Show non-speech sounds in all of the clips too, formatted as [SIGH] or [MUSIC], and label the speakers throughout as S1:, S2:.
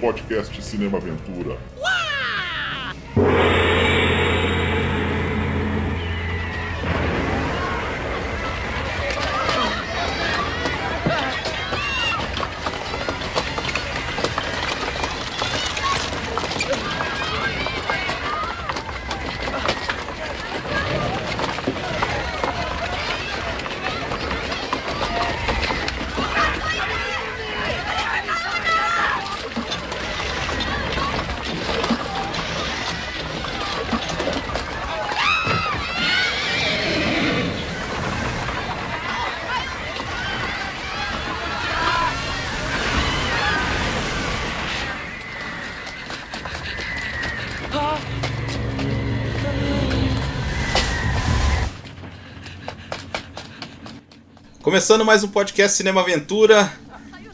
S1: podcast Cinema Aventura.
S2: Começando mais um podcast Cinema Aventura.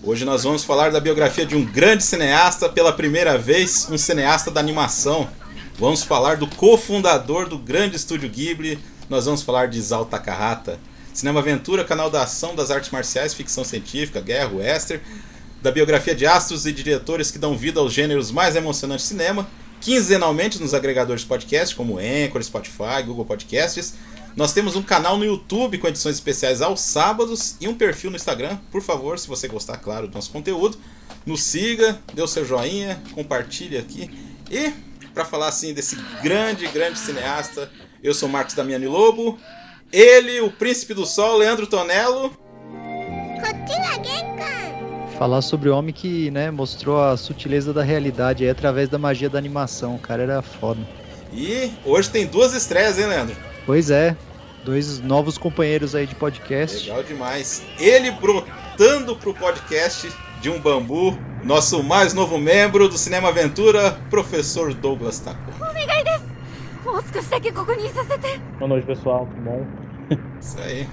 S2: Hoje nós vamos falar da biografia de um grande cineasta, pela primeira vez, um cineasta da animação. Vamos falar do cofundador do grande estúdio Ghibli. Nós vamos falar de Isao Takahata. Cinema Aventura, canal da ação das artes marciais, ficção científica, guerra, western, da biografia de astros e diretores que dão vida aos gêneros mais emocionantes do cinema, quinzenalmente nos agregadores de podcast, como Anchor, Spotify, Google Podcasts. Nós temos um canal no YouTube com edições especiais aos sábados e um perfil no Instagram. Por favor, se você gostar, claro, do nosso conteúdo, nos siga, dê o seu joinha, compartilhe aqui. E, para falar assim desse grande, grande cineasta, eu sou Marcos Damiani Lobo. Ele, o príncipe do sol, Leandro Tonello.
S3: Falar sobre o homem que né, mostrou a sutileza da realidade aí, através da magia da animação. O cara era foda.
S2: E hoje tem duas estreias, hein, Leandro?
S3: Pois é, dois novos companheiros aí de podcast.
S2: Legal demais. Ele brotando pro podcast de um bambu, nosso mais novo membro do Cinema Aventura, professor Douglas Taco.
S4: Boa noite, pessoal. Tudo bom?
S2: Isso aí.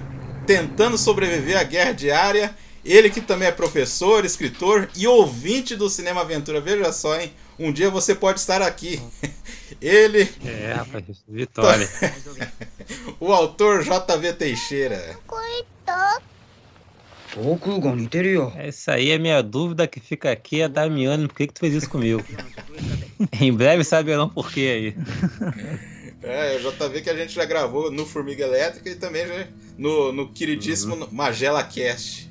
S2: Tentando sobreviver à guerra diária. Ele que também é professor, escritor e ouvinte do Cinema Aventura. Veja só, hein? Um dia você pode estar aqui. [LAUGHS] Ele.
S5: É, rapaz, vitória. [LAUGHS]
S2: o autor JV Teixeira.
S5: Essa aí é a minha dúvida que fica aqui, é Damiano, por que, que tu fez isso comigo? [LAUGHS] em breve saberão por que aí.
S2: É, o JV que a gente já gravou no Formiga Elétrica e também já no, no queridíssimo uhum. Magela Cast.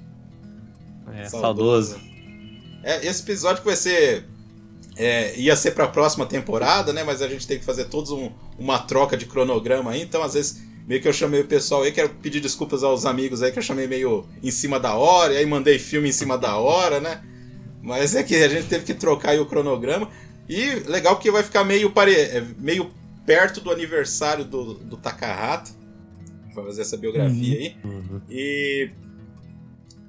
S5: É, saudoso. saudoso.
S2: É, esse episódio que vai ser é, ia ser para a próxima temporada, né? Mas a gente tem que fazer todos um, uma troca de cronograma aí, então às vezes meio que eu chamei o pessoal aí, quero pedir desculpas aos amigos aí que eu chamei meio em cima da hora, e aí mandei filme em cima da hora, né? Mas é que a gente teve que trocar aí o cronograma. E legal que vai ficar meio, pare... É, meio perto do aniversário do, do Takahata. Vai fazer essa biografia uhum. aí. Uhum. E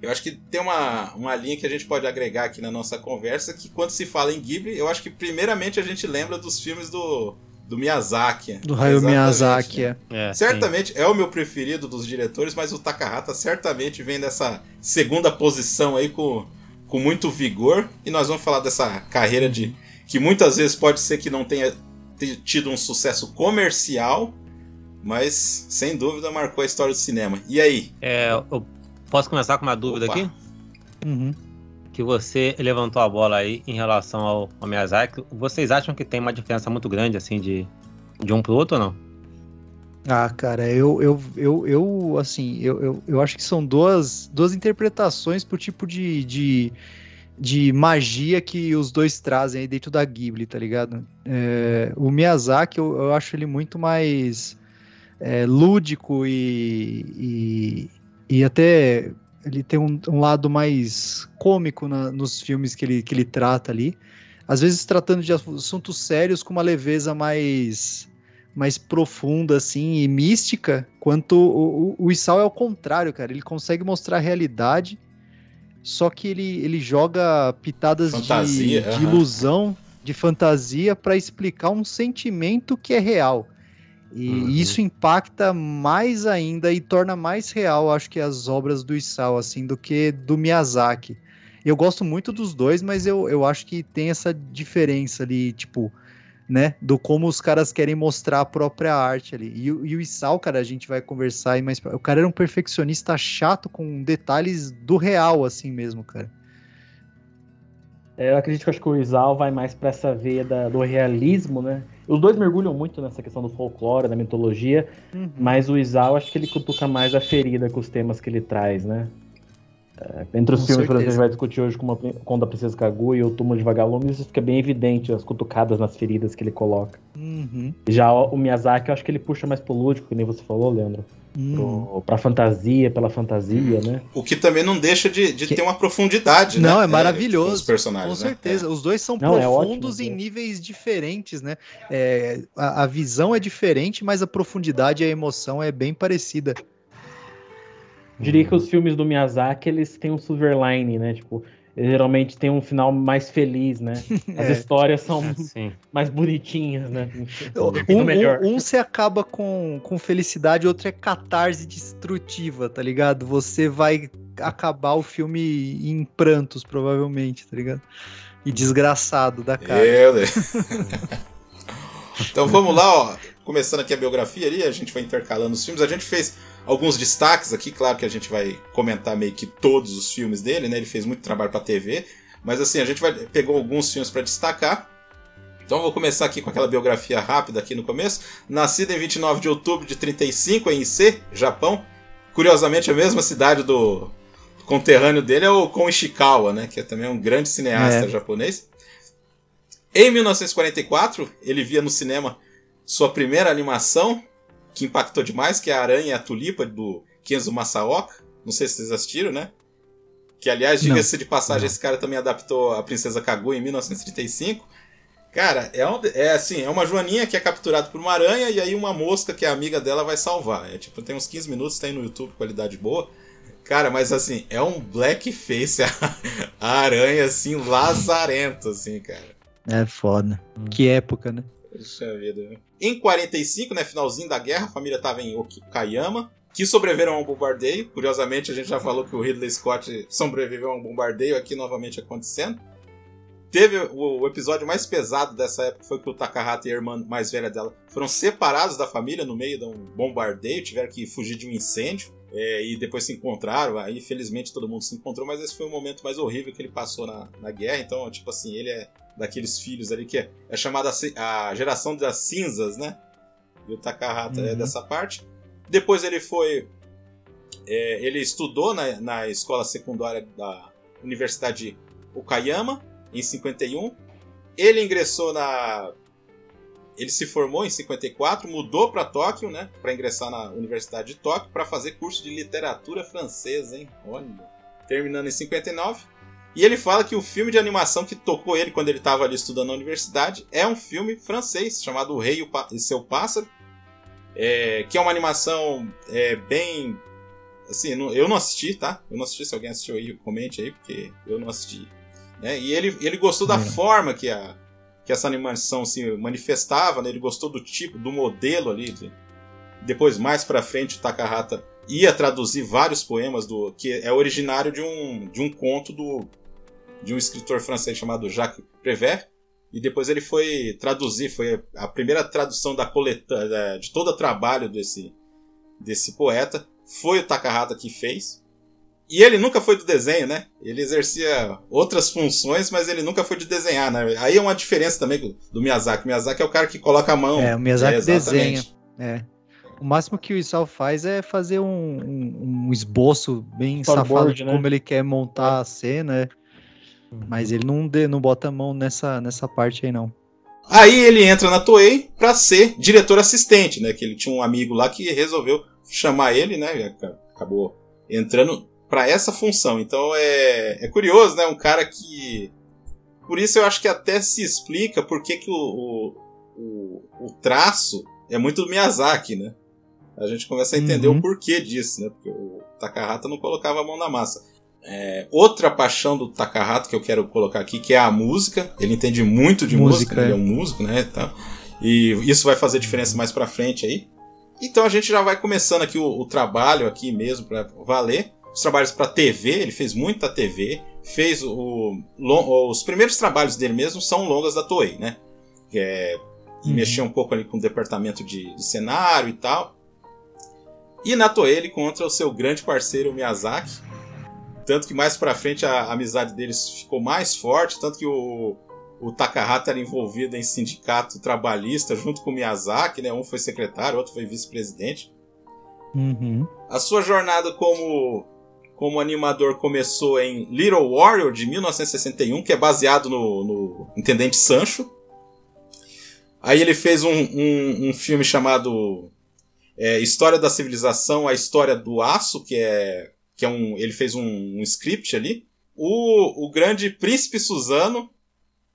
S2: eu acho que tem uma, uma linha que a gente pode agregar aqui na nossa conversa, que quando se fala em Ghibli, eu acho que primeiramente a gente lembra dos filmes do, do Miyazaki.
S3: Do Hayao Miyazaki,
S2: né? é. Certamente sim. é o meu preferido dos diretores, mas o Takahata certamente vem dessa segunda posição aí com, com muito vigor. E nós vamos falar dessa carreira de que muitas vezes pode ser que não tenha tido um sucesso comercial, mas sem dúvida marcou a história do cinema. E aí?
S5: É, eu Posso começar com uma dúvida Opa. aqui?
S3: Uhum.
S5: Que você levantou a bola aí em relação ao, ao Miyazaki. Vocês acham que tem uma diferença muito grande, assim, de, de um pro outro ou não?
S3: Ah, cara, eu, eu, eu, eu assim, eu, eu, eu acho que são duas, duas interpretações pro tipo de, de, de magia que os dois trazem aí dentro da Ghibli, tá ligado? É, o Miyazaki, eu, eu acho ele muito mais é, lúdico e, e, e até ele tem um, um lado mais cômico na, nos filmes que ele, que ele trata ali. Às vezes tratando de assuntos sérios com uma leveza mais mais profunda assim e mística, quanto o, o, o Isao é o contrário, cara. Ele consegue mostrar a realidade, só que ele, ele joga pitadas fantasia, de, uh -huh. de ilusão, de fantasia para explicar um sentimento que é real. E uhum. isso impacta mais ainda e torna mais real, acho que as obras do Isao, assim, do que do Miyazaki. Eu gosto muito dos dois, mas eu, eu acho que tem essa diferença ali, tipo, né, do como os caras querem mostrar a própria arte ali. E, e o Isao, cara, a gente vai conversar aí, mas o cara era um perfeccionista chato com detalhes do real, assim mesmo, cara.
S4: É, eu acredito que, acho que o Isao vai mais para essa veia da, do realismo, né? Os dois mergulham muito nessa questão do folclore, da mitologia, uhum. mas o Isao acho que ele cutuca mais a ferida com os temas que ele traz, né? É, entre os com filmes, certeza. por exemplo, a gente vai discutir hoje com, com a Princesa Kaguya e o Túmulo de Vagalume, isso fica bem evidente, as cutucadas nas feridas que ele coloca. Uhum. Já o, o Miyazaki, eu acho que ele puxa mais pro lúdico, que nem você falou, Leandro. Hum. Pro, pra fantasia, pela fantasia, hum. né?
S2: O que também não deixa de, de que... ter uma profundidade,
S3: não,
S2: né?
S3: é maravilhoso. É, os
S2: personagens,
S3: Com né? certeza. Né? Os dois são não, é profundos é ótimo, em níveis diferentes, né? É, a, a, visão é diferente, mas a profundidade e a emoção é bem parecida.
S4: Diria que os filmes do Miyazaki, eles têm um silverline, né? Tipo, geralmente tem um final mais feliz, né? [LAUGHS] As é. histórias são [LAUGHS] mais bonitinhas, né?
S3: Um, melhor. Um, um você acaba com, com felicidade, outro é catarse destrutiva, tá ligado? Você vai acabar o filme em prantos, provavelmente, tá ligado? E desgraçado da cara. É, né? [LAUGHS]
S2: então vamos lá, ó. Começando aqui a biografia ali, a gente vai intercalando os filmes. A gente fez alguns destaques aqui, claro que a gente vai comentar meio que todos os filmes dele, né? Ele fez muito trabalho para TV, mas assim, a gente vai pegou alguns filmes para destacar. Então vou começar aqui com aquela biografia rápida aqui no começo. Nascido em 29 de outubro de 35 em Ise, Japão. Curiosamente a mesma cidade do conterrâneo dele é o Kon Ishikawa, né, que é também um grande cineasta é. japonês. Em 1944, ele via no cinema sua primeira animação, que impactou demais, que é a Aranha e a Tulipa, do Kenzo Masaoka. Não sei se vocês assistiram, né? Que, aliás, diga-se de passagem, esse cara também adaptou a Princesa Kaguya em 1935. Cara, é, um, é assim, é uma joaninha que é capturada por uma aranha e aí uma mosca que é amiga dela vai salvar. É tipo, tem uns 15 minutos, tem no YouTube, qualidade boa. Cara, mas assim, é um blackface [LAUGHS] a, a aranha, assim, lazarento, assim, cara.
S3: É foda. Que época, né?
S2: Puxa vida. Em 45, né, finalzinho da guerra, a família estava em Okayama, que sobreviveram a um bombardeio. Curiosamente, a gente já falou que o Ridley Scott sobreviveu a um bombardeio aqui novamente acontecendo. Teve o, episódio mais pesado dessa época foi que o Takahata e a irmã mais velha dela foram separados da família no meio de um bombardeio, tiveram que fugir de um incêndio. É, e depois se encontraram, aí felizmente todo mundo se encontrou, mas esse foi o momento mais horrível que ele passou na, na guerra, então, tipo assim, ele é daqueles filhos ali, que é, é chamada a geração das cinzas, né? E o Takahata é uhum. é dessa parte. Depois ele foi. É, ele estudou na, na escola secundária da Universidade Okayama, em 51. Ele ingressou na. Ele se formou em 54, mudou para Tóquio, né? Para ingressar na Universidade de Tóquio, para fazer curso de literatura francesa, hein? Olha. Terminando em 59 e ele fala que o filme de animação que tocou ele quando ele estava ali estudando na universidade é um filme francês chamado O Rei e Seu Pássaro, é, que é uma animação é, bem. Assim, eu não assisti, tá? Eu não assisti, se alguém assistiu aí, comente aí, porque eu não assisti. Né? E ele, ele gostou da forma que, a, que essa animação se manifestava, né? ele gostou do tipo, do modelo ali. De... Depois, mais pra frente, o Takahata ia traduzir vários poemas do que é originário de um, de um conto do de um escritor francês chamado Jacques Prévert. E depois ele foi traduzir, foi a primeira tradução da coleta, de todo o trabalho desse, desse poeta. Foi o Takahata que fez. E ele nunca foi do desenho, né? Ele exercia outras funções, mas ele nunca foi de desenhar, né? Aí é uma diferença também do Miyazaki. O Miyazaki é o cara que coloca a mão.
S3: É, o Miyazaki é, desenha. É. O máximo que o Isao faz é fazer um, um, um esboço bem safado de né? como ele quer montar a cena. É. Mas ele não, de, não bota a mão nessa, nessa parte aí, não.
S2: Aí ele entra na Toei para ser diretor assistente, né? Que ele tinha um amigo lá que resolveu chamar ele, né? Acabou entrando para essa função. Então é, é curioso, né? Um cara que. Por isso eu acho que até se explica por que, que o, o, o, o traço é muito do Miyazaki, né? A gente começa a entender uhum. o porquê disso, né? Porque o Takahata não colocava a mão na massa. É, outra paixão do Takahata que eu quero colocar aqui, que é a música. Ele entende muito de música, música ele é, é um músico, né? Então, e isso vai fazer diferença mais pra frente aí. Então a gente já vai começando aqui o, o trabalho aqui mesmo para valer. Os trabalhos para TV, ele fez muita TV. Fez o, os primeiros trabalhos dele mesmo são longas da Toei, né? É, uhum. mexer um pouco ali com o departamento de, de cenário e tal. E na Toei ele encontra o seu grande parceiro Miyazaki, tanto que mais pra frente a, amizade deles ficou mais forte, tanto que o, o Takahata era envolvido em sindicato trabalhista junto com o Miyazaki, né? Um foi secretário, outro foi vice-presidente.
S3: Uhum.
S2: A sua jornada como, como animador começou em Little Warrior, de 1961, que é baseado no, no Intendente Sancho. Aí ele fez um, um, um filme chamado é, História da Civilização, a História do Aço, que é, que é um. Ele fez um, um script ali. O, o Grande Príncipe Suzano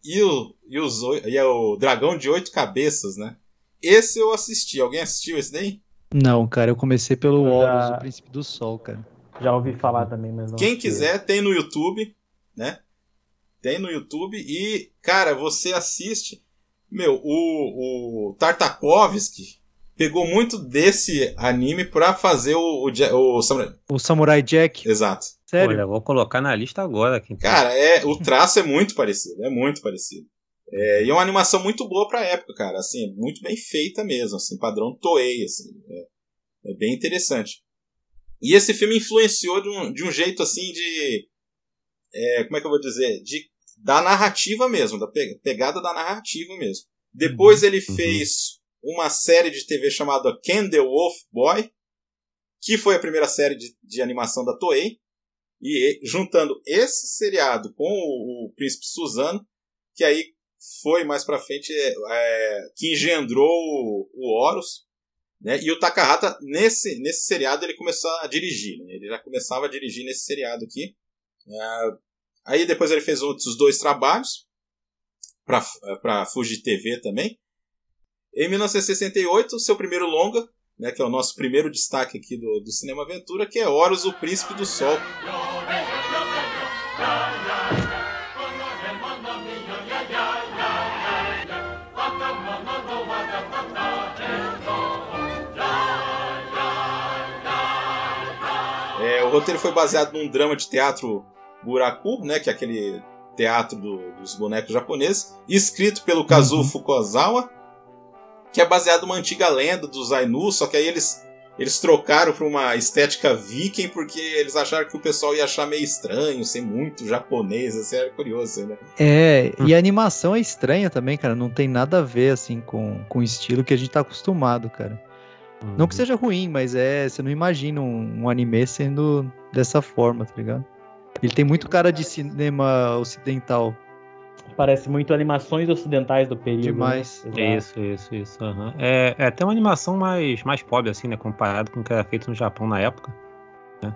S2: e o, e, os, e é o Dragão de Oito Cabeças, né? Esse eu assisti. Alguém assistiu esse daí?
S3: Não, cara, eu comecei pelo Horus, o Príncipe do Sol, cara.
S4: Já ouvi falar também, mas não.
S2: Quem assisti. quiser, tem no YouTube, né? Tem no YouTube e, cara, você assiste. Meu, o, o Tartakovsky, pegou muito desse anime pra fazer o, o, o, Samurai...
S3: o Samurai Jack.
S2: Exato.
S5: Sério? Olha, vou colocar na lista agora. Aqui,
S2: então. Cara, é, o traço é muito parecido, é muito parecido. É, e é uma animação muito boa pra época, cara. Assim, muito bem feita mesmo, assim, padrão Toei, assim. É, é bem interessante. E esse filme influenciou de um, de um jeito, assim, de... É, como é que eu vou dizer? De, da narrativa mesmo, da pegada da narrativa mesmo. Depois uhum. ele uhum. fez uma série de TV chamada Ken the Wolf Boy, que foi a primeira série de, de animação da Toei. E juntando esse seriado com o, o Príncipe Suzano, que aí foi mais pra frente, é, é, que engendrou o, o Horus. Né? E o Takahata, nesse, nesse seriado, ele começou a dirigir. Né? Ele já começava a dirigir nesse seriado aqui. É, aí depois ele fez outros dois trabalhos para Fuji TV também. Em 1968, seu primeiro longa, né, que é o nosso primeiro destaque aqui do, do Cinema Aventura, que é Horus, o Príncipe do Sol. É, o roteiro foi baseado num drama de teatro Buraku, né, que é aquele teatro do, dos bonecos japoneses, escrito pelo Kazuo uhum. Fukuzawa que é baseado numa antiga lenda dos Ainu, só que aí eles eles trocaram para uma estética viking porque eles acharam que o pessoal ia achar meio estranho, ser muito japonês, assim, era curioso, né?
S3: É, e a animação é estranha também, cara, não tem nada a ver, assim, com, com o estilo que a gente tá acostumado, cara. Uhum. Não que seja ruim, mas é, você não imagina um, um anime sendo dessa forma, tá ligado? Ele tem muito cara de cinema ocidental.
S4: Parece muito animações ocidentais do período. Né?
S3: Demais.
S5: Né? Isso, isso, isso. Uhum. É, é até uma animação mais, mais pobre, assim, né? Comparado com o que era feito no Japão na época. Né?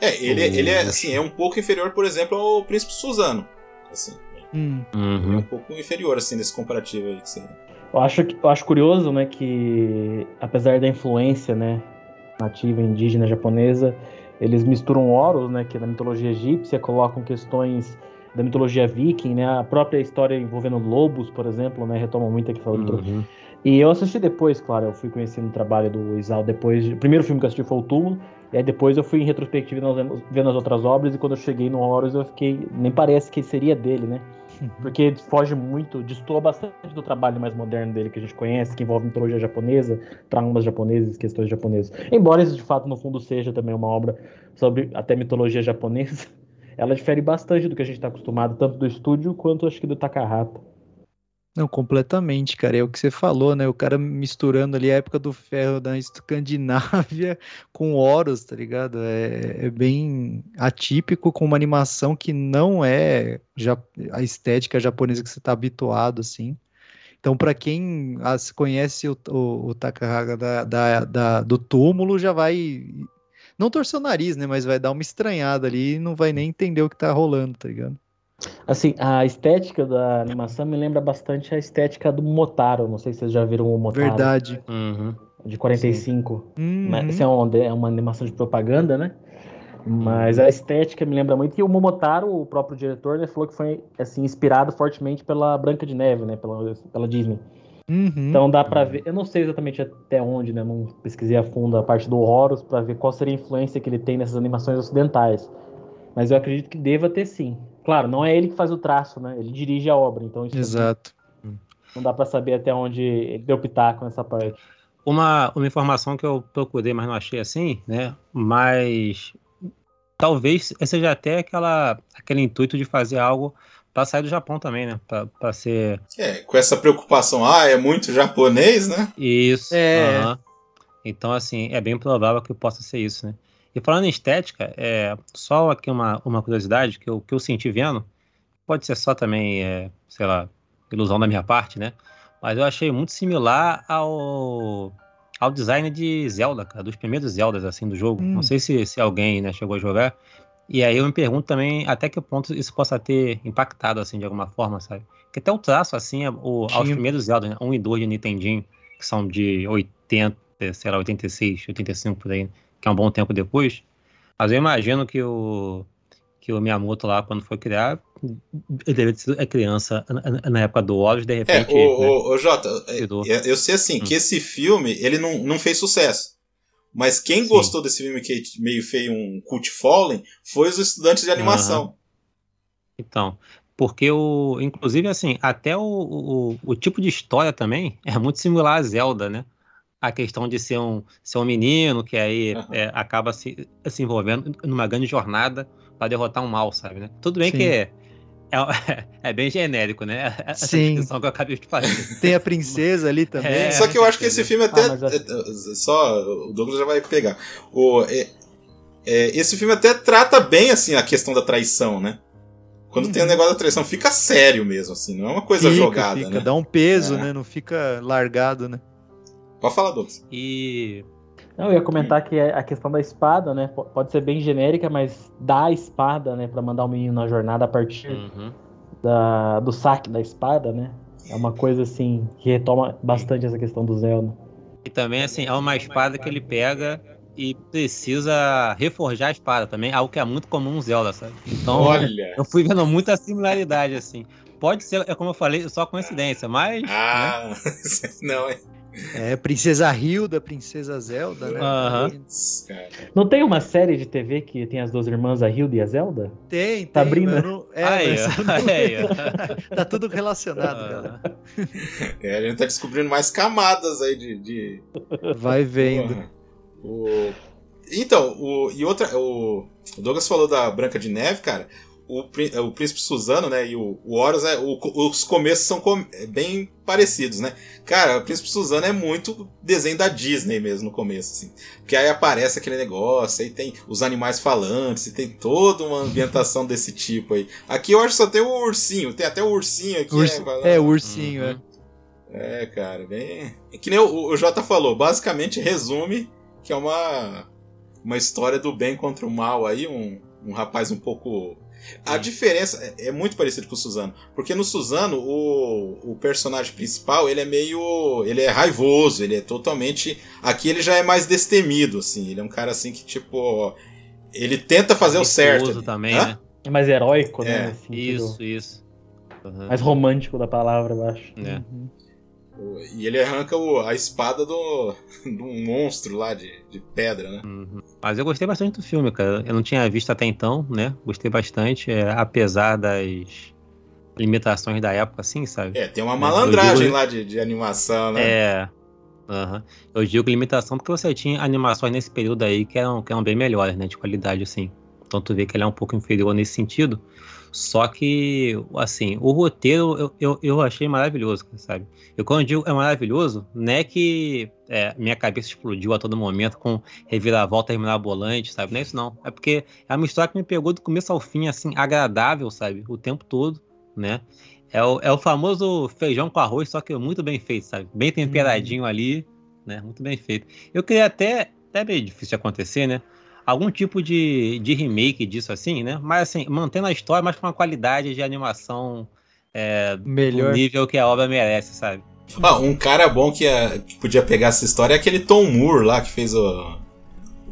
S2: É, ele, o... ele é, assim, é um pouco inferior, por exemplo, ao Príncipe Suzano. Assim.
S3: Hum.
S2: Uhum. É um pouco inferior, assim, nesse comparativo aí que você...
S4: Eu acho, eu acho curioso, né, que apesar da influência, né, nativa indígena japonesa, eles misturam oros, né, que na mitologia egípcia colocam questões da mitologia viking, né? A própria história envolvendo lobos, por exemplo, né? Retoma muito aqui falando. Uhum. E eu assisti depois, claro, eu fui conhecendo o trabalho do Isao depois. O primeiro filme que eu assisti foi o Túmulo, e aí depois eu fui em retrospectiva vendo as outras obras, e quando eu cheguei no Horus eu fiquei. Nem parece que seria dele, né? Porque foge muito, destoa bastante do trabalho mais moderno dele que a gente conhece, que envolve mitologia japonesa, traumas japoneses, questões japonesas. Embora isso de fato no fundo seja também uma obra sobre até mitologia japonesa, ela difere bastante do que a gente está acostumado, tanto do estúdio quanto acho que do Takahata.
S3: Não, completamente, cara. É o que você falou, né? O cara misturando ali a época do ferro da Escandinávia [LAUGHS] com Horus, tá ligado? É, é, bem atípico com uma animação que não é já, a estética japonesa que você tá habituado, assim. Então, para quem as, conhece o, o, o Takahata da, da, da, do túmulo, já vai não torcer o nariz, né? Mas vai dar uma estranhada ali e não vai nem entender o que tá rolando, tá ligado?
S4: Assim, a estética da animação me lembra bastante a estética do Motaro. Não sei se vocês já viram o Motaro.
S3: Verdade.
S5: Uhum.
S4: De 45. Uhum. Essa é uma, é uma animação de propaganda, né? Mas a estética me lembra muito. E o Momotaro, o próprio diretor, né, falou que foi assim, inspirado fortemente pela Branca de Neve, né? Pela, pela Disney.
S3: Uhum.
S4: Então dá para ver, eu não sei exatamente até onde, né? Não pesquisei a fundo a parte do Horus para ver qual seria a influência que ele tem nessas animações ocidentais. Mas eu acredito que deva ter sim. Claro, não é ele que faz o traço, né? Ele dirige a obra, então isso
S3: Exato.
S4: Não dá para saber até onde ele deu pitaco nessa parte.
S5: Uma, uma informação que eu procurei, mas não achei assim, né? Mas talvez seja até aquela, aquele intuito de fazer algo para sair do Japão também, né? Para ser.
S2: É, com essa preocupação, ah, é muito japonês, né?
S5: Isso. É. Uh -huh. Então, assim, é bem provável que possa ser isso, né? E falando em estética, é, só aqui uma, uma curiosidade que eu, que eu senti vendo, pode ser só também, é, sei lá, ilusão da minha parte, né? Mas eu achei muito similar ao, ao design de Zelda, cara, dos primeiros Zeldas, assim, do jogo. Hum. Não sei se, se alguém né, chegou a jogar. E aí eu me pergunto também até que ponto isso possa ter impactado, assim, de alguma forma, sabe? Porque até o traço, assim, é o, aos primeiros Zelda, né? 1 e 2 de Nintendinho, que são de 80, sei lá, 86, 85 por aí, que é um bom tempo depois. Mas eu imagino que o, que o Miyamoto lá, quando foi criar, ele deve ter sido criança na época do Olhos, de é, repente.
S2: É, o, né, o, o Jota, é, é, eu sei assim, hum. que esse filme, ele não, não fez sucesso. Mas quem Sim. gostou desse filme que meio feio um cult fallen foi os estudantes de animação. Uhum.
S5: Então, porque o, inclusive assim, até o, o, o, tipo de história também é muito similar a Zelda, né? a questão de ser um, ser um menino que aí uhum. é, acaba se, se envolvendo numa grande jornada para derrotar um mal, sabe, né? Tudo bem Sim. que é, é, [LAUGHS] é, bem genérico, né? [LAUGHS]
S3: Essa Sim. descrição que eu acabei de fazer. Tem a princesa ali [LAUGHS] também. É,
S2: só que eu acho que esse filme até. Ah, já... É, só o Douglas já vai pegar. O, é, é, esse filme até trata bem assim a questão da traição, né? Quando uhum. tem o uhum. negócio da traição, fica sério mesmo, assim, não é uma coisa fica, jogada.
S3: Fica,
S2: né?
S3: dá um peso, é. né? Não fica largado, né?
S2: Pode falar, Douglas.
S4: E. Não, eu ia comentar que a questão da espada, né? Pode ser bem genérica, mas dá a espada, né? Pra mandar o menino na jornada a partir uhum. da, do saque da espada, né? É uma coisa assim que retoma bastante essa questão do Zelda.
S5: E também, assim, é uma espada que ele pega e precisa reforjar a espada também, algo que é muito comum no Zelda, sabe? Então, Olha. eu fui vendo muita similaridade, assim. Pode ser, é como eu falei, só coincidência, mas.
S2: Ah, né? [LAUGHS] não, é.
S3: É, Princesa Hilda, Princesa Zelda, né?
S5: Uhum.
S4: Não tem uma série de TV que tem as duas irmãs, a Hilda e a Zelda?
S3: Tem, tá tem. Sabrina. Não... É, Aí, não... [LAUGHS] tá tudo relacionado, cara.
S2: É, a gente tá descobrindo mais camadas aí de. de...
S3: Vai vendo.
S2: O... Então, o... e outra. O... o Douglas falou da Branca de Neve, cara o, o Príncipe Suzano, né, e o, o Horus, é, o, os começos são com, é bem parecidos, né? Cara, o Príncipe Suzano é muito desenho da Disney mesmo no começo, assim. Porque aí aparece aquele negócio, aí tem os animais falantes, e tem toda uma ambientação desse tipo aí. Aqui eu acho que só tem o ursinho, tem até o ursinho aqui.
S3: É, é, o ursinho, uhum.
S2: é. É, cara, bem. É que nem o, o Jota falou, basicamente resume que é uma, uma história do bem contra o mal aí, um, um rapaz um pouco a diferença é, é muito parecido com o Suzano, porque no Suzano o, o personagem principal ele é meio, ele é raivoso, ele é totalmente, aqui ele já é mais destemido, assim, ele é um cara assim que tipo, ele tenta fazer o certo.
S5: também, Hã? né?
S4: É mais heróico, né,
S5: é. né? Isso, isso.
S4: Uhum. Mais romântico da palavra, eu acho.
S5: É. Uhum.
S2: E ele arranca o, a espada do, [LAUGHS] do monstro lá de, de pedra, né?
S5: Uhum. Mas eu gostei bastante do filme, cara. Eu não tinha visto até então, né? Gostei bastante, é, apesar das limitações da época, assim, sabe?
S2: É, tem uma malandragem digo... lá de, de animação, né?
S5: É. Uhum. Eu digo limitação porque você tinha animações nesse período aí que eram, que eram bem melhores, né? De qualidade, assim. Então tu vê que ele é um pouco inferior nesse sentido. Só que, assim, o roteiro eu, eu, eu achei maravilhoso, sabe? Eu quando digo é maravilhoso, não é que é, minha cabeça explodiu a todo momento com reviravolta mirabolante, sabe? Não é isso não. É porque é uma história que me pegou do começo ao fim, assim, agradável, sabe? O tempo todo, né? É o, é o famoso feijão com arroz, só que muito bem feito, sabe? Bem temperadinho hum. ali, né? Muito bem feito. Eu queria até, até meio difícil de acontecer, né? Algum tipo de, de remake disso assim, né? Mas assim, mantendo a história, mas com uma qualidade de animação é,
S3: Melhor.
S5: do nível que a obra merece, sabe?
S2: Ah, um cara bom que, é, que, podia pegar essa história é aquele Tom Moore lá que fez o.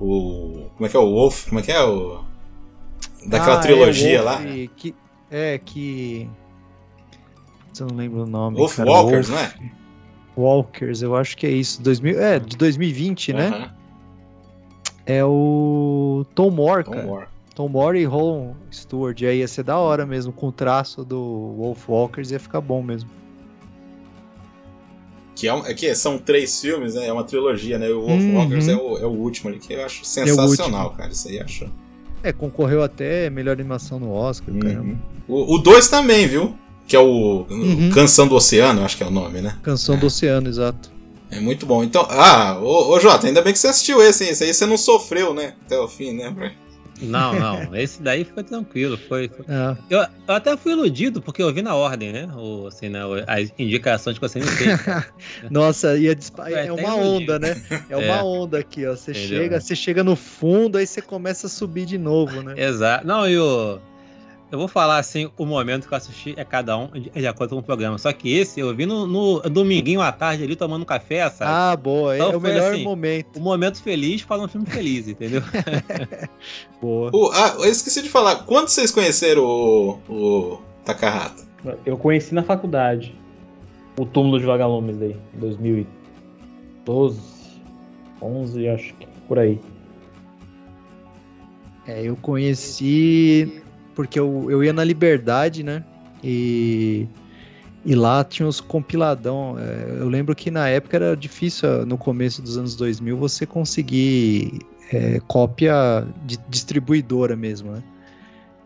S2: O. Como é que é o Wolf? Como é que é o. Daquela ah, trilogia é, lá.
S3: Que, é, que. Eu não lembro o nome.
S2: Wolf cara, Walkers, Wolf, não é?
S3: Walkers, eu acho que é isso. 2000, é, de 2020, uhum. né? É o Tom Moore, Tom cara. Moore. Tom Moore e Ron Stewart. Aí ia ser da hora mesmo, com o traço do Wolf Walkers ia ficar bom mesmo.
S2: Que, é, um, é que são três filmes, né? É uma trilogia, né? O Wolf uhum. Walkers é o, é o último ali, que eu acho é sensacional, é cara. Isso aí acho.
S3: É, concorreu até melhor animação no Oscar,
S1: Uhum.
S3: caramba.
S2: O 2 também, viu? Que é o
S3: Uhum.
S2: Canção do Oceano, acho que é o nome, né?
S3: Canção do Oceano, exato.
S2: É muito bom. Então, ah, ô, ô Jota, ainda bem que você assistiu esse, hein? Esse aí você não sofreu, né? Até o fim, né?
S5: Não, não. Esse daí foi tranquilo. Foi, foi-
S3: É.
S5: Eu, eu até fui iludido, porque eu vi na ordem, né? O, assim, né? o- As indicações que você me fez. [LAUGHS]
S3: Nossa, ia dispa- é
S5: até
S3: uma onda, né? É uma [LAUGHS]
S5: É.
S3: onda aqui, ó. Você
S5: Entendeu?
S3: chega, você chega no fundo, aí você começa a subir de novo, né?
S5: Exato. Não, e o. Eu vou falar assim, o momento que eu assisti é cada um de, de acordo com o programa. Só que esse eu vi no, no dominguinho à tarde ali tomando café, sabe?
S3: Ah, boa. É
S5: Então
S3: o
S5: foi
S3: melhor
S5: assim.
S3: momento.
S5: Um momento feliz para um filme feliz, entendeu? [LAUGHS]
S3: Boa.
S2: O- ah, eu esqueci de falar. Quando vocês conheceram o, o Takahata?
S4: Eu conheci na faculdade o túmulo de vagalumes daí, 2012, 11, acho que por aí.
S3: É, eu conheci porque eu, eu ia na Liberdade, né? E, e lá tinha os compiladão. É, eu lembro que na época era difícil, no começo dos anos 2000, você conseguir é, cópia de distribuidora mesmo, né?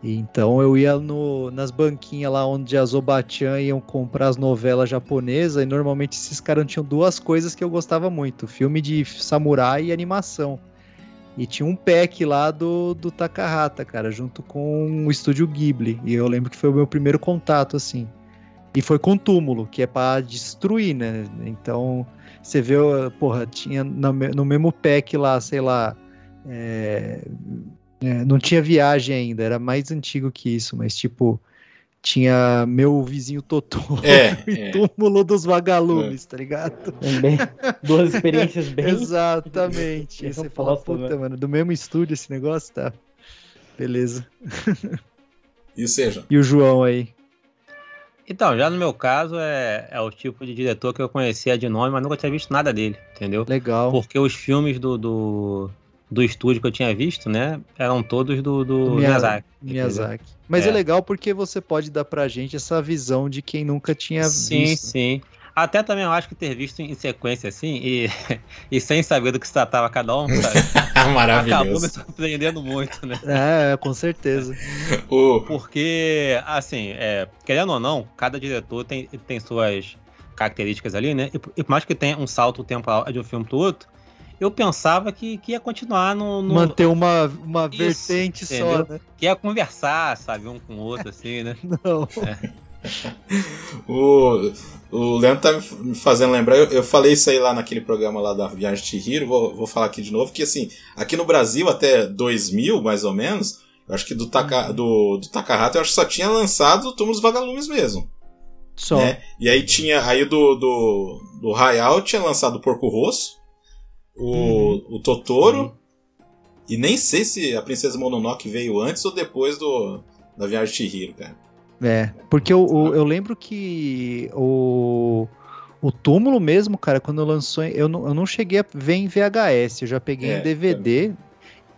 S3: Então eu ia no, nas banquinhas lá onde as Obatian iam comprar as novelas japonesas e normalmente esses caras tinham duas coisas que eu gostava muito: filme de samurai e animação. E tinha um pack lá do, do Takahata, cara, junto com o estúdio Ghibli. E eu lembro que foi o meu primeiro contato, assim. E foi com túmulo, que é pra destruir, né? Então, você vê, porra, tinha no mesmo pack lá, sei lá. é, é, não tinha viagem ainda, era mais antigo que isso, mas tipo. Tinha meu vizinho Totoro [LAUGHS]
S2: É,
S3: e
S2: é.
S3: túmulo dos vagalumes, tá ligado?
S4: Também, duas experiências bem. [LAUGHS]
S3: Exatamente. Aí você fala,
S4: posso,
S3: puta,
S4: né?
S3: mano, do mesmo estúdio esse negócio, tá? Beleza. [LAUGHS]
S2: E seja,
S3: E o João aí?
S5: Então, já no meu caso, é, é o tipo de diretor que eu conhecia de nome, mas nunca tinha visto nada dele, entendeu?
S3: Legal.
S5: Porque os filmes do, do, do estúdio que eu tinha visto, né, eram todos do, do
S3: Do Miya-
S5: Miyazaki.
S3: Miyazaki. Mas é.
S5: É.
S3: legal porque você pode dar pra gente essa visão de quem nunca tinha
S5: Sim,
S3: visto.
S5: sim. Até também eu acho que ter visto em sequência assim e, [LAUGHS] e sem saber do que se tratava cada um, sabe? [LAUGHS] Acabou me
S2: maravilhoso.
S5: surpreendendo muito, né?
S3: É, com certeza. [LAUGHS]
S2: O,
S5: Porque, assim, é, querendo ou não, cada diretor tem, tem suas características ali, né? E, por- e por mais que tenha um salto temporal de um filme pro outro, eu pensava que, que ia continuar no. no-
S3: Manter uma, uma
S5: Isso,
S3: vertente só,
S5: entendeu?
S3: né?
S5: que ia conversar, sabe, um com o outro, assim, né? [LAUGHS]
S3: Não. [LAUGHS]
S2: o, o Leandro tá me fazendo lembrar, eu, eu falei isso aí lá naquele programa lá da Viagem de Chihiro, vou, vou falar aqui de novo, que assim, aqui no Brasil até 2000, mais ou menos, eu acho que do, Taka, do, do Takahata eu acho que só tinha lançado o Túmulo dos Vagalumes mesmo.
S3: Só.
S2: né? E aí tinha, aí do, do, do Hayao tinha lançado o Porco Rosso, o, o Totoro, e nem sei se a Princesa Mononoke veio antes ou depois do, da Viagem de Chihiro, cara.
S3: É, porque o, o- eu lembro que o, o túmulo mesmo, cara, quando lançou, eu não, eu não cheguei a ver em VHS, eu já peguei
S2: É,
S3: em DVD.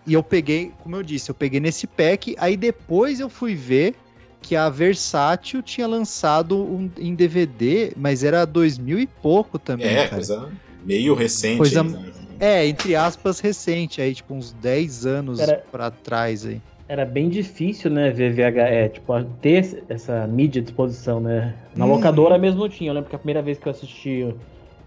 S3: E eu peguei, como eu disse, eu peguei nesse pack, aí depois eu fui ver que a Versátil tinha lançado um, em DVD, mas era 2000 e pouco também,
S2: É,
S3: cara.
S2: coisa meio recente.
S3: Coisa-
S2: né?
S3: É, entre aspas, recente, aí, tipo, uns 10 anos
S4: Era-
S3: pra trás aí.
S4: Era bem difícil, né, ver VHS, tipo, ter essa mídia à disposição, né? Na
S3: Uhum.
S4: locadora mesmo não tinha. Eu lembro que a primeira vez que eu assisti,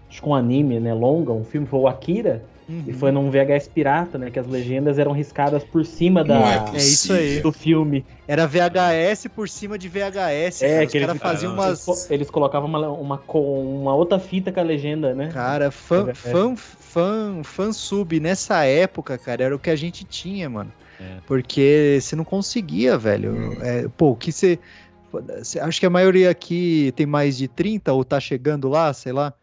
S4: acho que um anime, né, longa, um filme, foi o Akira, e
S3: Uhum.
S4: foi num VHS pirata, né, que as legendas eram riscadas por cima
S2: é
S4: da,
S2: possível.
S3: É isso aí.
S4: do filme.
S3: Era VHS por cima de VHS.
S4: É,
S3: cara.
S4: que
S3: Os caras
S4: eles-
S3: faziam umas.
S4: Eles, co- eles colocavam uma, uma, uma outra fita com a legenda, né?
S3: Cara, fã,
S4: VHS.
S3: fã, fã, fã sub nessa época, cara, era o que a gente tinha, mano.
S5: É.
S3: Porque você não conseguia, velho.
S2: Hum.
S3: É, pô, o que você. você- Acho que a maioria aqui tem mais de 30 ou tá chegando lá, sei lá.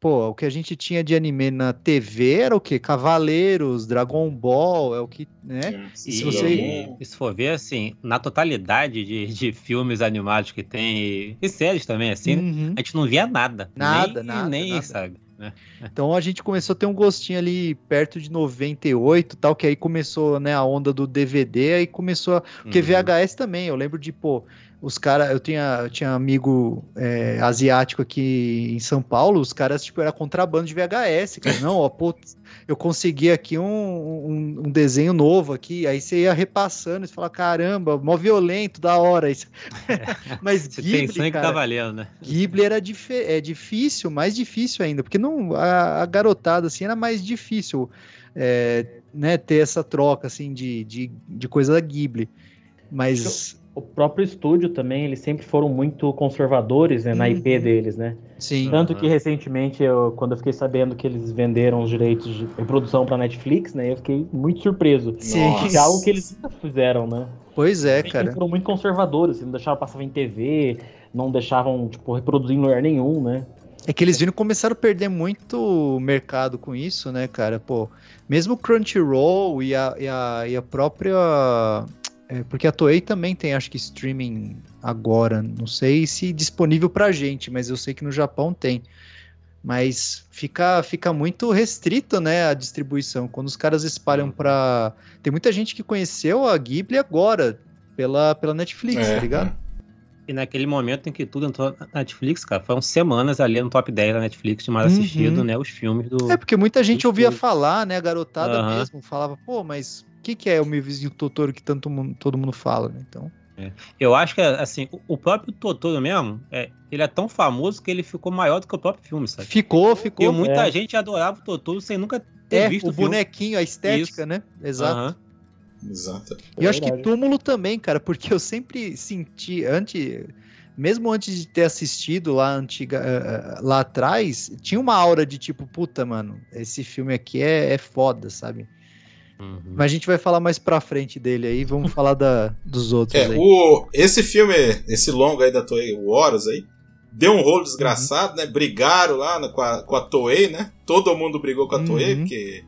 S3: Pô, o que a gente tinha de anime na TV era o quê? Cavaleiros, Dragon Ball, é o que, né?
S2: É,
S5: E
S3: se você-
S5: se for ver, assim, na totalidade de, de filmes animados que tem, e, e séries também, assim,
S3: Uhum.
S5: a gente não via nada.
S3: Nada,
S5: nem,
S3: nada,
S5: Nem,
S3: nada.
S5: sabe? né?
S3: Então a gente começou a ter um gostinho ali perto de 98 tal, que aí começou né, a onda do DVD, aí começou a... Porque
S5: Uhum.
S3: VHS também, eu lembro de, pô, os caras, eu tinha, eu tinha amigo é, asiático aqui em São Paulo, os caras, tipo, era contrabando de VHS, cara. [LAUGHS] Não, ó, pô, eu consegui aqui um, um, um, desenho novo aqui, aí você ia repassando, você fala, caramba, mó violento, da hora isso. [LAUGHS] Mas
S5: você Ghibli, tem cara, tá valendo, né?
S3: Ghibli era dif é difícil, mais difícil ainda, porque não, a, a garotada, assim, era mais difícil, é, né, ter essa troca, assim, de, de, de coisa da Ghibli. Mas
S4: o próprio estúdio também, eles sempre foram muito conservadores né, na IP uhum. deles, né?
S3: Sim.
S4: Tanto que recentemente, eu, quando eu fiquei sabendo que eles venderam os direitos de reprodução para Netflix, né? Eu fiquei muito surpreso.
S3: Sim.
S4: Que é algo que eles nunca fizeram, né?
S3: Pois é, eles cara.
S4: foram muito conservadores, não deixavam passar em TV, não deixavam, tipo, reproduzir em lugar nenhum, né?
S3: É que eles viram começaram a perder muito mercado com isso, né, cara? Pô, mesmo o Crunchyroll e a, e a, e a própria é, porque a Toei também tem, acho que, streaming agora. Não sei se disponível pra gente, mas eu sei que no Japão tem. Mas fica, fica muito restrito, né, a distribuição. Quando os caras espalham uhum. pra. Tem muita gente que conheceu a Ghibli agora, pela, pela Netflix, é, tá ligado? É.
S5: E naquele momento em que tudo entrou na Netflix, cara, foram semanas ali no top 10 da Netflix de mais uhum. assistido, né? Os filmes do.
S3: É, porque muita gente ouvia falar, né? A garotada uhum. mesmo falava, pô, mas que, que é o meu vizinho Totoro que tanto mundo, todo mundo fala, né? Então.
S5: É. Eu acho que, assim, o próprio Totoro mesmo, é, ele é tão famoso que ele ficou maior do que o próprio filme, sabe?
S3: Ficou, ficou.
S5: E muita é. gente adorava o Totoro sem nunca ter
S3: é,
S5: visto
S3: o, o bonequinho, a estética, Isso. né? Exato.
S2: Uhum. Exato.
S3: E eu acho que Túmulo também, cara, porque eu sempre senti, antes, mesmo antes de ter assistido lá, antiga, uh, lá atrás, tinha uma aura de tipo, puta, mano, esse filme aqui é, é foda, sabe? Uhum. Mas a gente vai falar mais pra frente dele aí, vamos falar da, dos outros
S2: é,
S3: aí.
S2: O, esse filme, esse longo aí da Toei, o Horus aí, deu um rolo desgraçado, uhum. né? Brigaram lá com, a, com a Toei, né? Todo mundo brigou com a uhum. Toei, porque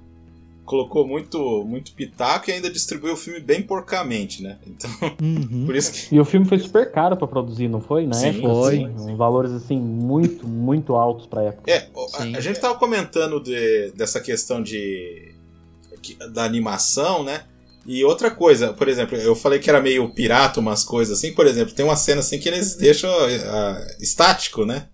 S2: colocou muito, muito pitaco e ainda distribuiu o filme bem porcamente, né? Então, [LAUGHS]
S3: uhum.
S2: por isso que...
S4: E o filme foi super caro para produzir, não foi? Na
S3: sim,
S4: época,
S3: foi.
S4: Assim, valores, assim, muito, muito altos pra época.
S2: É, a, a, gente tava comentando de, dessa questão de da animação, né? E outra coisa, por exemplo, eu falei que era meio pirata umas coisas assim, por exemplo, tem uma cena assim que eles deixam uh, estático, né?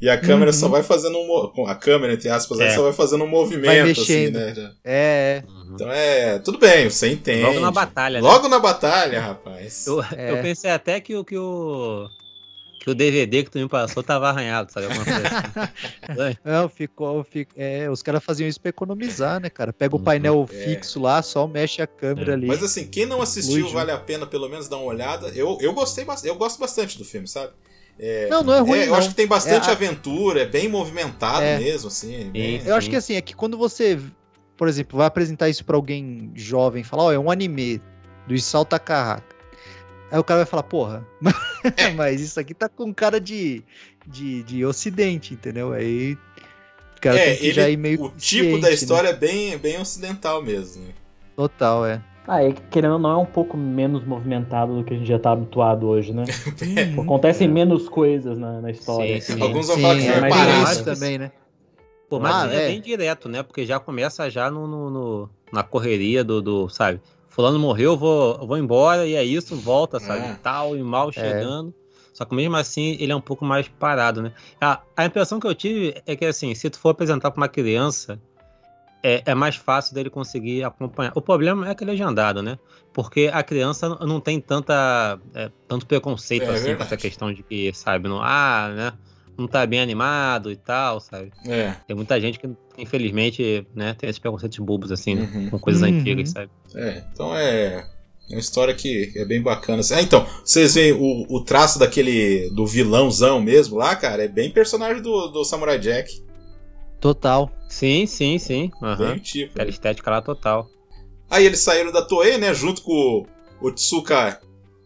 S2: E a câmera uhum. só vai fazendo um a câmera entre aspas, é. só vai fazendo um movimento assim, né?
S3: É.
S2: Uhum. Então é, tudo bem, você entende.
S5: Logo na batalha,
S2: né? Logo na batalha, rapaz.
S5: Eu, é. eu pensei até que o que o que o DVD que tu me passou tava arranhado, sabe?
S3: Assim. [LAUGHS] Não, ficou. Fico, é, os caras faziam isso pra economizar, né, cara? Pega o uhum. painel é. fixo lá, só mexe a câmera é. ali.
S2: Mas assim, quem não assistiu, vale a pena pelo menos dar uma olhada. Eu, eu gostei eu gosto bastante do filme, sabe?
S3: É, não, não é ruim. É,
S2: eu
S3: não.
S2: acho que tem bastante é, aventura, é bem movimentado é. mesmo, assim. Bem...
S3: Eu acho que assim, é que quando você, por exemplo, vai apresentar isso para alguém jovem, falar, ó, oh, é um anime do Isao Takahata. Aí o cara vai falar, porra, [LAUGHS] mas isso aqui tá com cara de, de, de ocidente, entendeu? Aí o cara é, tem que ele, já ir meio
S2: O tipo da né? história né? é bem, bem ocidental mesmo.
S3: Total, é.
S4: Ah, é que querendo ou não é um pouco menos movimentado do que a gente já tá habituado hoje, né? [LAUGHS] é. Acontecem menos coisas na, na história.
S2: Sim, assim, Alguns vão falar que é, foi parado.
S3: também, né?
S5: Pô, mas ah, é, é bem direto, né? Porque já começa já no, no, no na correria do, do, sabe? Fulano morreu, vou, vou embora, e é isso, volta, sabe? É. Tal, e mal é. chegando. É. Só que mesmo assim, ele é um pouco mais parado, né? A, a impressão que eu tive é que, assim, se tu for apresentar para uma criança, é, é, mais fácil dele conseguir acompanhar. O problema é que ele é legendado, né? Porque a criança não tem tanta, é, tanto preconceito, é, assim, com essa questão de que, sabe, não, ah, né? Não tá bem animado e tal, sabe?
S2: É.
S5: Tem muita gente que, infelizmente, né, tem esses preconceitos bobos, assim, né, uhum. com coisas uhum. antigas, sabe?
S2: É, então é. É uma história que é bem bacana. Ah, então, vocês veem o, o traço daquele. do vilãozão mesmo lá, cara, é bem personagem do, do Samurai Jack.
S3: Total.
S5: Sim, sim, sim. Uhum.
S2: Bem tipo.
S5: Aquela estética lá total.
S2: Aí eles saíram da Toei, né? Junto com o Tsuka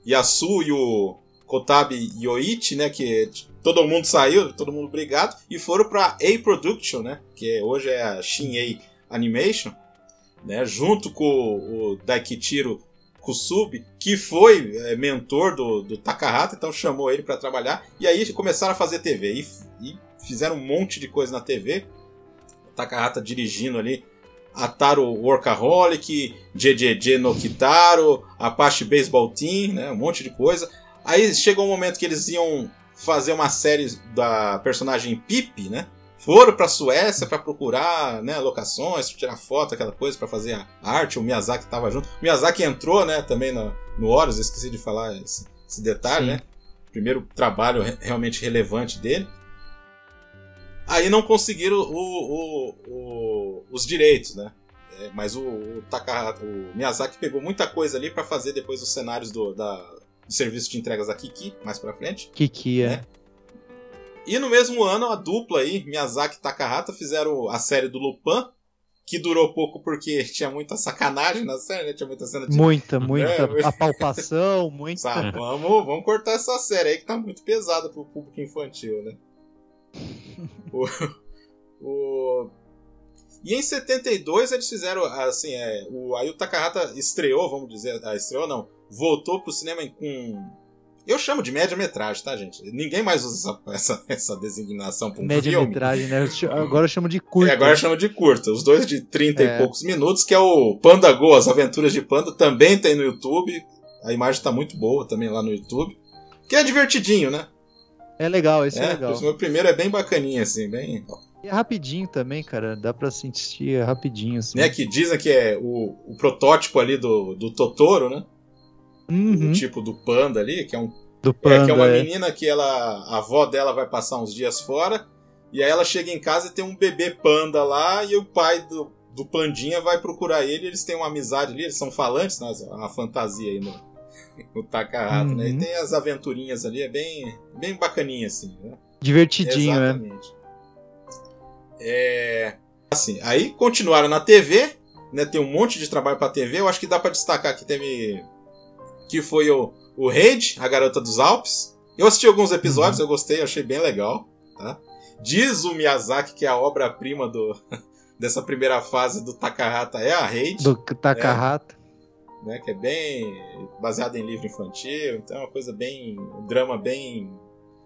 S2: Yasu e o Kotabi Yoichi, né? Que todo mundo saiu, todo mundo brigado, e foram para A Production, né? Que hoje é a Shin-A Animation, né? Junto com o Daikichiro Kusubi, que foi é, mentor do, do Takahata, então chamou ele para trabalhar, e aí começaram a fazer TV, e, e fizeram um monte de coisa na TV. O Takahata dirigindo ali Ataro Workaholic, JJJ no Kitaro, Apache Baseball Team, né, um monte de coisa. Aí chegou um momento que eles iam fazer uma série da personagem Pip, né? Foram pra Suécia para procurar né, locações, tirar foto, aquela coisa, para fazer a arte. O Miyazaki tava junto. O Miyazaki entrou, né, também no, no Horus, esqueci de falar esse, esse detalhe, Sim. né? Primeiro trabalho realmente relevante dele. Aí não conseguiram o, o, o, os direitos, né? É, mas o, o, o Miyazaki pegou muita coisa ali para fazer depois os cenários do, da, do serviço de entregas da Kiki, mais pra frente.
S3: Kiki, é. Né?
S2: E no mesmo ano, a dupla aí, Miyazaki e Takahata, fizeram a série do Lupin, que durou pouco porque [LAUGHS] tinha muita sacanagem na série, né? Tinha muita cena de.
S3: Muita, [LAUGHS] muita é, apalpação, muita.
S2: Sabe, vamos, vamos cortar essa série aí que tá muito pesada pro público infantil, né? [LAUGHS] o, o... E em 72 eles fizeram, assim, é, o, aí o Takahata estreou, vamos dizer, ah, estreou não, voltou pro cinema com eu chamo de média-metragem, tá, gente? Ninguém mais usa essa, [LAUGHS] essa, essa designação para um
S3: Média-metragem, né? Agora eu chamo de curta.
S2: É, agora eu chamo de curta. Os dois de 30 é. e poucos minutos, que é o Panda Go, As Aventuras de Panda, também tem no YouTube. A imagem tá muito boa também lá no YouTube. Que é divertidinho, né?
S3: É legal, esse é, é legal. O
S2: meu primeiro é bem bacaninha, assim, bem...
S3: E é rapidinho também, cara. Dá pra sentir rapidinho, assim.
S2: Né, que dizem que é o, o protótipo ali do, do Totoro, né?
S3: Uhum.
S2: O tipo do panda ali, que é um.
S3: Do panda,
S2: é, que é uma é. menina que ela. A avó dela vai passar uns dias fora. E aí ela chega em casa e tem um bebê panda lá. E o pai do, do pandinha vai procurar ele. Eles têm uma amizade ali, eles são falantes, né? Uma fantasia aí no, [LAUGHS] no Takahata, uhum. né? E uhum. tem as aventurinhas ali, é bem, bem bacaninha, assim, né?
S3: Divertidinho,
S2: né? Exatamente. né? É. Assim, aí continuaram na TV, né? Tem um monte de trabalho pra TV. Eu acho que dá para destacar que teve que foi o, o Raid, a Garota dos Alpes. Eu assisti alguns episódios, uhum. eu gostei, achei bem legal. Tá? Diz o Miyazaki que a obra-prima do [LAUGHS] dessa primeira fase do Takahata é a Raid.
S3: Do Takahata.
S2: É, né, que é bem baseado em livro infantil, então é uma coisa bem. um drama bem.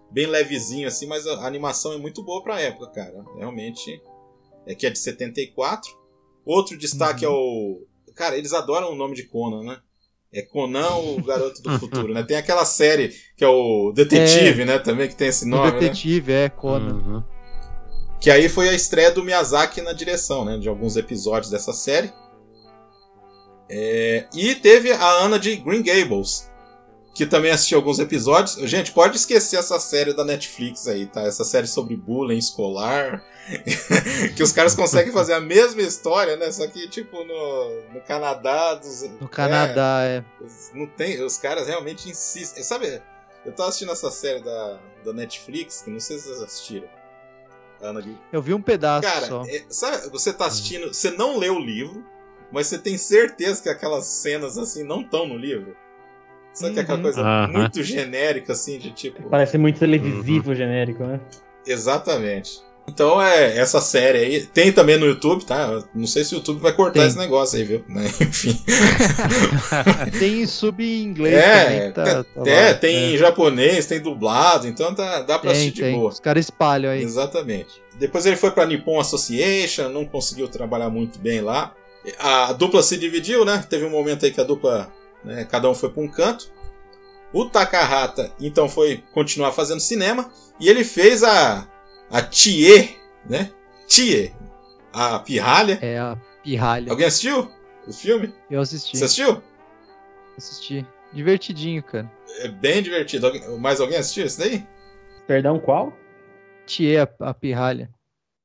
S2: bem levezinho assim, mas a animação é muito boa pra época, cara. Realmente. É que é de 74. Outro destaque uhum. é o. Cara, eles adoram o nome de Conan, né? É Conan, o Garoto do Futuro, né? Tem aquela série que é o Detetive, é, né? Também que tem esse nome. O
S3: né? Detetive,
S2: né?
S3: é, Conan. Uhum.
S2: Que aí foi a estreia do Miyazaki na direção, né? De alguns episódios dessa série. É... E teve a Ana de Green Gables, que também assistiu alguns episódios. Gente, pode esquecer essa série da Netflix aí, tá? Essa série sobre bullying escolar. [LAUGHS] que os caras conseguem fazer a mesma história, né? Só que, tipo, no, no Canadá. Dos,
S3: no Canadá, é, é.
S2: Não tem, os caras realmente insistem. Sabe, eu tô assistindo essa série da, da Netflix, que não sei se vocês assistiram. Ana
S3: Eu vi um pedaço
S2: Cara,
S3: só.
S2: É, sabe, você tá assistindo, você não leu o livro, mas você tem certeza que aquelas cenas assim não estão no livro. Sabe que é aquela uhum. coisa uhum. muito genérica, assim, de tipo.
S4: Parece muito televisivo uhum. genérico, né?
S2: Exatamente. Então é essa série aí. Tem também no YouTube, tá? Não sei se o YouTube vai cortar tem. esse negócio aí, viu? Né? Enfim. [LAUGHS]
S3: tem sub em inglês
S2: é, também. Tá, tá é, tem é. em japonês, tem dublado, então tá, dá pra tem, assistir de boa.
S3: Os caras espalham aí.
S2: Exatamente. Depois ele foi pra Nippon Association, não conseguiu trabalhar muito bem lá. A dupla se dividiu, né? Teve um momento aí que a dupla né? Cada um foi para um canto. O Takahata então foi continuar fazendo cinema e ele fez a a Tie, né? Tie, a pirralha.
S3: É a pirralha.
S2: Alguém assistiu o filme?
S3: Eu assisti.
S2: Você assistiu?
S3: Assisti. Divertidinho, cara.
S2: É bem divertido. Mais alguém assistiu esse daí?
S4: Perdão, qual?
S3: Tie, a, a pirralha.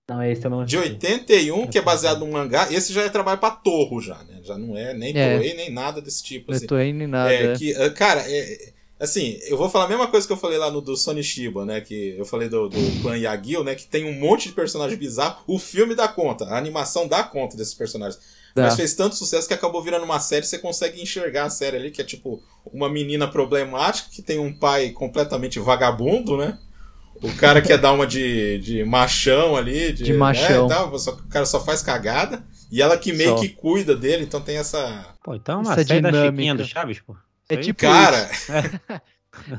S4: Não, esse eu não
S2: De 81, que é baseado num mangá. Esse já é trabalho pra Torro, já, né? Já não é nem é. Toei, nem nada desse tipo.
S3: Não
S2: assim.
S3: é Toei nem nada.
S2: É, é. Que, ah, cara, é, assim, eu vou falar a mesma coisa que eu falei lá no do Sony Shiba, né? Que eu falei do, do clã Yagyu, né? Que tem um monte de personagem bizarro. O filme dá conta, a animação dá conta desses personagens. Dá. Mas fez tanto sucesso que acabou virando uma série. Você consegue enxergar a série ali, que é tipo uma menina problemática que tem um pai completamente vagabundo, né? O cara quer dar uma de, de machão ali. De,
S3: de machão.
S2: Né, tal, só, o cara só faz cagada. E ela que meio só. que cuida dele, então tem essa.
S5: Pô, então é uma essa série dinâmica. da Chiquinha do Chaves, pô.
S3: É tipo.
S2: Cara.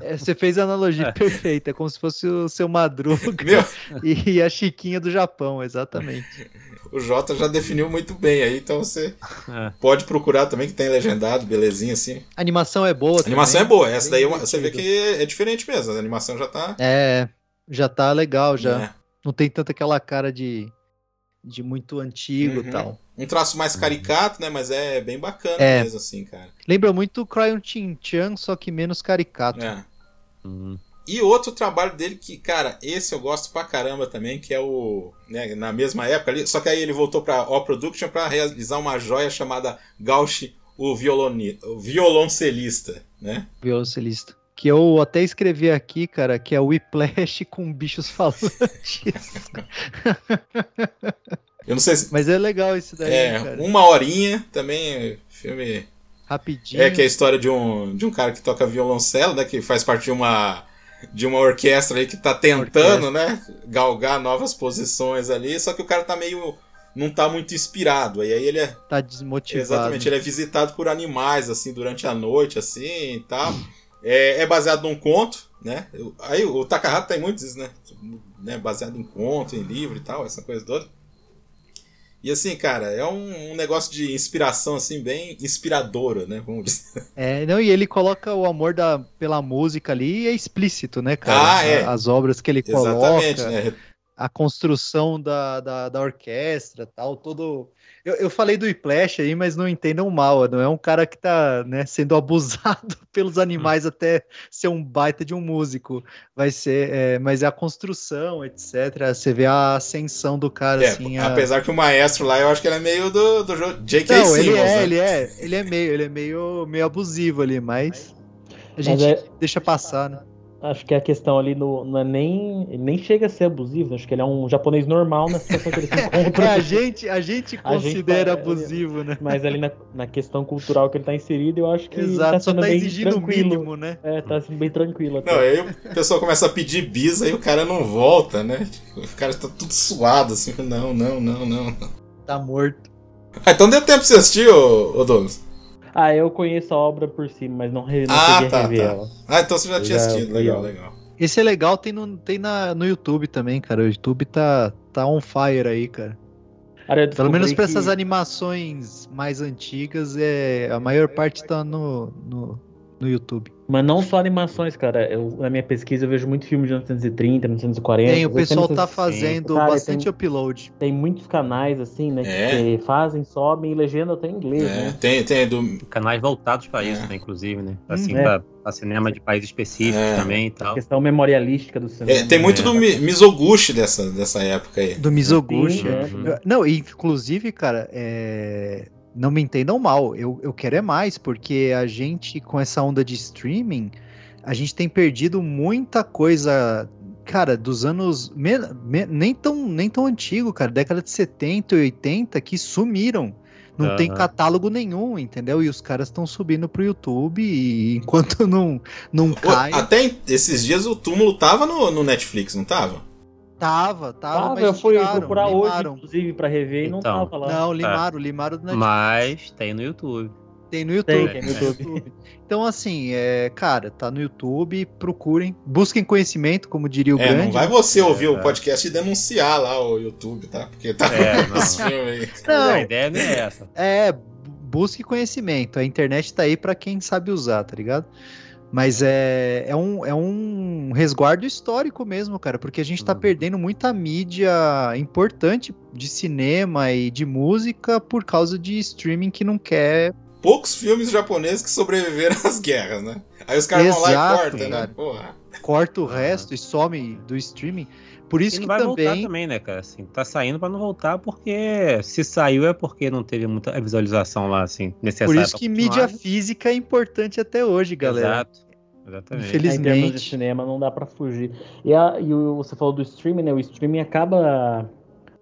S3: É, você fez a analogia [LAUGHS]
S5: É.
S3: perfeita, como se fosse o seu Madruga
S2: Meu, [LAUGHS]
S3: e a Chiquinha do Japão, exatamente.
S2: o Jota já definiu muito bem aí, então você
S5: É.
S2: pode procurar também que tem legendado, belezinha assim.
S3: A animação é boa.
S2: A animação é
S3: também,
S2: boa, essa
S3: bem
S2: daí é uma- você vê que é diferente mesmo, a animação já tá.
S3: É, já tá legal, já.
S2: né?
S3: Não tem tanta aquela cara de, de muito antigo
S2: Uhum.
S3: e tal.
S2: Um traço mais caricato, né? Mas é bem bacana
S3: É.
S2: mesmo, assim, cara.
S3: Lembra muito o Cryon Chin-chan, só que menos caricato.
S2: É.
S5: Hum.
S2: E outro trabalho dele que, cara, esse eu gosto pra caramba também, que é o. Né, na mesma época ali, só que aí ele voltou pra O Production pra realizar uma joia chamada Gauch, o, violoni, o violoncelista, né?
S3: Violoncelista. Que eu até escrevi aqui, cara, que é o Whiplash [LAUGHS] com bichos falantes.
S2: Eu não sei se.
S3: Mas é legal isso daí,
S2: É,
S3: cara.
S2: uma horinha também, filme.
S3: Rapidinho.
S2: É que é a história de um, de um cara que toca violoncelo, né? Que faz parte de uma, de uma orquestra aí que tá tentando, né? Galgar novas posições ali, só que o cara tá meio. não tá muito inspirado. E aí ele é.
S3: Tá desmotivado.
S2: Exatamente, ele é visitado por animais, assim, durante a noite, assim e tal. É, é baseado num conto, né? Aí o Takahata tem muitos, né? né? Baseado em conto, em livro e tal, essa coisa toda. E assim, cara, é um, um negócio de inspiração, assim, bem inspiradora, né? Vamos dizer. [LAUGHS]
S3: É, não, e ele coloca o amor da, pela música ali e é explícito, né, cara?
S2: Ah, é.
S3: As obras que ele
S2: Exatamente,
S3: coloca,
S2: né?
S3: a construção da, da, da orquestra tal, todo. Eu, eu falei do Whiplash aí, mas não entendam mal, não é um cara que tá né, sendo [LAUGHS] abusado pelos animais até ser um baita de um músico. Vai ser, é, mas é a construção, etc. Você vê a ascensão do cara,
S2: É,
S3: assim. a-
S2: apesar que o maestro lá, eu acho que ele é meio do, do J.K.
S3: Não,
S2: Simmons,
S3: ele é,
S2: né?
S3: ele é, ele é meio, ele é meio, meio abusivo ali, mas a
S4: Mas
S3: gente
S4: é-
S3: deixa passar, né?
S4: Acho que a questão ali no, não é nem. Ele nem chega a ser abusivo, acho que ele é um japonês normal na situação que ele se [LAUGHS]
S3: É,
S4: encontra.
S3: a gente, a gente
S4: A gente
S3: considera
S4: tá-
S3: abusivo, né?
S4: Mas ali na, na questão cultural que ele tá inserido, eu acho que
S3: Exato,
S4: tá
S3: só
S4: sendo
S3: tá
S4: bem
S3: exigindo o
S4: tranquilo.
S3: mínimo, né?
S4: É, tá sendo bem tranquilo até.
S2: Não, aí o pessoal começa a pedir bis, aí o cara não volta, né? O cara tá tudo suado, assim, não, não, não, não.
S3: Tá morto.
S2: Ah, então deu tempo pra você assistir, ô, ô Douglas?
S4: Ah, eu conheço a obra por cima, mas não, re, não
S2: Ah, tá,
S4: rever
S2: tá.
S4: ela.
S2: Ah, então você já
S4: Eu
S2: tinha
S4: já
S2: assistido,
S4: vi
S2: legal,
S4: ela.
S2: legal.
S3: Esse é legal, tem no, tem na, no YouTube também, cara. O YouTube tá, tá on fire aí, cara.
S4: Cara,
S3: Pelo menos pra
S4: que-
S3: essas animações mais antigas, é, a maior parte tá no, no, no YouTube.
S4: Mas não só animações, cara. Eu, na minha pesquisa eu vejo muito filme de 1930, 1940.
S3: Tem, o pessoal tá fazendo
S4: Cara,
S3: bastante
S4: tem-
S3: upload.
S4: Tem muitos canais, assim, né?
S2: É.
S4: Que fazem, sobem e legenda até em inglês,
S2: É,
S4: né?
S2: tem, tem do.
S5: Canais voltados pra isso,
S2: É.
S5: né, inclusive, né? Assim,
S4: Hum.
S5: pra, pra cinema de países específicos
S2: É.
S5: também e tal.
S4: Questão memorialística do cinema.
S2: é, tem muito
S5: É.
S2: do Mi- Mizoguchi dessa, dessa época aí.
S3: Do Mizoguchi.
S4: Sim, é.
S5: Uhum.
S3: Não, e, inclusive, cara, é, não me entendam mal, eu, eu quero é mais, porque a gente, com essa onda de streaming, a gente tem perdido muita coisa, cara, dos anos me- me- nem, tão, nem tão antigo, cara, década de 70 e 80, que sumiram. Não tem
S5: Aham.
S3: catálogo nenhum, entendeu? E os caras estão subindo pro YouTube e [LAUGHS] enquanto não, não cai,
S2: até esses dias o túmulo tava no, no Netflix, não tava?
S3: Tava, tava, mas
S4: eu fui
S3: tiraram,
S4: procurar hoje,
S3: limaram.
S4: inclusive, pra rever e não
S5: Então.
S4: tava lá.
S3: Não, limaram, limaram do Netflix.
S5: Mas tem no YouTube.
S3: Tem no YouTube.
S4: Tem,
S5: tem
S3: no
S5: no
S3: YouTube. [LAUGHS] Então, assim, é, cara, tá no YouTube, procurem, busquem conhecimento, como diria o
S2: É,
S3: grande.
S2: não vai você ouvir o
S5: É.
S2: podcast e denunciar lá o YouTube, tá? Porque tá
S5: É, [LAUGHS] não.
S2: esse filme aí. [LAUGHS]
S3: Não.
S5: A ideia não é essa.
S3: É, bu- busque conhecimento. A internet tá aí pra quem sabe usar, tá ligado? Mas é, é, um, é um resguardo histórico mesmo, cara, porque a gente tá
S5: Uhum.
S3: perdendo muita mídia importante de cinema e de música por causa de streaming que não quer.
S2: Poucos filmes japoneses que sobreviveram [LAUGHS] às guerras, né? Aí os caras vão lá e
S3: Exato,
S2: cortam, né? Porra.
S3: corta o
S5: Aham.
S3: resto e some do streaming. Por isso
S5: E não
S3: que
S5: vai voltar
S3: também.
S5: também, né, cara? Assim, tá saindo pra não voltar porque se saiu é porque não teve muita visualização lá, assim, necessária.
S3: Por isso que mídia física é importante até hoje, galera.
S5: Exato. Exatamente.
S3: Infeliz-
S4: É, em termos de cinema não dá pra fugir. E, a- e o- você falou do streaming, né? O streaming acaba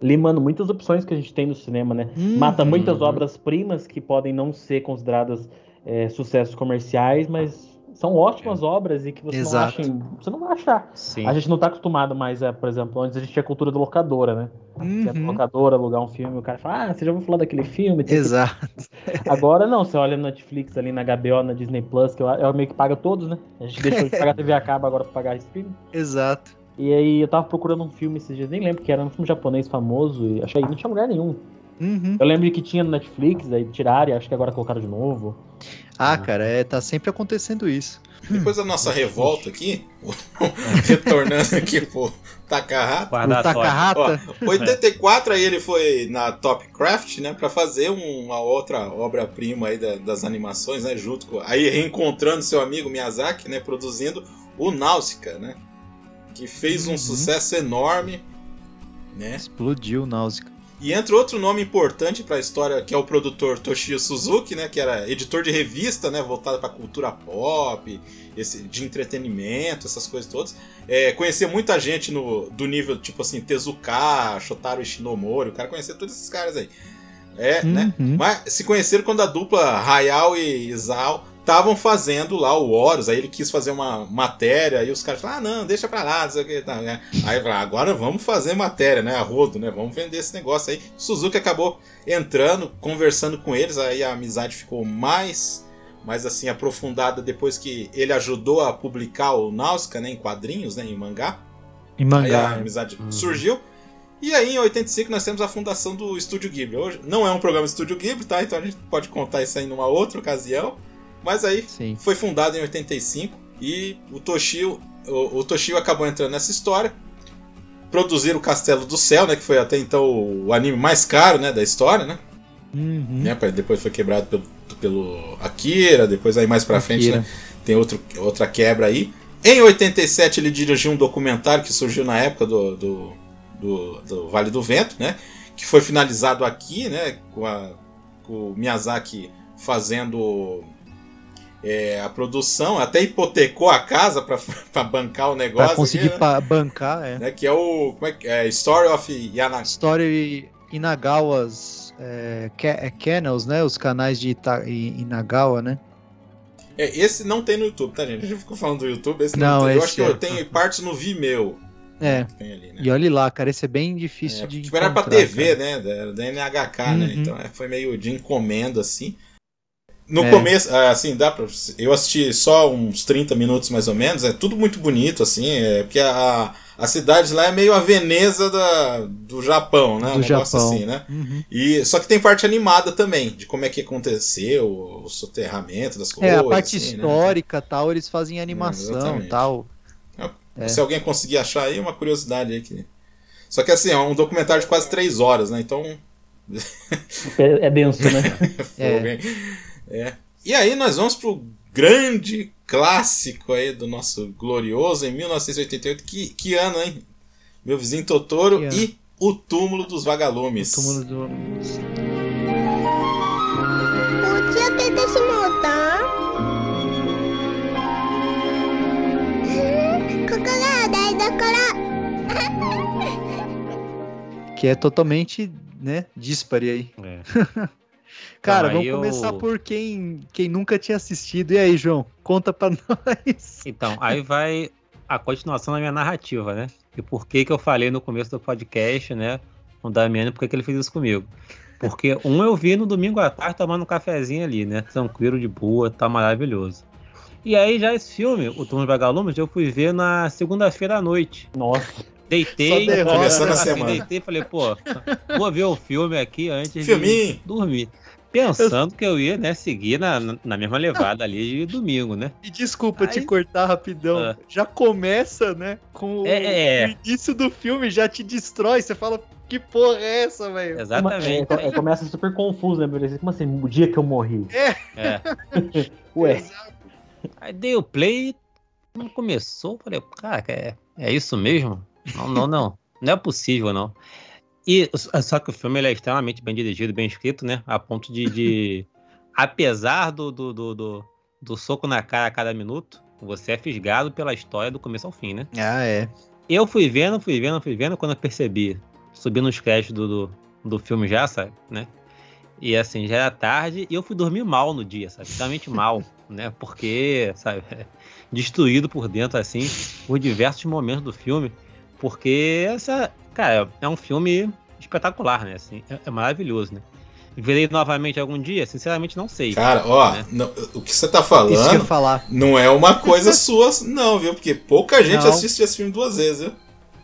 S4: limando muitas opções que a gente tem no cinema, né?
S3: Hum,
S4: Mata muitas
S5: Uhum.
S4: obras-primas que podem não ser consideradas é, sucessos comerciais, mas são ótimas é. obras e que você
S3: Exato.
S4: não acha. Você não vai achar.
S5: Sim.
S4: A gente não tá acostumado mais, é, por exemplo, antes a gente tinha cultura da locadora, né?
S3: Uhum.
S4: Você locadora, alugar um filme, o cara fala, ah, você já ouviu falar daquele filme?
S3: Exato. [LAUGHS]
S4: Agora não, você olha no Netflix ali na HBO, na Disney Plus, que ela meio que paga todos, né? A gente deixou de pagar [LAUGHS] TV a cabo agora pra pagar streaming.
S3: Exato.
S4: E aí eu tava procurando um filme esses dias, nem lembro que era um filme japonês famoso, e achei não tinha lugar nenhum.
S3: Uhum.
S4: Eu lembro que tinha no Netflix, aí tiraram e acho que agora colocaram de novo.
S3: Ah, cara, é, tá sempre acontecendo isso.
S2: Depois da nossa revolta aqui, [LAUGHS] retornando aqui pro Takahata.
S3: O. Takahata.
S2: Ó, 84 aí ele foi na Topcraft, né, para fazer uma outra obra-prima aí da- das animações, né, junto com aí reencontrando seu amigo Miyazaki, né, produzindo o Náusica, né, que fez um
S3: Uhum.
S2: sucesso enorme, né?
S3: Explodiu Náusea.
S2: E entra outro nome importante para a história, que é o produtor Toshio Suzuki, né, que era editor de revista, né, voltada para cultura pop, esse, de entretenimento, essas coisas todas. É, conhecia muita gente no, do nível tipo assim Tezuka, Shotaro Ishinomori, o cara conhecia todos esses caras aí. É, né?
S3: Uhum.
S2: Mas se conheceram quando a dupla Hayao e Isao estavam fazendo lá o Horus, aí ele quis fazer uma matéria, aí os caras falaram, ah, não, deixa pra lá, não sei o que, tá, né? Aí falaram, agora vamos fazer matéria, né, a rodo, né, vamos vender esse negócio aí. Suzuki acabou entrando, conversando com eles, aí a amizade ficou mais, mais assim, aprofundada depois que ele ajudou a publicar o Náusica, né, em quadrinhos, né, em mangá.
S3: Em
S2: Aí a
S3: mangá.
S2: amizade
S5: Uhum.
S2: surgiu. E aí, em 85, nós temos a fundação do Estúdio Ghibli. Hoje não é um programa Estúdio Ghibli, tá? Então a gente pode contar isso aí numa outra ocasião. Mas aí
S3: Sim.
S2: foi fundado em 85 e o Toshio, o, o Toshio acabou entrando nessa história. Produziram o Castelo do Céu, né? Que foi até então o anime mais caro né, da história, né?
S3: Uhum.
S2: né depois foi quebrado pelo, pelo Akira, depois aí mais pra frente
S3: Akira.
S2: né, tem outro, outra quebra aí. Em 87 ele dirigiu um documentário que surgiu na época do, do, do- do Vale do Vento, né? Que foi finalizado aqui, né? Com, a- com o Miyazaki fazendo é, a produção, até hipotecou a casa pra [LAUGHS] pra bancar o negócio.
S3: Pra conseguir
S2: aqui, né?
S3: bancar, é.
S2: Né, Que é o como é, que- é, Story of Yana,
S3: Story Inagawa's é, ca- é, Canals, né? Os canais de Ita Inagawa, né?
S2: É, esse não tem no YouTube, tá, gente? A gente ficou falando do YouTube, esse
S3: Não,
S2: não, tem. Eu acho que
S3: é.
S2: eu tenho partes no Vimeo.
S3: É.
S2: que Tem ali, né?
S3: E olhe lá, cara, esse é bem difícil
S2: É,
S3: de.
S2: tipo, era pra TV,
S3: cara.
S2: né? Da, da NHK, né?
S3: Uhum.
S2: Então é, foi meio de encomenda, assim. No
S3: É.
S2: começo, ah, assim, dá pra. Eu assisti só uns 30 minutos mais ou menos, é tudo muito bonito, assim, é, porque a, a cidade lá é meio a Veneza da, do Japão, né?
S3: Do
S2: um negócio
S3: Japão.
S2: assim, né?
S3: Uhum.
S2: E, só que tem parte animada também, de como é que aconteceu, o soterramento das coisas.
S3: É, a parte
S2: assim, né?
S3: histórica tal, eles fazem animação
S2: exatamente.
S3: tal. É.
S2: Se alguém conseguir achar aí, uma curiosidade aí que. Só que assim, é um documentário de quase três horas, né? Então. [LAUGHS]
S4: É, é denso, né? [LAUGHS]
S3: É.
S2: É. E aí nós vamos pro grande clássico aí do nosso glorioso em 1988. Que, que ano, hein? Meu vizinho Totoro e O Túmulo dos Vagalumes.
S3: O Túmulo
S6: dos Vagalumes. Que?
S3: Que é totalmente, né, dispare aí.
S5: É. [LAUGHS]
S3: Cara,
S5: Então,
S3: vamos começar
S5: eu-
S3: por quem, quem nunca tinha assistido. E aí, João? Conta pra [LAUGHS] nós.
S5: Então, aí vai a continuação da minha narrativa, né? E por que que eu falei no começo do podcast, né? O Damiano, por que que ele fez isso comigo? Porque um eu vi no domingo à tarde tomando um cafezinho ali, né? Tranquilo, de boa, tá maravilhoso. E aí já esse filme, o Túmulo dos Vagalumes, eu fui ver na segunda-feira à noite.
S4: Nossa.
S5: Deitei,
S3: Só derrota.
S2: Começando a
S5: assim,
S2: semana.
S5: deitei e falei, pô, vou ver o filme aqui antes
S2: Filminho.
S5: de dormir. Pensando que eu ia, né, seguir na, na mesma levada ali de domingo, né?
S3: E desculpa te
S5: Aí-
S3: cortar rapidão.
S5: Ah.
S3: Já começa, né? Com o,
S5: É, é.
S3: o início do filme, já te destrói. Você fala, que porra é essa, velho?
S5: Exatamente.
S4: É, é, começa super confuso, né? Porque, Como assim? O dia que eu morri.
S5: É. [LAUGHS]
S4: Ué,
S3: Exato.
S5: Aí dei o play, não começou, falei, cara, é, é isso mesmo? Não, não, não. Não é possível, não. E só que o filme é extremamente bem dirigido, bem escrito, né? A ponto de. de- [LAUGHS] apesar do, do, do, do, soco na cara a cada minuto, você é fisgado pela história do começo ao fim, né?
S3: Ah, é.
S5: Eu fui vendo, fui vendo, fui vendo, quando eu percebi, subi nos créditos do, do, do filme já, sabe, né? E assim, já era tarde e eu fui dormir mal no dia, sabe? Realmente [LAUGHS] mal, né? Porque, sabe, [LAUGHS] destruído por dentro, assim, por diversos momentos do filme. Porque essa, cara, é um filme espetacular, né? Assim, é, é maravilhoso, né? Verei novamente algum dia? Sinceramente, não sei.
S2: Cara, ó,
S5: né?
S2: não, o que você tá falando
S3: falar.
S2: não é uma coisa [LAUGHS] sua, não, viu? Porque pouca gente
S3: Não.
S2: assiste esse filme duas vezes, viu?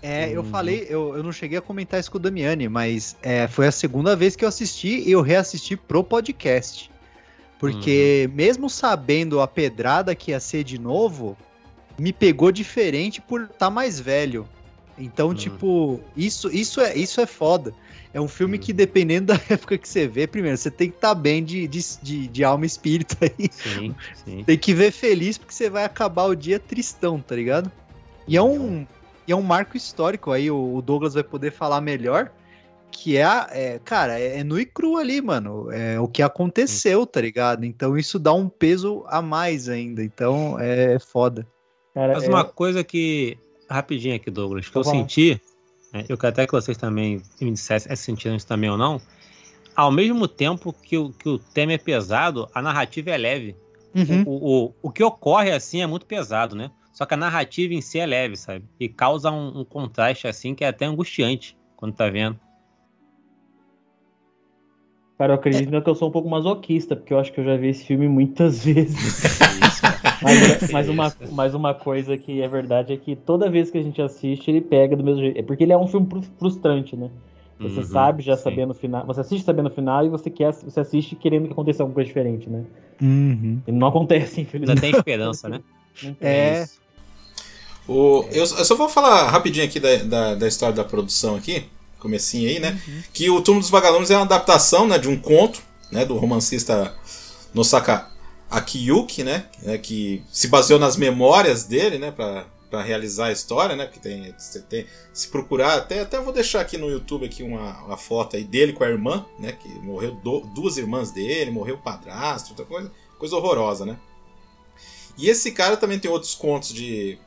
S3: É, eu
S5: Uhum.
S3: falei, eu, eu não cheguei a comentar isso com o Damiani, mas é, foi a segunda vez que eu assisti e eu reassisti pro podcast. Porque
S5: Uhum.
S3: mesmo sabendo a pedrada que ia ser de novo, me pegou diferente por estar mais velho. Então,
S5: Uhum.
S3: tipo, isso, isso, é, isso é foda. É um filme
S5: Uhum.
S3: que, dependendo da [LAUGHS] época que você vê, primeiro, você tem que estar bem de, de, de, de alma e espírito aí.
S5: Sim, sim.
S3: Tem que ver feliz porque você vai acabar o dia tristão, tá ligado? E é um, e é um marco histórico aí, o o Douglas vai poder falar melhor, que é, a- é, cara, é, é nu e cru ali, mano. É o que aconteceu, tá ligado? Então isso dá um peso a mais ainda. Então é foda.
S4: Cara,
S5: Mas
S4: é-
S5: uma coisa que. Rapidinho aqui, Douglas, que eu
S4: Vamos lá.
S5: senti, né, eu quero até que vocês também me dissessem se sentiram isso também ou não. Ao mesmo tempo que o, que o tema é pesado, a narrativa é leve.
S3: Uhum.
S5: O, o, o que ocorre assim é muito pesado, né? Só que a narrativa em si é leve, sabe? E causa um, um contraste assim que é até angustiante quando tá vendo.
S4: Cara, eu acredito que eu sou um pouco masoquista, porque eu acho que eu já vi esse filme muitas [LAUGHS] vezes. [LAUGHS] Mas, [LAUGHS] mas uma, mas uma coisa que é verdade é que toda vez que a gente assiste, ele pega do mesmo jeito. É porque ele é um filme frus- frustrante, né? Você
S5: Uhum,
S4: sabe já
S5: sim.
S4: sabendo o final. Você assiste sabendo o final e você quer, você assiste querendo que aconteça alguma coisa diferente, né?
S3: Uhum.
S4: E não acontece,
S5: Ainda
S4: infelizmente.
S5: tem esperança, né? [LAUGHS]
S4: Não tem.
S3: É.
S5: isso.
S2: O, eu, eu só vou falar rapidinho aqui da, da, da história da produção aqui, comecinho aí, né? Que o Túmulo dos Vagalumes é uma adaptação né, de um conto, né? Do romancista Nosaka Akiyuki, né? é, que se baseou nas memórias dele, né? Pra, pra realizar a história, né? Porque tem, tem se procurar, até, até vou deixar aqui no YouTube aqui uma, uma foto aí dele com a irmã, né? Que morreu do- duas irmãs dele, morreu o padrasto, outra coisa, coisa horrorosa, né? E esse cara também tem outros contos de,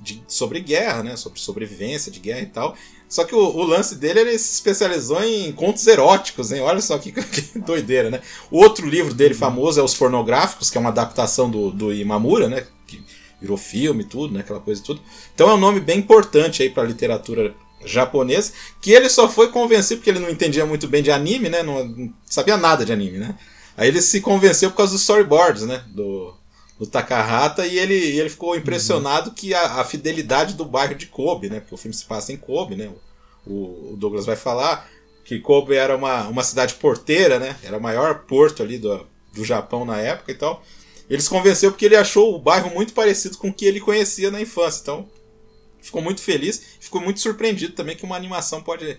S2: de- sobre guerra, né? Sobre sobrevivência de guerra e tal. Só que o, o lance dele ele se especializou em contos eróticos, hein? Olha só que, [LAUGHS] que doideira, né? O outro livro dele famoso é Os Pornográficos, que é uma adaptação do, do Imamura, né? Que virou filme e tudo, né? Aquela coisa e tudo. Então é um nome bem importante aí pra literatura japonesa, que ele só foi convencido porque ele não entendia muito bem de anime, né? Não, não sabia nada de anime, né? Aí ele se convenceu por causa dos storyboards, né? Do, do Takahata e ele, ele ficou impressionado que a, a fidelidade do bairro de Kobe, né? Porque o filme se passa em Kobe, né? O, o Douglas vai falar que Kobe era uma, uma cidade porteira, né? Era o maior porto ali do, do Japão na época e tal. Ele se convenceu porque ele achou o bairro muito parecido com o que ele conhecia na infância. Então, ficou muito feliz. Ficou muito surpreendido também que uma animação pode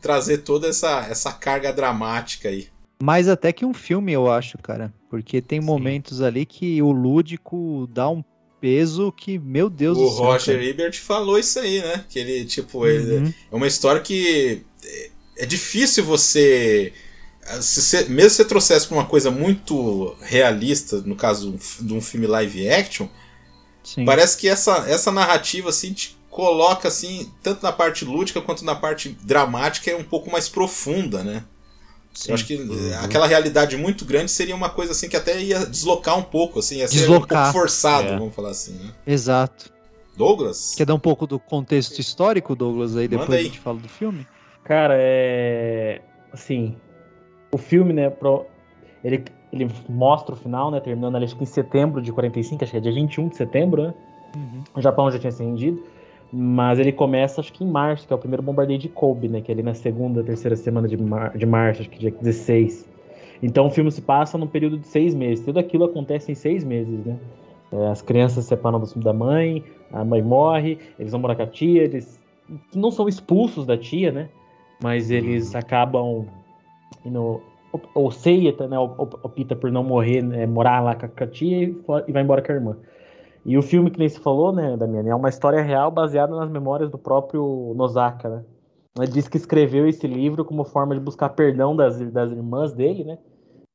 S2: trazer toda essa, essa carga dramática aí.
S3: Mais até que um filme, eu acho, cara. Porque tem
S5: Sim.
S3: momentos ali que o lúdico dá um peso que, meu Deus
S2: o
S3: do céu.
S2: Roger
S3: cara.
S2: Ebert falou isso aí, né? Que ele, tipo, ele,
S3: Uhum.
S2: é uma história que é- é difícil você. Se você mesmo se você trouxesse pra uma coisa muito realista, no caso de um filme live action,
S3: Sim.
S2: parece que essa, essa narrativa assim te coloca assim, tanto na parte lúdica quanto na parte dramática, é um pouco mais profunda, né?
S3: Sim.
S2: Eu acho que eh, aquela realidade muito grande seria uma coisa assim que até ia deslocar um pouco, assim, ia ser um
S3: Deslocar.
S2: pouco forçado,
S5: É.
S2: vamos falar assim, né?
S3: Exato.
S2: Douglas?
S3: Quer dar um pouco do contexto histórico, Douglas, aí
S2: Manda
S3: depois
S2: aí.
S3: a gente fala do filme?
S4: Cara, é. Assim. O filme, né? Pro... Ele, ele mostra o final, né? Terminando ali, acho que em setembro de 45, acho que é dia 21 de setembro, né?
S3: Uhum.
S4: O Japão já tinha se rendido. Mas ele começa, acho que em março, que é o primeiro bombardeio de Kobe, né? Que é ali na segunda, terceira semana de, mar... de março, acho que dia 16. Então o filme se passa num período de seis meses. Tudo aquilo acontece em seis meses, né? É, as crianças se separam do- da mãe, a mãe morre, eles vão morar com a tia, eles não são expulsos da tia, né? Mas eles acabam indo. O, o Seiya, né, op- opta por não morrer, né, morar lá com a, tia e vai embora com a irmã. E o filme que nem se falou, né, Damiani, é uma história real baseada nas memórias do próprio Nozaka, né? Ele disse que escreveu esse livro como forma de buscar perdão das, das irmãs dele, né?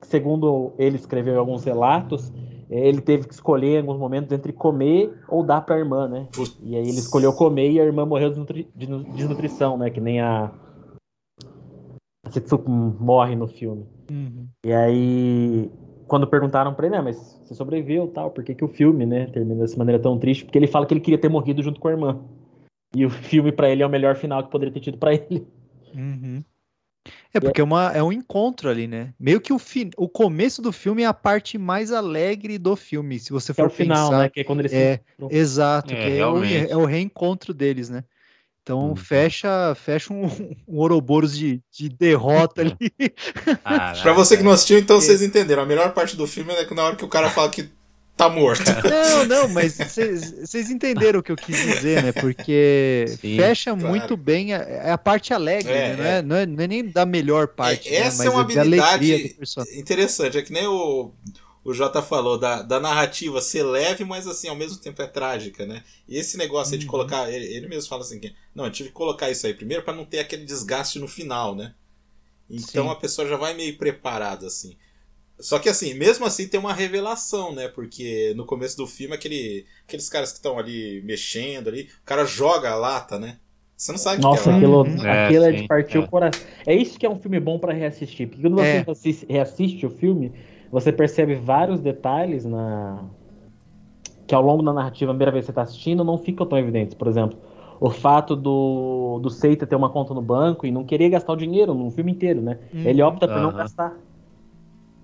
S4: Segundo ele escreveu em alguns relatos, eh, ele teve que escolher em alguns momentos entre comer ou dar para a irmã, né? E aí ele escolheu comer e a irmã morreu de, nutri- de nu- desnutrição, né? Que nem a Setsuko morre no filme.
S3: Uhum.
S4: E aí, quando perguntaram pra ele, né, mas você sobreviveu tal, por que, que o filme, né, termina dessa maneira tão triste? Porque ele fala que ele queria ter morrido junto com a irmã. E o filme pra ele é o melhor final que poderia ter tido pra ele.
S3: Uhum. É porque é, uma, é um encontro ali, né? Meio que o, fi, o começo do filme é a parte mais alegre do filme, se você
S4: é
S3: for
S4: o final,
S3: pensar.
S4: né? Que é quando eles se
S3: É,
S4: encontram.
S3: exato,
S5: É,
S3: que é o, é o reencontro deles, né? Então
S5: Uhum.
S3: fecha, fecha um, [LAUGHS] um Ouroboros de, de derrota ali.
S2: Pra você que não assistiu, então vocês entenderam. A melhor parte do filme é que na hora que o cara fala que tá morto.
S3: Não, não, mas vocês entenderam o que eu quis dizer, né? Porque
S5: Sim,
S3: fecha
S2: claro.
S3: muito bem a, é a parte alegre,
S2: É,
S3: né? Não, é, não, é, não é nem da melhor parte,
S2: É,
S3: né?
S2: essa
S3: mas
S2: é uma habilidade interessante. É que nem o, o Jota falou, da, da narrativa ser leve, mas assim, ao mesmo tempo é trágica, né? E esse negócio aí de
S3: Uhum.
S2: colocar. Ele, ele mesmo fala assim: que, não, eu tive que colocar isso aí primeiro pra não ter aquele desgaste no final, né? Então
S3: Sim.
S2: a pessoa já vai meio preparada, assim. Só que assim, mesmo assim tem uma revelação, né? Porque no começo do filme, aquele, aqueles caras que estão ali mexendo ali, o cara joga a lata, né? Você não sabe o que
S4: Nossa,
S2: que é
S4: aquilo,
S3: Uhum.
S5: É,
S4: aquilo é, de partir
S5: é.
S4: o coração. É isso que é um filme bom pra reassistir. Porque quando você
S3: É.
S4: reassiste, reassiste o filme, você percebe vários detalhes na que ao longo da narrativa, a primeira vez que você tá assistindo, não ficam tão evidentes. Por exemplo, o fato do, do Seita ter uma conta no banco e não querer gastar o dinheiro no filme inteiro, né? Ele opta por não
S5: Aham.
S4: gastar.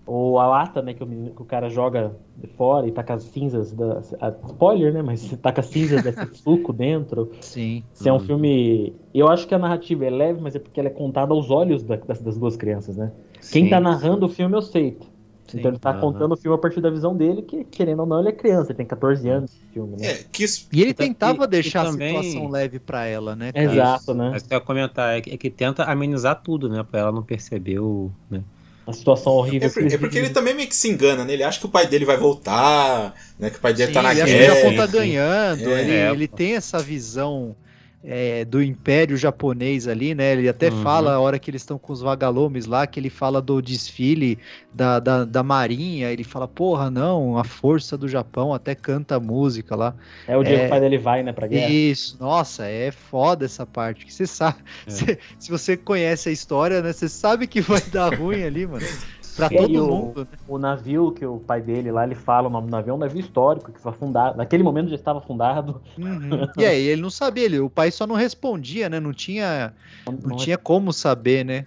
S4: Ou a lata, né, que o, menino- que o cara joga de fora e taca as cinzas da. a- spoiler, né? Mas taca as cinzas desse [LAUGHS] suco dentro.
S3: Sim.
S4: Se é um filme. Eu acho que a narrativa é leve, mas é porque ela é contada aos olhos da- das, das duas crianças, né? Quem
S5: Sim,
S4: tá narrando o filme é o Seito.
S3: Sim.
S4: Então ele tá
S5: Aham.
S4: contando o filme a partir da visão dele, que, querendo ou não, ele é criança, ele tem 14 anos no filme, né?
S2: É, quis.
S3: E ele
S5: ta-
S3: tentava
S5: e-
S3: deixar
S5: e também-
S3: a situação leve pra ela, né? cara?
S4: Exato, né?
S5: Mas eu ia comentar, é que, é que tenta amenizar tudo, né? Pra ela não perceber o. Né?
S4: A situação horrível.
S2: É, por-
S4: que
S2: é porque ele também meio que se engana, né? Ele acha que o pai dele vai voltar, né? Que o pai dele
S3: Sim,
S2: tá na
S3: ele acha
S2: guerra.
S3: que o Japão tá ganhando,
S2: É,
S3: ele,
S5: é,
S3: ele tem essa visão é, do Império Japonês ali, né? Ele até
S5: Uhum.
S3: fala a hora que eles estão com os vagalumes lá, que ele fala do desfile da, da, da marinha, ele fala, porra, não, a força do Japão, até canta a música lá.
S4: É o dia que
S3: é-
S4: o pai dele vai, né, pra guerra.
S3: Isso, nossa, é foda essa parte, que você sabe,
S5: É. [LAUGHS]
S3: você- se você conhece a história, né, você sabe que vai dar ruim ali, mano, [LAUGHS] pra
S4: E
S3: todo
S4: o-
S3: mundo, né?
S4: O navio que o pai dele lá, ele fala o nome do navio, é um navio histórico que foi fundado. Naquele momento já estava fundado.
S3: Uhum. [LAUGHS] E aí, ele não sabia, ele, o pai só não respondia, né, não tinha, não
S4: Não-
S3: tinha como saber, né.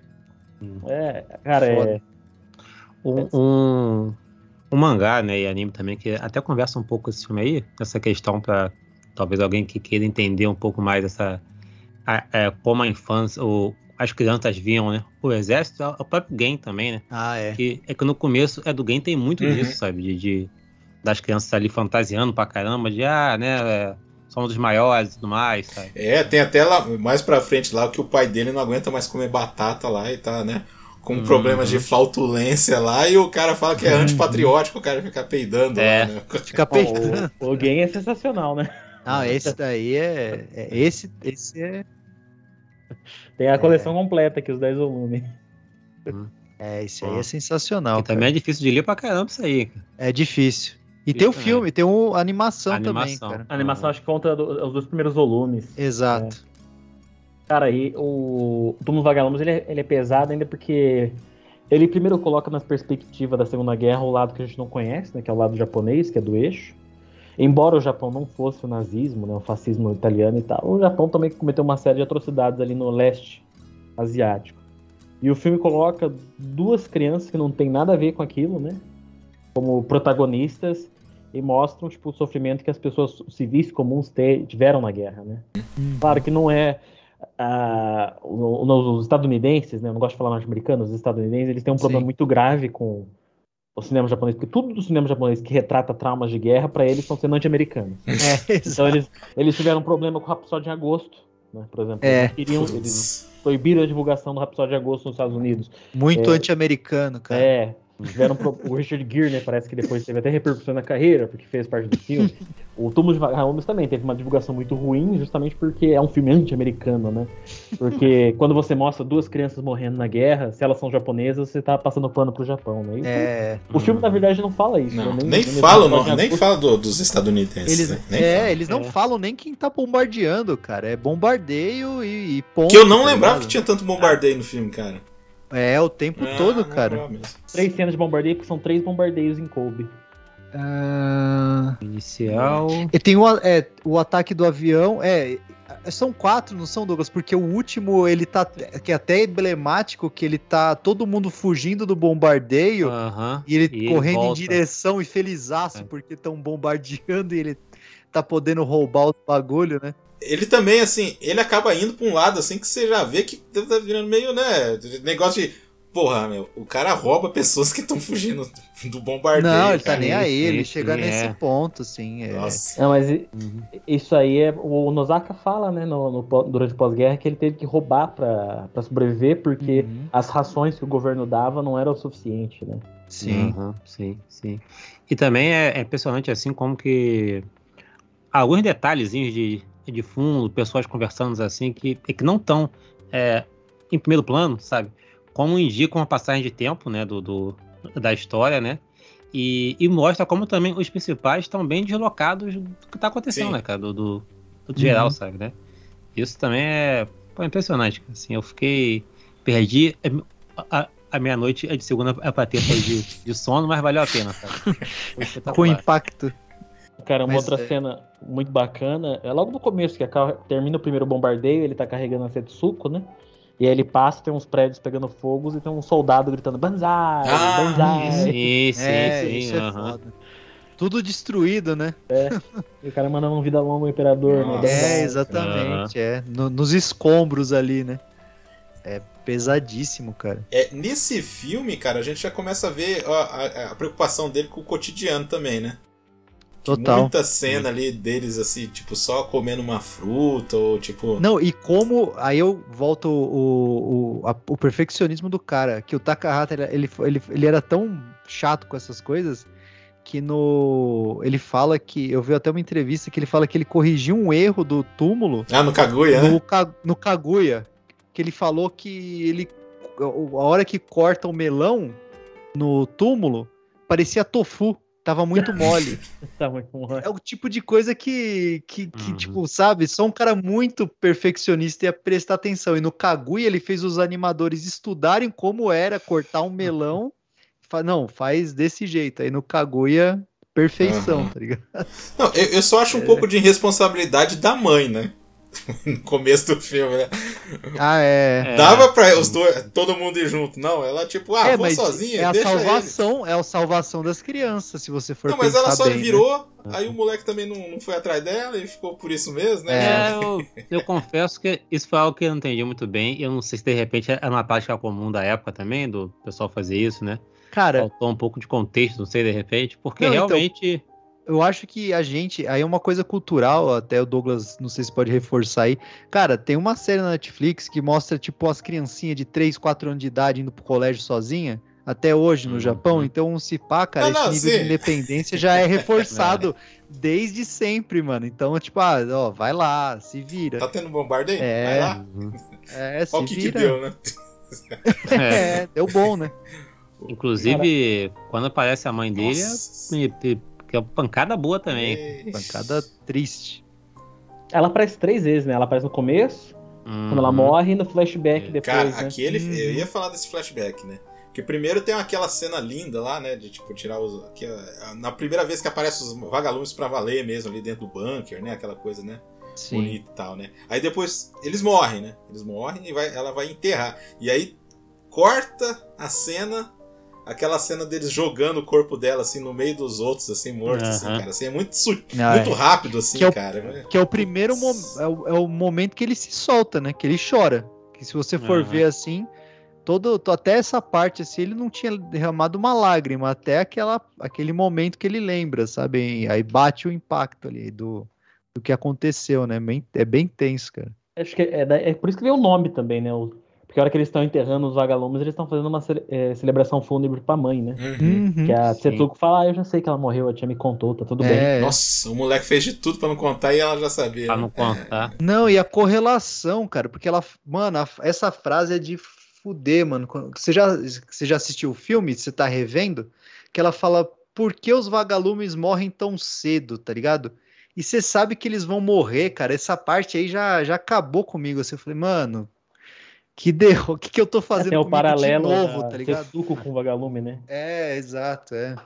S4: É, cara, é.
S3: Foda.
S5: Um, um, um mangá, né, e anime também, que até conversa um pouco com esse filme aí, essa questão pra talvez alguém que queira entender um pouco mais essa. a- é, como a infância, ou as crianças viam, né? O exército, é o próprio game também, né?
S3: Ah, é.
S5: Que, é que no começo é do game tem muito
S2: Uhum.
S5: disso, sabe? De, de- das crianças ali fantasiando pra caramba, de ah, né? é, somos os maiores e tudo mais, sabe?
S2: É, tem até lá, mais pra frente lá, que o pai dele não aguenta mais comer batata lá e tá, né? Com
S5: Uhum.
S2: problemas de flautulência lá, e o cara fala que é antipatriótico, o cara fica peidando
S5: É.
S2: lá, né? [LAUGHS]
S3: Fica peitando.
S4: O, o game é sensacional, né?
S3: Ah, esse daí é, é- esse, esse é,
S4: Tem a coleção completa aqui, os 10 volumes.
S3: é, esse aí é sensacional.
S5: e também é difícil de ler pra caramba isso aí.
S3: É difícil. E tem o
S5: Isso,
S3: filme, tem o, a animação,
S5: Animação.
S3: também, cara.
S4: A animação acho que conta do- os dois primeiros volumes.
S3: Exato.
S4: Cara, e o, o Túmulo Vagalumes ele é, ele é pesado ainda porque ele primeiro coloca na perspectiva da Segunda Guerra o lado que a gente não conhece, né, que é o lado japonês, que é do eixo. Embora o Japão não fosse o nazismo, né, o fascismo italiano e tal, o Japão também cometeu uma série de atrocidades ali no leste asiático. E o filme coloca duas crianças que não tem nada a ver com aquilo, né, como protagonistas e mostram tipo o sofrimento que as pessoas civis comuns te- tiveram na guerra, né? Claro que não é ah, os estadunidenses, né? Eu não gosto de falar norte-americanos, os estadunidenses, eles têm um problema
S3: Sim.
S4: muito grave com o cinema japonês, porque tudo do cinema japonês que retrata traumas de guerra, para eles, estão sendo anti-americanos.
S3: É, [LAUGHS]
S4: Então eles, eles tiveram um problema com o Rhapsody em agosto, né? Por exemplo,
S3: É.
S4: eles, queriam, eles proibiram a divulgação do Rhapsody em agosto nos Estados Unidos.
S3: muito
S4: É.
S3: anti-americano, cara.
S4: É, tiveram pro- o Richard Gere, né, parece que depois teve até repercussão na carreira, porque fez parte do filme. O Túmulo de Vagalumes também teve uma divulgação muito ruim, justamente porque é um filme anti-americano, né? Porque [LAUGHS] quando você mostra duas crianças morrendo na guerra, se elas são japonesas, você tá passando pano pro Japão, né? E o-
S3: É,
S4: O filme, na verdade, não fala isso.
S2: Não,
S4: né?
S2: nem,
S4: nem
S2: fala, não,
S4: em
S2: nem fala do- dos estadunidenses.
S3: eles,
S2: né? Nem
S3: é,
S2: fala.
S3: eles não
S4: É.
S3: falam nem quem tá bombardeando, cara. É bombardeio e, e ponto.
S2: Que eu não
S3: tá
S2: lembrava que tinha tanto bombardeio no filme, cara.
S3: É, o tempo
S2: Ah,
S3: todo,
S2: não
S3: cara.
S4: Três cenas de bombardeio, porque são três bombardeios em Kobe.
S3: Ah,
S5: Inicial.
S3: E tem o, é, o ataque do avião. É, são quatro, não são, Douglas? Porque o último, ele tá. Que é até emblemático, que ele tá todo mundo fugindo do bombardeio.
S5: Aham.
S3: E ele
S5: E ele
S3: correndo em
S5: volta.
S3: direção e felizaço,
S5: É.
S3: porque estão bombardeando e ele tá podendo roubar os bagulho, né?
S2: Ele também, assim, ele acaba indo pra um lado, assim, que você já vê que tá virando meio, né? Negócio de. Porra, meu, o cara rouba pessoas que estão fugindo do bombardeio.
S3: não, ele tá
S2: cara.
S3: nem aí, ele chega nesse
S5: é.
S3: ponto, assim. É.
S2: Nossa.
S4: Não, mas
S5: Uhum.
S4: isso aí é. O Nosaka fala, né, no, no durante o pós-guerra, que ele teve que roubar pra, pra sobreviver, porque
S3: Uhum.
S4: as rações que o governo dava não eram o suficiente, né?
S3: Sim.
S5: Aham, sim, sim. E também é, é impressionante assim como que alguns detalhezinhos de, de fundo, pessoas conversando assim, que, que não estão em primeiro plano, sabe? Como indicam a passagem de tempo, né, do, do- da história, né? E, e mostra como também os principais estão bem deslocados do que está acontecendo,
S2: Sim.
S5: né, cara? Do, do, do geral,
S3: Uhum.
S5: sabe, né? Isso também é pô, impressionante. Assim, eu fiquei. Perdi a, a- a meia-noite é de segunda pra terça de, de sono, mas valeu a pena, cara. [LAUGHS]
S3: Com impacto.
S4: Cara, uma
S3: Mas
S4: outra
S3: é-
S4: cena muito bacana é logo no começo, que acaba- termina o primeiro bombardeio, ele tá carregando a Setsuko, né? E aí ele passa, tem uns prédios pegando fogos e tem um soldado gritando Banzai!
S2: Ah,
S4: Banzai!
S5: Sim, sim,
S3: é,
S5: sim.
S3: isso é
S5: aham.
S3: foda. Tudo destruído, né?
S4: E o cara mandando um vida longa ao imperador, né?
S2: Nossa.
S4: Banzai.
S3: É, exatamente. É. No- nos escombros ali, né? É pesadíssimo, cara.
S2: É, nesse filme, cara, a gente já começa a ver ó, a, a preocupação dele com o cotidiano também, né?
S3: Total.
S2: Muita cena ali deles, assim, tipo, só comendo uma fruta, ou tipo.
S3: Não, e como. Aí eu volto o, o, a- o perfeccionismo do cara. Que o Takahata, ele, ele, ele, era tão chato com essas coisas que no. Ele fala que. Eu vi até uma entrevista que ele fala que ele corrigiu um erro do túmulo
S2: Ah, no Kaguya, né?
S3: no, Ka- no Kaguya. Que ele falou que ele. A hora que corta o melão no túmulo, parecia tofu. Tava muito mole. [LAUGHS]
S4: Tá muito bom.
S3: É o tipo de coisa que, que, que,
S5: Uhum.
S3: tipo, sabe? Só um cara muito perfeccionista ia prestar atenção. E no Kaguya ele fez os animadores estudarem como era cortar um melão. Fa- Não, faz desse jeito. Aí no Kaguya, perfeição,
S2: Aham.
S3: tá ligado?
S2: Não, eu, eu só acho um pouco de irresponsabilidade da mãe, né? No começo do filme, né?
S3: Ah, é.
S5: É.
S2: Dava pra os dois, todo mundo ir junto. Não, ela tipo, ah,
S3: é,
S2: vou sozinha,
S3: é a
S2: deixa ele.
S3: salvação, é a salvação das crianças, se você for
S2: Não, mas ela só
S3: bem, né?
S2: virou, aí o moleque também não, não foi atrás dela e ficou por isso mesmo, né?
S3: É.
S5: É, eu, eu confesso que isso foi algo que eu não entendi muito bem. Eu não sei se de repente era uma prática comum da época também, do pessoal fazer isso, né?
S3: Cara,
S5: Faltou um pouco de contexto, não sei, de repente, porque
S3: Não, então,
S5: realmente.
S3: Eu acho que a gente. Aí é uma coisa cultural, até o Douglas, não sei se pode reforçar aí. Cara, tem uma série na Netflix que mostra, tipo, as criancinhas de 3, 4 anos de idade indo pro colégio sozinha. Até hoje no
S5: Uhum.
S3: Japão, então se pá, cara,
S2: Ah, não,
S3: esse nível
S2: sim.
S3: de independência já é reforçado [LAUGHS] desde sempre, mano. Então, tipo, ah, ó, vai lá, se vira.
S2: Tá tendo bombardeio?
S3: É.
S2: Vai lá. [LAUGHS]
S3: É, se
S2: Olha o que, que
S3: vira.
S2: deu, né?
S5: É. [LAUGHS]
S3: É, deu bom, né?
S5: Inclusive, quando aparece a mãe dele, é,
S2: Nossa.
S5: Que é uma pancada boa também.
S2: Ixi.
S3: Pancada triste.
S4: Ela aparece três vezes, né? Ela aparece no começo, quando ela
S5: Uhum.
S4: morre, e no flashback
S5: É.
S4: depois,
S2: Cara,
S4: né?
S2: aqui ele,
S3: Uhum.
S2: eu ia falar desse flashback, né? Que primeiro tem aquela cena linda lá, né? De tipo, tirar os. Que, é- na primeira vez que aparece os vagalumes pra valer mesmo ali dentro do bunker, né? Aquela coisa, né?
S3: Sim.
S2: Bonito e tal, né? Aí depois eles morrem, né? Eles morrem e vai, ela vai enterrar. E aí corta a cena, aquela cena deles jogando o corpo dela assim no meio dos outros, assim, mortos, assim, cara. Assim, é muito, su-
S3: Ah,
S2: muito
S3: é.
S2: rápido, assim,
S3: Que é o-
S2: cara.
S3: Que é o primeiro é o, é o momento que ele se solta, né? Que ele chora. Que se você for ver assim, todo, to- até essa parte assim, ele não tinha derramado uma lágrima, até aquela, aquele momento que ele lembra, sabe? E Aí bate o impacto ali do, do que aconteceu, né? Bem- é bem tenso, cara.
S4: Acho que é, é por isso que veio o nome também, né? O- porque a hora que eles estão enterrando os vagalumes, eles estão fazendo uma cele- é, celebração fúnebre pra mãe, né?
S2: Uhum.
S4: Que a
S5: Sim.
S4: Setsuko fala, ah, eu já sei que ela morreu, a tia me contou, tá tudo bem.
S3: É.
S2: Nossa, o moleque fez de tudo pra não contar e ela já sabia.
S5: Pra
S2: né?
S5: não contar.
S3: Não, e a correlação, cara, porque ela. Mano, a- essa frase é de fuder, mano. Você já, você já assistiu o filme? Você tá revendo? Que ela fala, por que os vagalumes morrem tão cedo, tá ligado? E você sabe que eles vão morrer, cara. Essa parte aí já, já acabou comigo. Assim, eu falei, mano. Que deu, o que, que eu tô fazendo
S4: Tem o paralelo
S3: de novo,
S4: da
S3: tá ligado?
S4: Tetsuko com vagalume, né?
S3: É, exato, é.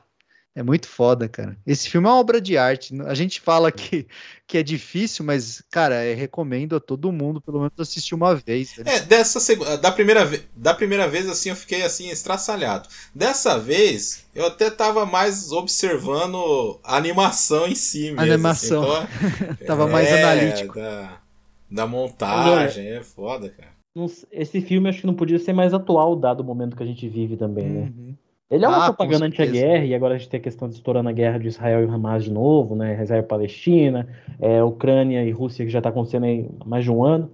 S3: É muito foda, cara. Esse filme é uma obra de arte. A gente fala que, que é difícil, mas, cara, eu recomendo a todo mundo, pelo menos, assistir uma vez. velho.
S2: É, dessa segunda, da primeira vez, da primeira vez assim eu fiquei assim estraçalhado. Dessa vez eu até tava mais observando a animação em si mesmo.
S3: Animação.
S2: assim, então, [LAUGHS]
S3: Tava mais
S2: é,
S3: analítico.
S2: Da, da montagem, é foda, cara.
S4: Não Esse filme acho que não podia ser mais atual, dado o momento que a gente vive também, né?
S3: Uhum.
S4: Ele é uma
S3: Ah,
S4: propaganda anti-guerra, e agora a gente tem a questão de estourando a guerra de Israel e Hamas de novo, né? Israel e Palestina, é, Ucrânia e Rússia, que já tá acontecendo aí há mais de um ano.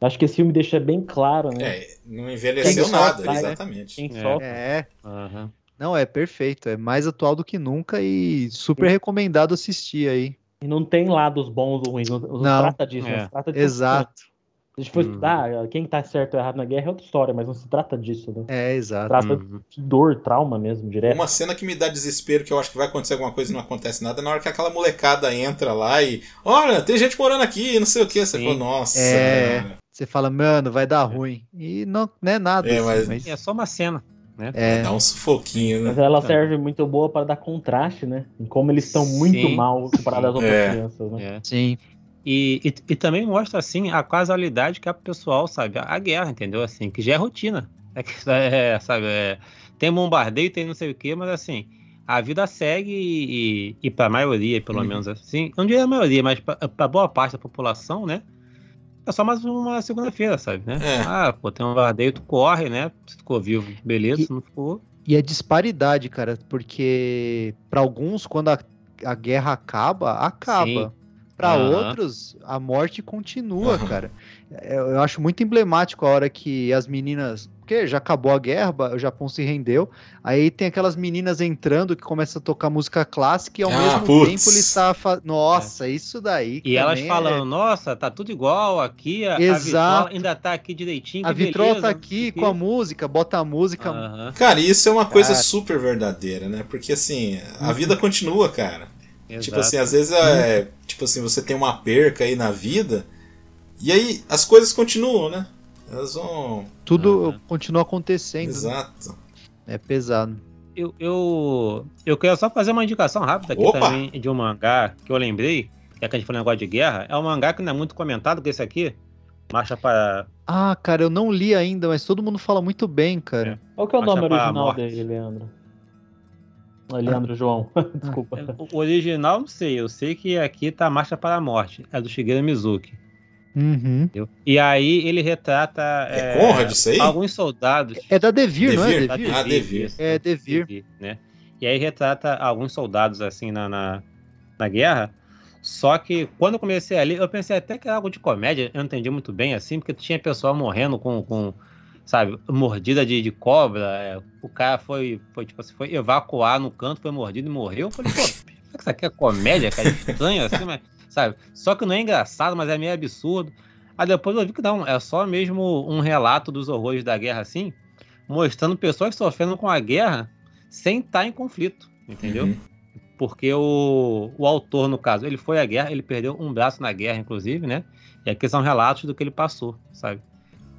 S4: Acho que esse filme deixa bem claro, né?
S2: É, não envelheceu
S4: Quem
S2: nada,
S4: sofre, né?
S2: exatamente.
S4: Quem
S5: É.
S4: sofre.
S3: É,
S5: Aham.
S3: não, é perfeito. É mais atual do que nunca e super recomendado assistir aí.
S4: E não tem lados bons ou ruins. Não, não
S3: Não.
S4: trata disso,
S5: É.
S4: não se trata de
S3: Exato.
S4: Se gente for
S5: Hum.
S4: estudar, quem tá certo ou errado na guerra é outra história, mas não se trata disso, né?
S3: É, exato.
S4: Trata
S5: Uhum.
S4: de dor, trauma mesmo, direto.
S2: Uma cena que me dá desespero, que eu acho que vai acontecer alguma coisa e não acontece nada, é na hora que aquela molecada entra lá e. Olha, tem gente morando aqui, não sei o que. Você
S5: Sim.
S2: falou, nossa.
S3: É.
S2: cara.
S3: Você fala, mano, vai dar ruim. E não, não é nada.
S2: É,
S3: assim,
S2: mas-
S5: E é só uma cena.
S3: é,
S2: Dá um sufoquinho,
S4: Mas
S2: né?
S4: ela serve muito boa para dar contraste, né? Em como eles estão muito mal comparados às outras
S2: É.
S4: crianças, né?
S5: É.
S3: sim.
S5: E, e, e também mostra, assim, a casualidade que é pro pessoal, sabe? A, a guerra, entendeu? Assim, que já é rotina. [LAUGHS] É, que, é, sabe? é, tem bombardeio, tem não sei o quê, mas assim, a vida segue e, e, e pra maioria, pelo
S2: Uhum.
S5: menos assim, não diria a maioria, mas pra boa parte da população, né? É só mais uma segunda-feira, sabe? Né?
S2: É.
S5: Ah, pô, tem um bombardeio, tu corre, né? Se tu ficou vivo, beleza,
S3: E-
S5: se não ficou.
S3: E a disparidade, cara, porque para alguns, quando a, a guerra acaba, acaba.
S5: Sim.
S3: Para
S5: Aham.
S3: outros, a morte continua,
S2: Aham.
S3: cara. É, Eu, eu acho muito emblemático a hora que as meninas. Porque já acabou a guerra, o Japão se rendeu. Aí tem aquelas meninas entrando que começam a tocar música clássica e ao
S2: Ah,
S3: mesmo
S2: putz.
S3: tempo ele tá. Fa... Nossa, isso daí.
S5: E elas
S3: também
S5: falando,
S3: é-
S5: nossa, tá tudo igual aqui, a, a
S3: Exato.
S5: vitrola ainda tá aqui direitinho.
S3: A
S5: que
S3: vitrola tá aqui
S5: o quê.
S3: com a música, bota a música.
S5: Aham,
S2: Cara, isso é uma coisa
S3: Cara.
S2: super verdadeira, né? Porque assim, a
S3: Uhum.
S2: vida continua, cara. Tipo
S5: exato.
S2: assim, às vezes é. Tipo assim, você tem uma perca aí na vida. E aí as coisas continuam, né? Elas vão.
S3: Tudo
S5: Aham.
S3: continua acontecendo. né?
S2: Exato.
S3: É pesado.
S5: Eu, eu, eu queria só fazer uma indicação rápida aqui
S2: Opa!
S5: também de um mangá que eu lembrei, já que a gente falou negócio de guerra. É um mangá que não é muito comentado, que esse aqui, Marcha para.
S3: Ah, cara, eu não li ainda, mas todo mundo fala muito bem, cara.
S4: Qual que é o
S5: Marcha
S4: nome original dele, Leandro? Ah, Leandro João. [LAUGHS] Desculpa.
S5: O original, não sei, eu sei que aqui tá Marcha para a Morte, é do Shigeru Mizuki.
S3: Uhum.
S5: E aí ele retrata.
S2: É Conrad isso aí?
S5: Alguns soldados.
S3: É da Devir, não é?
S2: Devir?
S3: Devir?
S2: Ah, Devir.
S5: isso,
S3: É, Devir.
S5: né? E aí retrata alguns soldados assim na, na, na guerra. Só que quando eu comecei a ler, eu pensei até que era algo de comédia, eu não entendi muito bem assim, porque tinha pessoal morrendo com, com sabe, mordida de, de cobra. é, o cara foi, foi, tipo assim, foi evacuar no canto, foi mordido e morreu. Eu falei, pô, [LAUGHS] será que isso aqui é comédia, cara? Estranho assim, mas, sabe? Só que não é engraçado, mas é meio absurdo. Aí depois eu vi que não, é só mesmo um relato dos horrores da guerra assim, mostrando pessoas sofrendo com a guerra sem estar em conflito, entendeu?
S2: Uhum.
S5: Porque o, o autor, no caso, ele foi à guerra, ele perdeu um braço na guerra, inclusive, né? E aqui são relatos do que ele passou, sabe?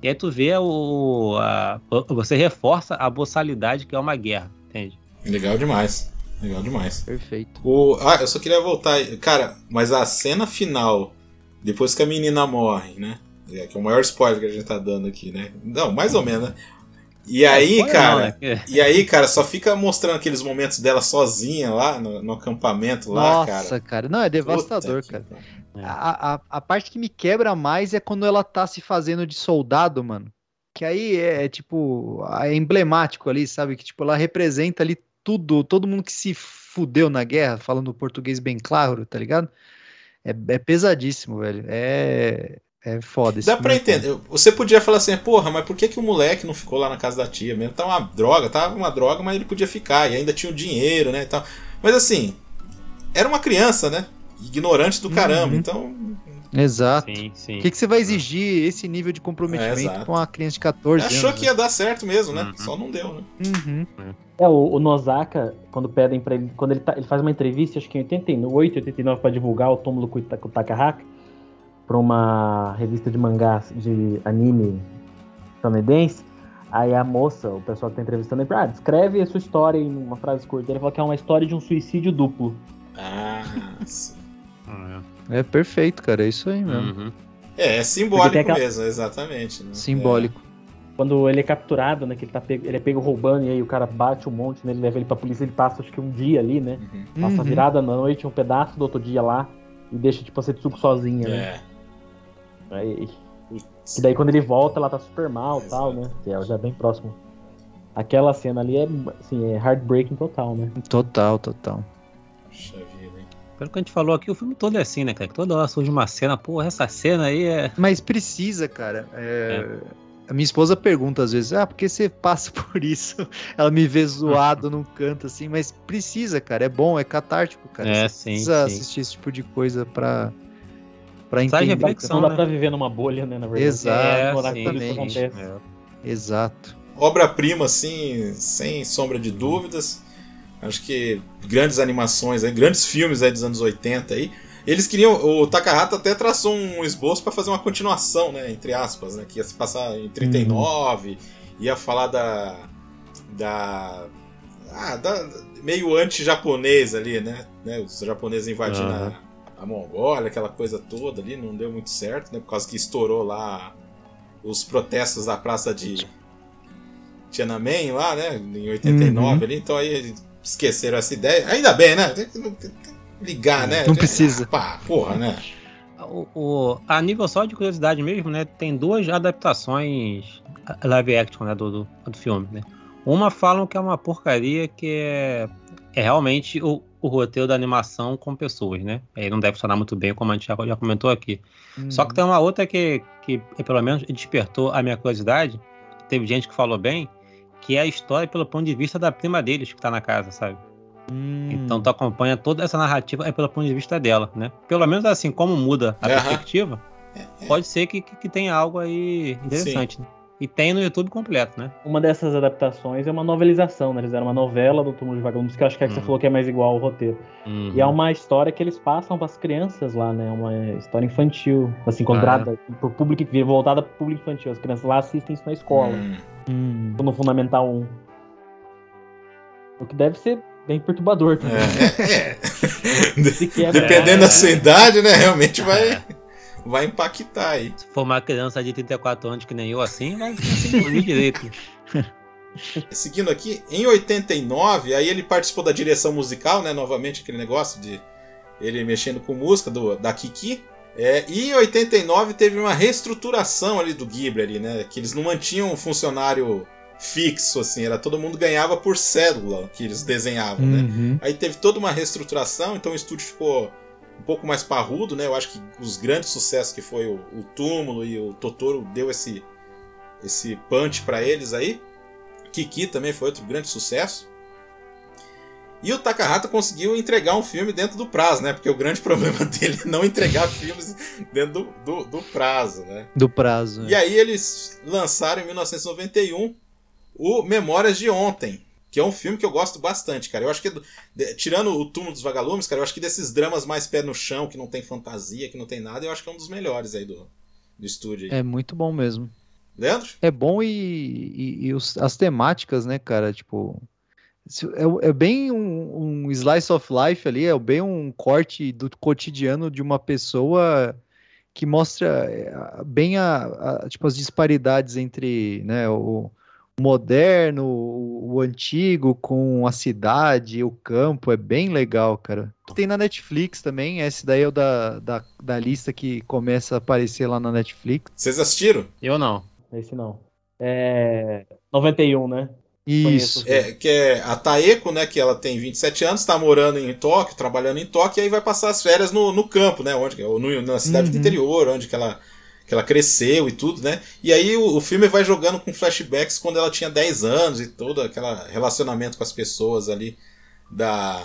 S5: E aí tu vê o. a- você reforça a boçalidade que é uma guerra, entende?
S2: Legal demais. Legal demais.
S3: Perfeito.
S2: O, ah, eu só queria voltar. aí. Cara, mas a cena final, depois que a menina morre, né? É, que é o maior spoiler que a gente tá dando aqui, né? Não, mais ou menos, né? E aí,
S5: Spoiler
S2: cara.
S5: não, né? [LAUGHS]
S2: E aí, cara, só fica mostrando aqueles momentos dela sozinha lá no, no acampamento lá, cara.
S3: Nossa, cara. Não, é devastador,
S2: Puta
S3: cara.
S2: Pariu.
S3: A, a, a parte que me quebra mais é quando ela tá se fazendo de soldado, mano. Que aí é, tipo, é emblemático ali, sabe? Que tipo, ela representa ali tudo, todo mundo que se fudeu na guerra, falando português bem claro, tá ligado? É, é pesadíssimo, velho. É, é foda esse
S2: Dá pra
S3: cara.
S2: entender. Você podia falar assim, porra, mas por que, que o moleque não ficou lá na casa da tia mesmo? Tá uma droga, tava uma droga, mas ele podia ficar, e ainda tinha o dinheiro, né? E tal. Mas assim, era uma criança, né? Ignorante do caramba,
S3: Uhum.
S2: então.
S3: Exato.
S5: Sim, sim.
S3: O que, que você vai exigir esse nível de comprometimento
S2: É,
S3: com uma criança de 14
S2: Achou
S3: anos?
S2: que ia dar certo mesmo, né?
S5: Uhum.
S2: Só não deu, né?
S3: Uhum.
S4: É, o, o Nozaka, quando pedem pra ele, quando ele, tá- ele faz uma entrevista, acho que em 88, 89, pra divulgar o túmulo com o Ita- com o Takahaka, pra uma revista de mangás, de anime estadunidense. Aí a moça, o pessoal que tá entrevistando, ele fala, ah, descreve a sua história em uma frase curta. Ele falou que é uma história de um suicídio duplo.
S2: Ah, sim.
S3: É perfeito, cara. É isso aí
S5: é.
S3: mesmo.
S5: Uhum.
S2: É, é simbólico
S4: aquela-
S2: mesmo, exatamente. né?
S3: Simbólico.
S4: Quando ele é capturado, né? Que ele, tá pego, ele é pego roubando e aí o cara bate um monte nele, leva ele pra polícia, ele passa acho que um dia ali, né?
S2: É. Uhum.
S4: Passa a
S3: Uhum.
S4: virada na noite, um pedaço do outro dia lá e deixa tipo a Setsuko sozinha, né?
S2: É.
S4: Aí,
S2: Putz.
S4: e daí quando ele volta, ela tá super mal e tal, né? Que é já bem próximo. Aquela cena ali é, assim, é heartbreaking total, né?
S3: Total, total.
S2: Hein?
S5: Pelo que a gente falou aqui, o filme todo é assim, né, cara? Que toda hora surge uma cena, porra, essa cena aí é.
S3: Mas precisa, cara. É, A minha esposa pergunta às vezes, ah, por que você passa [LAUGHS] por isso? Ela me vê zoado num canto assim, mas precisa, cara. É bom, é catártico, cara.
S5: É,
S3: Você
S5: sim,
S3: precisa
S5: sim.
S3: assistir esse tipo de coisa pra, pra entender.
S5: reflexão,
S4: Não dá
S5: né?
S4: pra viver numa bolha, né? Na verdade.
S3: Exato,
S4: É, isso
S3: exatamente.
S5: É.
S3: Exato.
S2: Obra-prima, assim, sem sombra de dúvidas. Acho que grandes animações, aí, grandes filmes aí dos anos 80 aí. Eles queriam. O Takahata até traçou um esboço para fazer uma continuação, né? Entre aspas, né? Que ia se passar em 39, ia falar da. Da. Ah, da. Meio anti-japonês ali, né? né? Os japoneses invadindo
S5: Aham.
S2: a, a Mongólia, aquela coisa toda ali, não deu muito certo, né? Por causa que estourou lá os protestos da praça de Tiananmen lá, né? Em 89
S3: Uhum.
S2: ali, então aí esqueceram essa ideia. Ainda bem, né? Tem que tem que ligar, né?
S3: Não precisa.
S2: Pá, porra, né?
S5: O, o- a nível só de curiosidade mesmo, né? Tem duas adaptações live action né, do, do, do filme, né? Uma falam que é uma porcaria que é, é realmente o, o roteiro da animação com pessoas, né? Aí não deve funcionar muito bem, como a gente já, já comentou aqui. Só que tem uma outra que, que pelo menos despertou a minha curiosidade. Teve gente que falou bem, que é a história pelo ponto de vista da prima deles que tá na casa, sabe?
S3: Hum,
S5: Então tu acompanha toda essa narrativa é pelo ponto de vista dela, né? Pelo menos assim, como muda a perspectiva, pode ser que, que, que tenha algo aí interessante. Né? E tem no YouTube completo, né?
S4: Uma dessas adaptações é uma novelização, né? Eles fizeram uma novela do Túmulo de Vagalumes, que eu acho que é que você
S5: Uhum.
S4: falou que é mais igual ao roteiro.
S5: Uhum.
S4: E é uma história que eles passam pras crianças lá, né? Uma história infantil, assim, encontrada por público, voltada pro público infantil. As crianças lá assistem isso na escola,
S2: Hum,
S3: hum.
S4: no Fundamental 1. O que deve ser bem perturbador também.
S2: é, [LAUGHS] é.
S4: Se quebra-
S2: Dependendo da sua idade, né? Realmente
S5: É.
S2: vai, vai impactar aí.
S5: Se for uma criança de 34 anos que nem eu assim, vai dormir direito. [LAUGHS]
S2: Seguindo aqui, em 89, aí ele participou da direção musical, né? Novamente aquele negócio de ele mexendo com música do, da Kiki. É, e em 89 teve uma reestruturação ali do Ghibli ali, né? Que eles não mantinham um funcionário fixo, assim, era todo mundo ganhava por cédula que eles desenhavam, né?
S3: Uhum.
S2: Aí teve toda uma reestruturação, então o estúdio ficou um pouco mais parrudo, né? Eu acho que os grandes sucessos que foi o, o Túmulo e o Totoro deu esse esse punch pra eles aí. Kiki também foi outro grande sucesso. E o Takahata conseguiu entregar um filme dentro do prazo, né? Porque o grande [LAUGHS] problema dele é não entregar filmes dentro do, do, do prazo, né?
S3: Do prazo.
S2: E aí eles lançaram em 1991 o Memórias de Ontem, que é um filme que eu gosto bastante, cara. Eu acho que, de- tirando o Túmulo dos Vagalumes, cara, eu acho que desses dramas mais pé no chão, que não tem fantasia, que não tem nada, eu acho que é um dos melhores aí do, do estúdio. Aí.
S3: É muito bom mesmo.
S2: Leandro?
S3: É bom e, e- e os- as temáticas, né, cara? Tipo, é, é bem um, um slice of life ali, é bem um corte do cotidiano de uma pessoa que mostra é, bem a, a- tipo, as disparidades entre, né, o moderno, o, antigo com a cidade, o campo, é bem legal, cara. Tem na Netflix também, esse daí é o da, da, da lista que começa a aparecer lá na Netflix.
S2: Vocês assistiram?
S5: Eu não.
S4: Esse não. É. 91, né?
S3: Isso.
S2: É, que é a Taeko, né, que ela tem 27 anos, tá morando em Tóquio, trabalhando em Tóquio, e aí vai passar as férias no, no campo, né, onde, ou no- na cidade do
S3: Uhum.
S2: interior, onde que ela, que ela cresceu e tudo, né, e aí o, o filme vai jogando com flashbacks quando ela tinha 10 anos e todo aquele relacionamento com as pessoas ali da...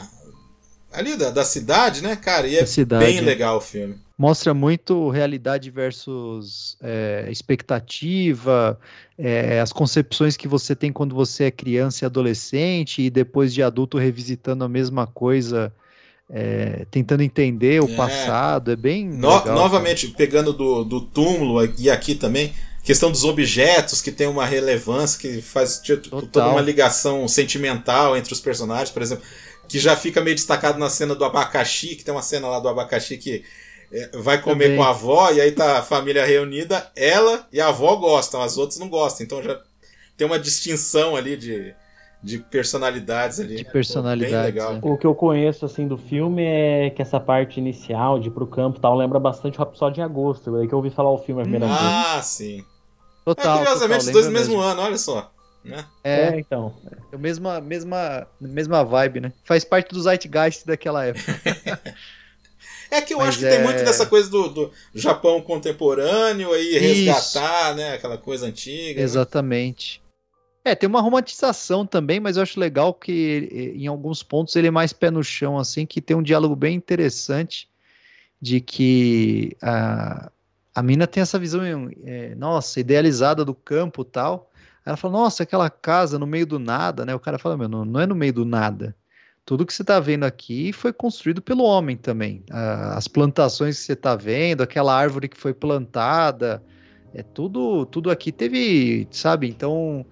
S2: ali da, da cidade, né, cara, e é
S3: Da cidade.
S2: bem legal o filme.
S3: mostra muito realidade versus é, expectativa, é, as concepções que você tem quando você é criança e adolescente, e depois de adulto revisitando a mesma coisa, é, tentando entender o
S2: É.
S3: passado, é bem.
S2: No-
S3: legal,
S2: novamente, pegando do, do túmulo e aqui também, questão dos objetos que tem uma relevância, que faz tipo,
S3: Total.
S2: toda uma ligação sentimental entre os personagens, por exemplo, que já fica meio destacado na cena do abacaxi, que tem uma cena lá do abacaxi que é, vai comer
S3: Também.
S2: com a avó, e aí tá a família reunida, ela e a avó gostam, as outras não gostam, então já tem uma distinção ali de, de personalidades ali.
S3: De personalidades,
S2: Bem legal.
S3: é.
S4: O que eu conheço assim do filme é que essa parte inicial de ir pro campo e tal lembra bastante o Rhapsody em Agosto. É aí que eu ouvi falar o filme a primeira vez.
S2: Ah, sim. É,
S3: Total.
S2: curiosamente,
S3: total,
S2: os dois no
S3: lembra
S2: mesmo ano, olha só. Né?
S3: É,
S4: É, então.
S3: é a mesma, mesma, mesma vibe, né? Faz parte do zeitgeist daquela época. [LAUGHS]
S2: É que eu
S3: Mas
S2: acho que tem
S3: é-
S2: muito dessa coisa do, do Japão contemporâneo aí
S3: Isso.
S2: resgatar, né, aquela coisa antiga. né?
S3: É, tem uma romantização também, mas eu acho legal que eh, em alguns pontos ele é mais pé no chão, assim, que tem um diálogo bem interessante de que a, a mina tem essa visão, eh, nossa, idealizada do campo tal. Ela fala, nossa, aquela casa no meio do nada, né? O cara fala, meu, não, não é no meio do nada. Tudo que você está vendo aqui foi construído pelo homem também. As plantações que você está vendo, aquela árvore que foi plantada, é tudo, tudo aqui teve, sabe? Então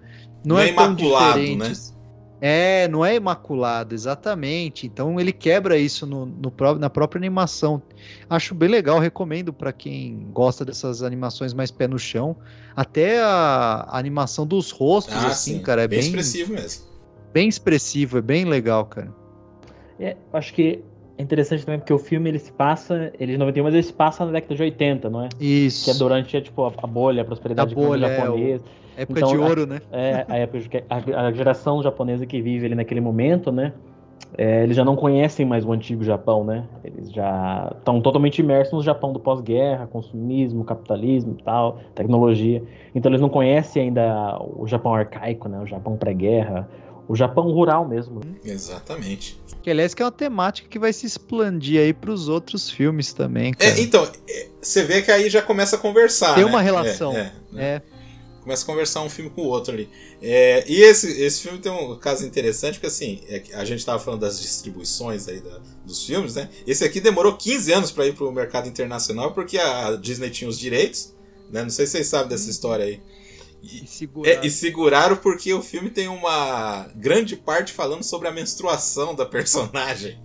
S3: não,
S2: Não
S3: é,
S2: é
S3: tão
S2: imaculado,
S3: diferente. É, não é imaculado, exatamente. Então ele quebra isso no, no na própria animação. Acho bem legal, recomendo para quem gosta dessas animações mais pé no chão. Até a, a animação dos rostos,
S2: Ah,
S3: assim,
S2: sim.
S3: cara, é
S2: bem
S3: bem,
S2: expressivo mesmo.
S3: bem expressivo, é bem legal, cara.
S4: É, acho que é interessante também porque o filme ele se passa, ele é de 91, mas ele se passa na década de 80, não é?
S3: Isso.
S4: Que é durante tipo, a, a bolha, a prosperidade
S3: A bolha, é,
S4: japonesa.
S3: Época
S4: então,
S3: de ouro, né? [LAUGHS]
S4: É, a época a, a geração japonesa que vive ali naquele momento, né? é, eles já não conhecem mais o antigo Japão, né? Eles já estão totalmente imersos no Japão do pós-guerra, consumismo, capitalismo e tal, tecnologia. Então eles não conhecem ainda o Japão arcaico, né? O Japão pré-guerra, o Japão rural mesmo.
S2: Exatamente.
S3: Que aliás que é uma temática que vai se expandir aí pros outros filmes também.
S2: É, então, é, você vê que aí já começa a conversar.
S3: Tem
S2: né?
S3: uma relação.
S2: É, é, né?
S3: É,
S2: Começa a conversar um filme com o outro ali. É, e esse, esse filme tem um caso interessante, porque assim, a gente estava falando das distribuições aí da- dos filmes, né? Esse aqui demorou 15 anos para ir pro mercado internacional, porque a Disney tinha os direitos, né? Não sei se vocês sabem dessa história aí. E,
S3: e segurar.
S2: é, e seguraram porque o filme tem uma grande parte falando sobre a menstruação da personagem.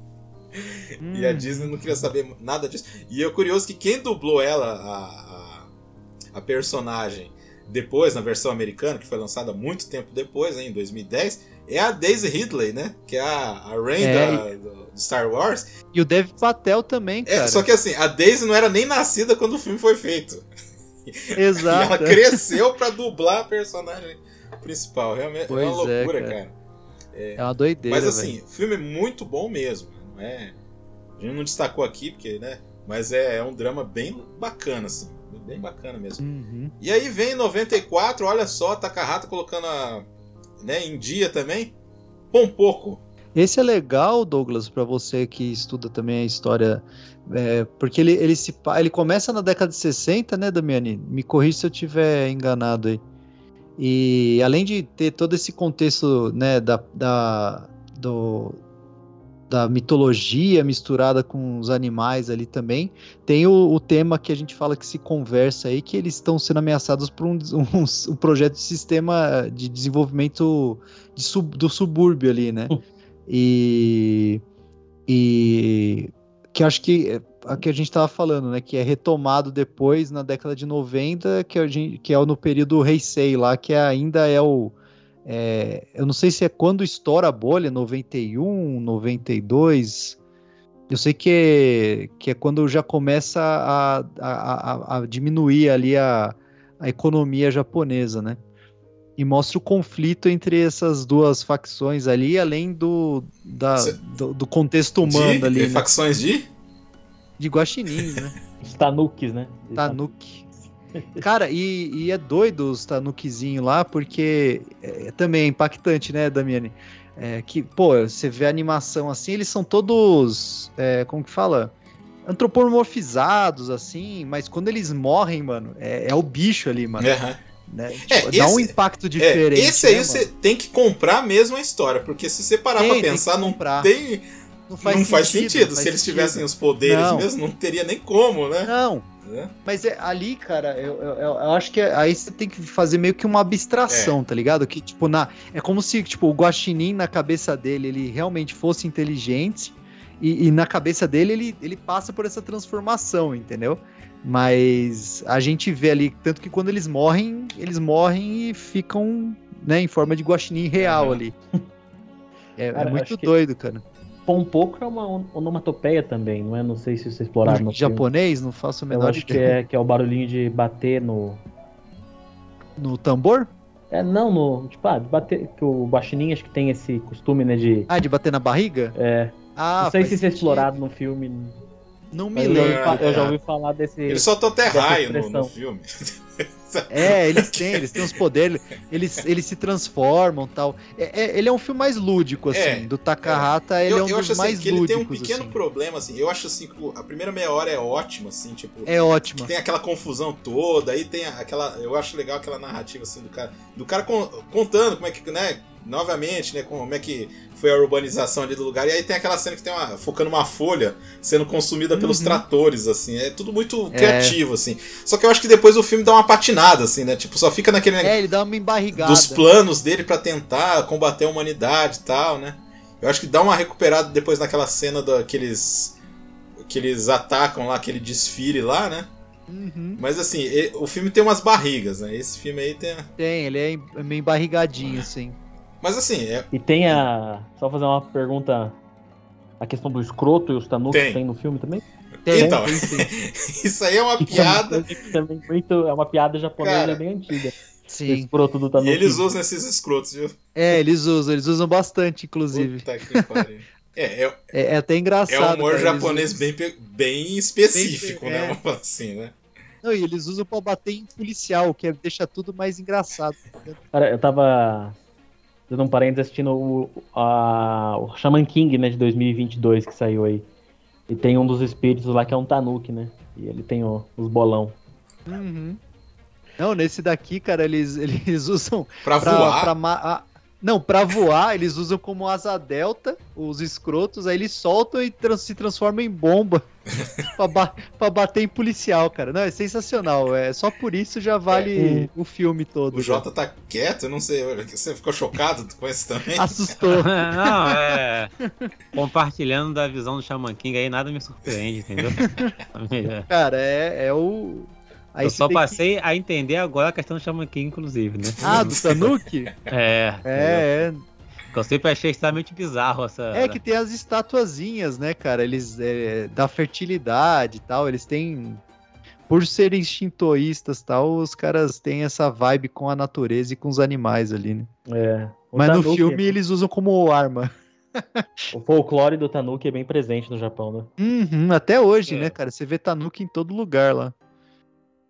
S2: E a
S3: Hum.
S2: Disney não queria saber nada disso. E é curioso que quem dublou ela, a, a, a personagem, depois, na versão americana, que foi lançada muito tempo depois, né, em 2010, é a Daisy Ridley, né? Que é a, a Rey
S3: É,
S2: da- do, Star Wars.
S3: E o Dev Patel também,
S2: É,
S3: cara.
S2: só que assim, a Daisy não era nem nascida quando o filme foi feito. [LAUGHS] E ela
S3: Exato.
S2: cresceu pra dublar a personagem principal. Realmente é
S3: Pois
S2: uma
S3: é,
S2: loucura,
S3: cara.
S2: cara.
S3: É uma doideira,
S2: Mas assim, o filme é muito bom mesmo. né? Não é... A gente não destacou aqui, porque, né? Mas é, é um drama bem bacana, assim. Bem bacana mesmo.
S3: Uhum.
S2: E aí vem em 94, olha só, Takahata colocando a, né, em dia também. Pompoco.
S3: Esse é legal, Douglas, pra você que estuda também a história, é, porque ele, ele, se, ele começa na década de 60, né, Damiani? Me corrija se eu tiver enganado aí. E além de ter todo esse contexto, né, da, da, do, da mitologia misturada com os animais ali também, tem o, o tema que a gente fala que se conversa aí, que eles estão sendo ameaçados por um, [LAUGHS] um, um projeto de sistema de desenvolvimento de sub- do subúrbio ali, né? E, e que acho que é a que a gente estava falando, né? Que é retomado depois na década de 90, que, a gente, que é no período Heisei lá, que ainda é o. é, eu não sei se é quando estoura a bolha, 91, 92. Eu sei que é, que é quando já começa a, a, a, a diminuir ali a, a economia japonesa, né? E mostra o conflito entre essas duas facções ali, além do, da,
S2: Cê-
S3: do, do contexto humano
S2: de,
S3: ali, né?
S2: facções de.
S3: de guaxinins, né? [LAUGHS]
S4: Os Tanukis, né?
S3: Tanuki. Cara, e, e é doido os Tanukizinhos lá, porque é, também é impactante, né, Damiani? É, que, pô, você vê a animação assim, eles são todos, é, como que fala? Antropomorfizados, assim, mas quando eles morrem, mano, é, é o bicho ali, mano.
S2: Aham.
S3: Né?
S2: É,
S3: Tipo, dá um impacto
S2: É,
S3: diferente.
S2: esse aí
S3: né,
S2: você tem que comprar mesmo a história, porque se você parar
S3: Tem,
S2: pra pensar, não tem.
S3: não
S2: não faz sentido.
S3: não
S2: se
S3: faz
S2: eles
S3: sentido.
S2: tivessem os poderes
S3: Não.
S2: mesmo, não teria nem como, né?
S3: Não,
S2: né?
S3: Mas é, ali, cara, eu, eu, eu acho que é- aí você tem que fazer meio que uma abstração, tá ligado? Que, tipo, na, é como se, tipo, o Guaxinim, na cabeça dele, ele realmente fosse inteligente e, e na cabeça dele, ele, ele passa por essa transformação, entendeu? Mas a gente vê ali, tanto que quando eles morrem, eles morrem e ficam, né, em forma de Guaxinim real
S2: Aham.
S3: ali. [LAUGHS] É, é
S4: Cara,
S3: muito
S4: acho que-
S3: doido, cara.
S4: Pompoco é uma on- onomatopeia também, não é? Não sei se vocês exploraram no filme.
S3: japonês, não faço o
S4: Eu
S3: menor
S4: acho que é, que é o barulhinho de bater no.
S3: No tambor?
S4: É, não, no. Tipo, ah, de bater. Que o Guaxinim acho que tem esse costume, né? De.
S3: Ah, de bater na barriga?
S4: É,
S3: Ah,
S4: não sei se isso é explorado no filme.
S3: Não me lembro.
S4: eu já ouvi falar desse.
S2: Ele soltou até raio no, no filme. [LAUGHS]
S3: É, eles têm, eles têm os poderes, eles, eles se transformam tal. É, é- ele é um filme mais lúdico, assim.
S2: É,
S3: do Takahata, ele
S2: eu,
S3: é um
S2: eu
S3: dos
S2: acho assim
S3: mais
S2: que ele tem um
S3: lúdicos.
S2: pequeno
S3: assim.
S2: problema, assim. Eu acho assim a primeira meia hora é ótima, assim, tipo.
S3: É ótimo.
S2: Tem aquela confusão toda, aí tem aquela. Eu acho legal aquela narrativa assim do cara. Do cara con- contando como é que, né? Novamente, né? Como é que foi a urbanização ali do lugar. E aí tem aquela cena que tem uma. focando uma folha sendo consumida pelos
S3: Uhum.
S2: tratores, assim. É tudo muito
S3: É.
S2: criativo, assim. Só que eu acho que depois o filme dá uma patinada, assim, né? Tipo, só fica naquele
S3: É, ele dá uma embarrigada.
S2: dos planos dele pra tentar combater a humanidade e tal, né? Eu acho que dá uma recuperada depois naquela cena daqueles que eles atacam lá aquele desfile lá, né?
S3: Uhum.
S2: Mas assim, e- o filme tem umas barrigas, né? Esse filme aí tem.
S3: Tem, ele é é meio embarrigadinho, assim.
S2: Mas assim, é,
S4: E tem a. Só fazer uma pergunta. A questão do escroto e os tanuki
S2: Tem.
S4: tem. no filme também?
S3: Tem,
S2: Então.
S3: tem [LAUGHS] sim.
S2: isso aí é uma
S4: é
S2: piada.
S4: também muito, é uma piada japonesa
S2: Cara,
S4: bem antiga. O
S3: Sim.
S4: escroto do
S2: E
S4: tanuki.
S2: eles usam esses escrotos, viu?
S3: É, eles usam, eles usam bastante, inclusive.
S2: Puta que pariu. É, é,
S3: É, é até
S2: é
S3: engraçado.
S2: um humor
S3: cara,
S2: japonês bem, bem específico,
S3: Bem-
S2: né?
S3: é.
S2: Vamos falar assim, né?
S3: Não, e eles usam pra bater em policial, que é- deixa tudo mais engraçado.
S4: Cara, eu tava dando um parênteses assistindo o, a, o Shaman King, né, de 2022 que saiu aí. E tem um dos espíritos lá que é um Tanuki, né? E ele tem o- os bolão.
S3: Uhum. Não, nesse daqui, cara, eles, [LAUGHS] eles usam
S2: Pra,
S3: pra,
S2: voar.
S3: pra ma- ah, não, pra voar, eles usam como asa delta os escrotos, aí eles soltam e trans- se transformam em bomba [LAUGHS] pra, ba- pra bater em policial, cara. Não, é sensacional. É, só por isso já vale o filme todo.
S2: O Jota tá quieto, eu não sei. Você ficou chocado com isso também?
S3: Assustou. [LAUGHS]
S5: Não, é. Compartilhando da visão do Shaman King aí, nada me surpreende, entendeu? É. [LAUGHS]
S3: Cara, é, é o. Aí
S5: Eu só
S3: tem que-
S5: passei a entender agora a questão do Shaman King, inclusive, né?
S3: Ah, do Tanuki?
S5: É. entendeu?
S3: É,
S5: Eu sempre achei extremamente bizarro essa.
S3: é. É que tem as estatuazinhas, né, cara? Eles. É, da fertilidade e tal, eles têm. Por serem shintoístas e tal, os caras têm essa vibe com a natureza e com os animais ali, né?
S4: É. O
S3: Mas no
S4: Tanuki-
S3: filme eles usam como arma.
S4: O folclore do Tanuki é bem presente no Japão, né?
S3: Uhum, até hoje,
S5: É.
S3: né, cara? Você vê Tanuki em todo lugar lá.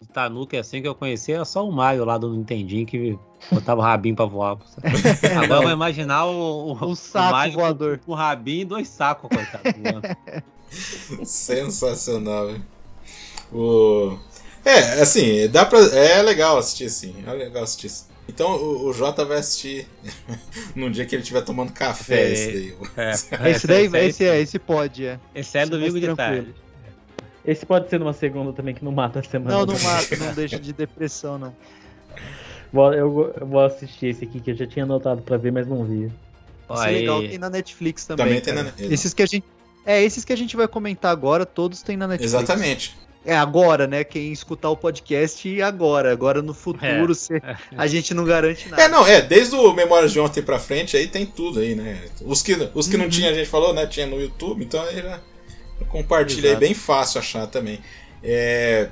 S5: O Tanuki, assim que eu conhecia, era só o Mario lá do Nintendinho que botava o rabinho pra voar. [LAUGHS] Agora eu vou imaginar o, o,
S3: O saco
S5: Mario
S3: voador.
S5: com, o rabinho e dois sacos, coitado. [LAUGHS]
S2: Sensacional, velho. O... É, assim, dá pra. É legal assistir, sim. É legal assistir. sim. Então o, o Jota vai assistir [LAUGHS] num dia que ele estiver tomando café.
S5: É.
S2: Esse daí.
S5: É,
S3: esse daí, esse é, esse pode, é.
S5: Esse é
S3: esse é
S5: domingo de
S3: tranquilo.
S5: tarde.
S4: Esse pode ser numa segunda também, que não mata a semana.
S3: Não, não mata, não deixa de depressão, não.
S4: Vou- Eu, vou- eu vou assistir esse aqui, que eu já tinha anotado pra ver, mas não vi.
S3: Esse é legal, tem na Netflix também.
S2: Também tem
S3: cara.
S2: na-
S3: Esses que a gente. É, esses que a gente vai comentar agora, todos tem na Netflix.
S2: Exatamente.
S3: É agora, né? Quem escutar o podcast e agora. Agora no futuro, cê- a gente não garante nada.
S2: É, não, é, desde o Memórias de ontem pra frente aí tem tudo aí, né? Os que, os que não
S3: Uhum.
S2: tinha, a gente falou, né? Tinha no YouTube, então aí já compartilha aí,
S3: Exato.
S2: bem fácil achar também. É...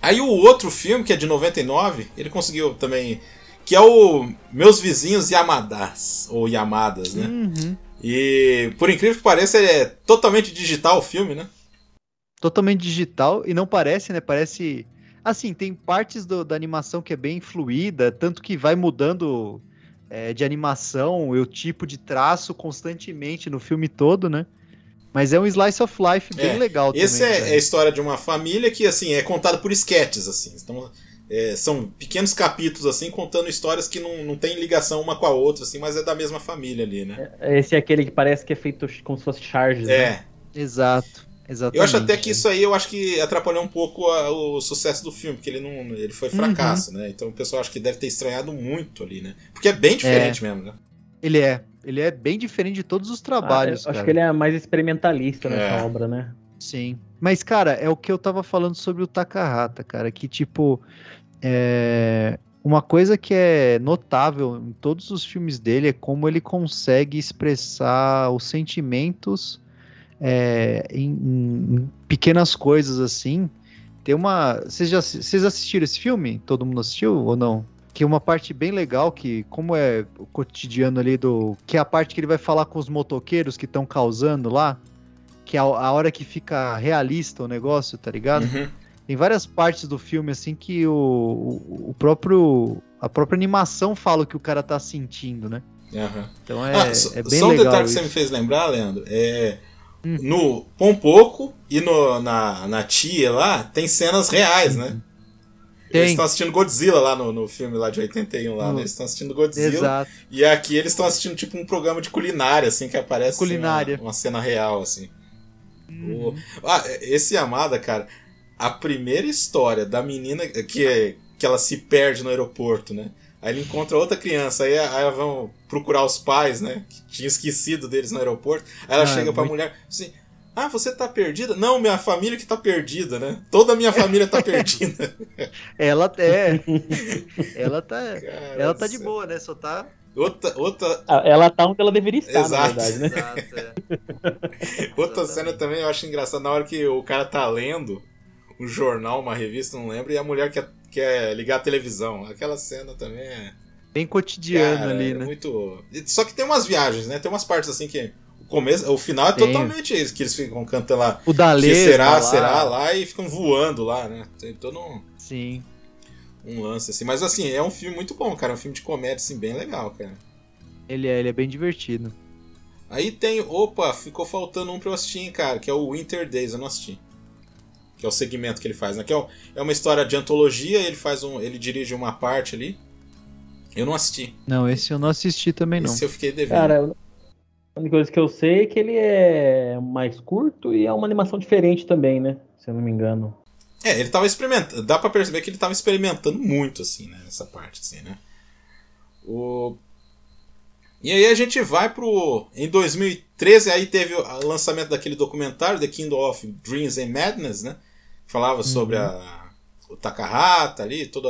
S2: Aí o outro filme, que é de 99, ele conseguiu também. Que é o Meus Vizinhos Yamadas, ou Yamadas, né?
S3: Uhum.
S2: E por incrível que pareça, é totalmente digital o filme, né?
S3: Totalmente digital e não parece, né? Parece. Assim, tem partes do- da animação que é bem fluida, tanto que vai mudando é, de animação e o tipo de traço constantemente no filme todo, né? Mas é um slice of life bem
S2: É,
S3: legal
S2: Esse
S3: também.
S2: é,
S3: cara.
S2: é a história de uma família que, assim, é contada por esquetes, assim. Então, é, são pequenos capítulos, assim, contando histórias que não, não tem ligação uma com a outra, assim, mas é da mesma família ali, né?
S4: Esse é aquele que parece que é feito como se fosse charges, né?
S2: É.
S3: Exato. Exatamente.
S2: Eu acho até que isso aí eu acho que atrapalhou um pouco a- o sucesso do filme, porque ele não ele foi fracasso, né? Então o pessoal acho que deve ter estranhado muito ali, né? Porque é bem diferente mesmo, né?
S3: Ele é. Ele é bem diferente de todos os trabalhos,
S4: Ah, eu acho
S3: cara.
S4: que ele é mais experimentalista nessa
S2: É.
S4: obra, né?
S3: Sim. Mas, cara, é o que eu tava falando sobre o Takahata, cara. Que, tipo, é... uma coisa que é notável em todos os filmes dele é como ele consegue expressar os sentimentos é, em, em- em pequenas coisas, assim. Tem uma. Vocês já vocês assistiram esse filme? Todo mundo assistiu ou não? Que uma parte bem legal, que, como é o cotidiano ali do. Que é a parte que ele vai falar com os motoqueiros que estão causando lá que é a, a hora que fica realista o negócio, tá ligado?
S2: Uhum.
S3: Tem várias partes do filme assim que o, o, o próprio a própria animação fala o que o cara tá sentindo, né?
S2: Aham.
S3: Então é,
S2: Ah, só,
S3: é bem
S2: só um
S3: legal
S2: detalhe que
S3: isso.
S2: você me fez lembrar, Leandro, é
S3: Hum.
S2: no Pompoco e no, na, na Tia lá tem cenas reais, né? Eles
S3: Tem.
S2: estão assistindo Godzilla lá no, no filme lá de 81 lá,
S3: No-
S2: né? Eles estão assistindo Godzilla.
S3: Exato.
S2: E aqui eles estão assistindo tipo um programa de culinária, assim, que aparece assim,
S3: Culinária.
S2: uma, uma cena real, assim.
S3: Uhum.
S2: O- Ah, esse Yamada, cara, a primeira história da menina que, que ela se perde no aeroporto, né? Aí ele encontra outra criança, aí, aí elas vão procurar os pais, né? Que tinha esquecido deles no aeroporto. Aí ela
S3: Ah,
S2: chega pra
S3: muito-
S2: mulher assim. Ah, você tá perdida? Não, minha família que tá perdida, né? Toda a minha família tá [LAUGHS] perdida.
S3: Ela é. [LAUGHS] ela tá.
S2: Cara
S3: Ela tá de boa, né? Só tá.
S2: Outra, outra,
S4: Ah, Ela tá onde ela deveria estar,
S2: Exato.
S4: na verdade, né?
S3: Exato, é. [LAUGHS]
S2: Outra
S3: Exatamente.
S2: cena também eu acho engraçado na hora que o cara tá lendo um jornal, uma revista, não lembro, e a mulher quer, quer ligar a televisão. Aquela cena também é.
S3: Bem cotidiano
S2: cara,
S3: ali,
S2: é
S3: né?
S2: muito. Só que tem umas viagens, né? Tem umas partes assim que. O começo, o final é
S3: Tem.
S2: totalmente isso, que eles ficam cantando lá.
S3: O da
S2: Que
S3: Lesma
S2: será,
S3: lá,
S2: será lá e ficam voando lá, né? Tem todo um,
S3: Sim.
S2: um lance assim. Mas assim, é um filme muito bom, cara. É um filme de comédia, assim, bem legal, cara.
S3: Ele é, ele é bem divertido.
S2: Aí tem. Opa, ficou faltando um pra eu assistir, hein, cara, que é o Winter Days, eu não assisti. Que é o segmento que ele faz, né? Que é, um- é uma história de antologia, ele faz um. ele dirige uma parte ali. Eu não assisti.
S3: Não, esse eu não assisti também, não.
S2: Esse eu fiquei devendo.
S4: Cara, a única coisa que eu sei é que ele é mais curto e é uma animação diferente também, né? Se eu não me engano.
S2: É, ele tava experimentando. Dá pra perceber que ele tava experimentando muito, assim, né? Nessa parte, assim, né? O... E aí a gente vai pro. Em 2013, aí teve o lançamento daquele documentário, The Kingdom of Dreams and Madness, né? Falava sobre a, o Takahata ali, todo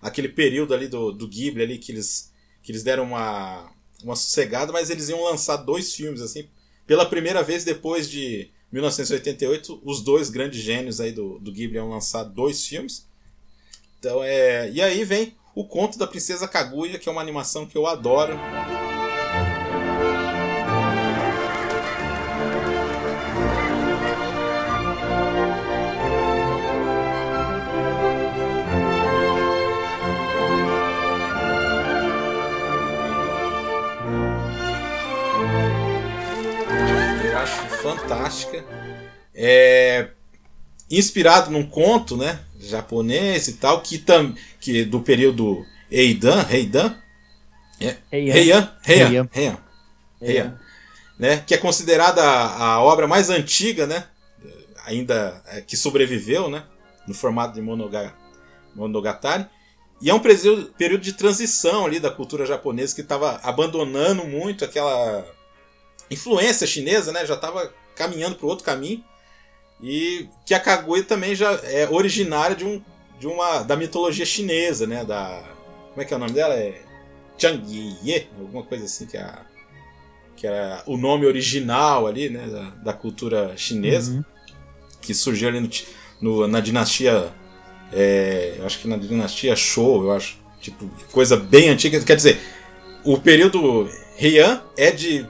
S2: aquele período ali do, do Ghibli ali que eles, que eles deram uma, uma sossegada, mas eles iam lançar dois filmes, assim. Pela primeira vez depois de 1988, os dois grandes gênios aí do, do Ghibli iam lançar dois filmes. Então é. E aí vem o Conto da Princesa Kaguya, que é uma animação que eu adoro. Fantástica. É inspirado num conto, né, japonês e tal, que tam, que do período Eidan, Heidan,
S4: Ei,
S2: Heian, Heian,
S3: Heian.
S2: Heian, Heian, né, que é considerada a, a obra mais antiga, né, ainda é, que sobreviveu, né, no formato de monoga, monogatari. E é um período, período de transição ali da cultura japonesa que estava abandonando muito aquela influência chinesa, né? Já estava caminhando para outro caminho. E que a Kaguya também já é originária de, um, de uma da mitologia chinesa, né? Da como é que é o nome dela? É Changye, alguma coisa assim que é a, que era o nome original ali, né? Da, da cultura chinesa
S3: Uhum.
S2: que surgiu ali no, no- na dinastia. é, eu acho que na dinastia Shou, eu acho. Tipo, coisa bem antiga. Quer dizer, o período Heian é de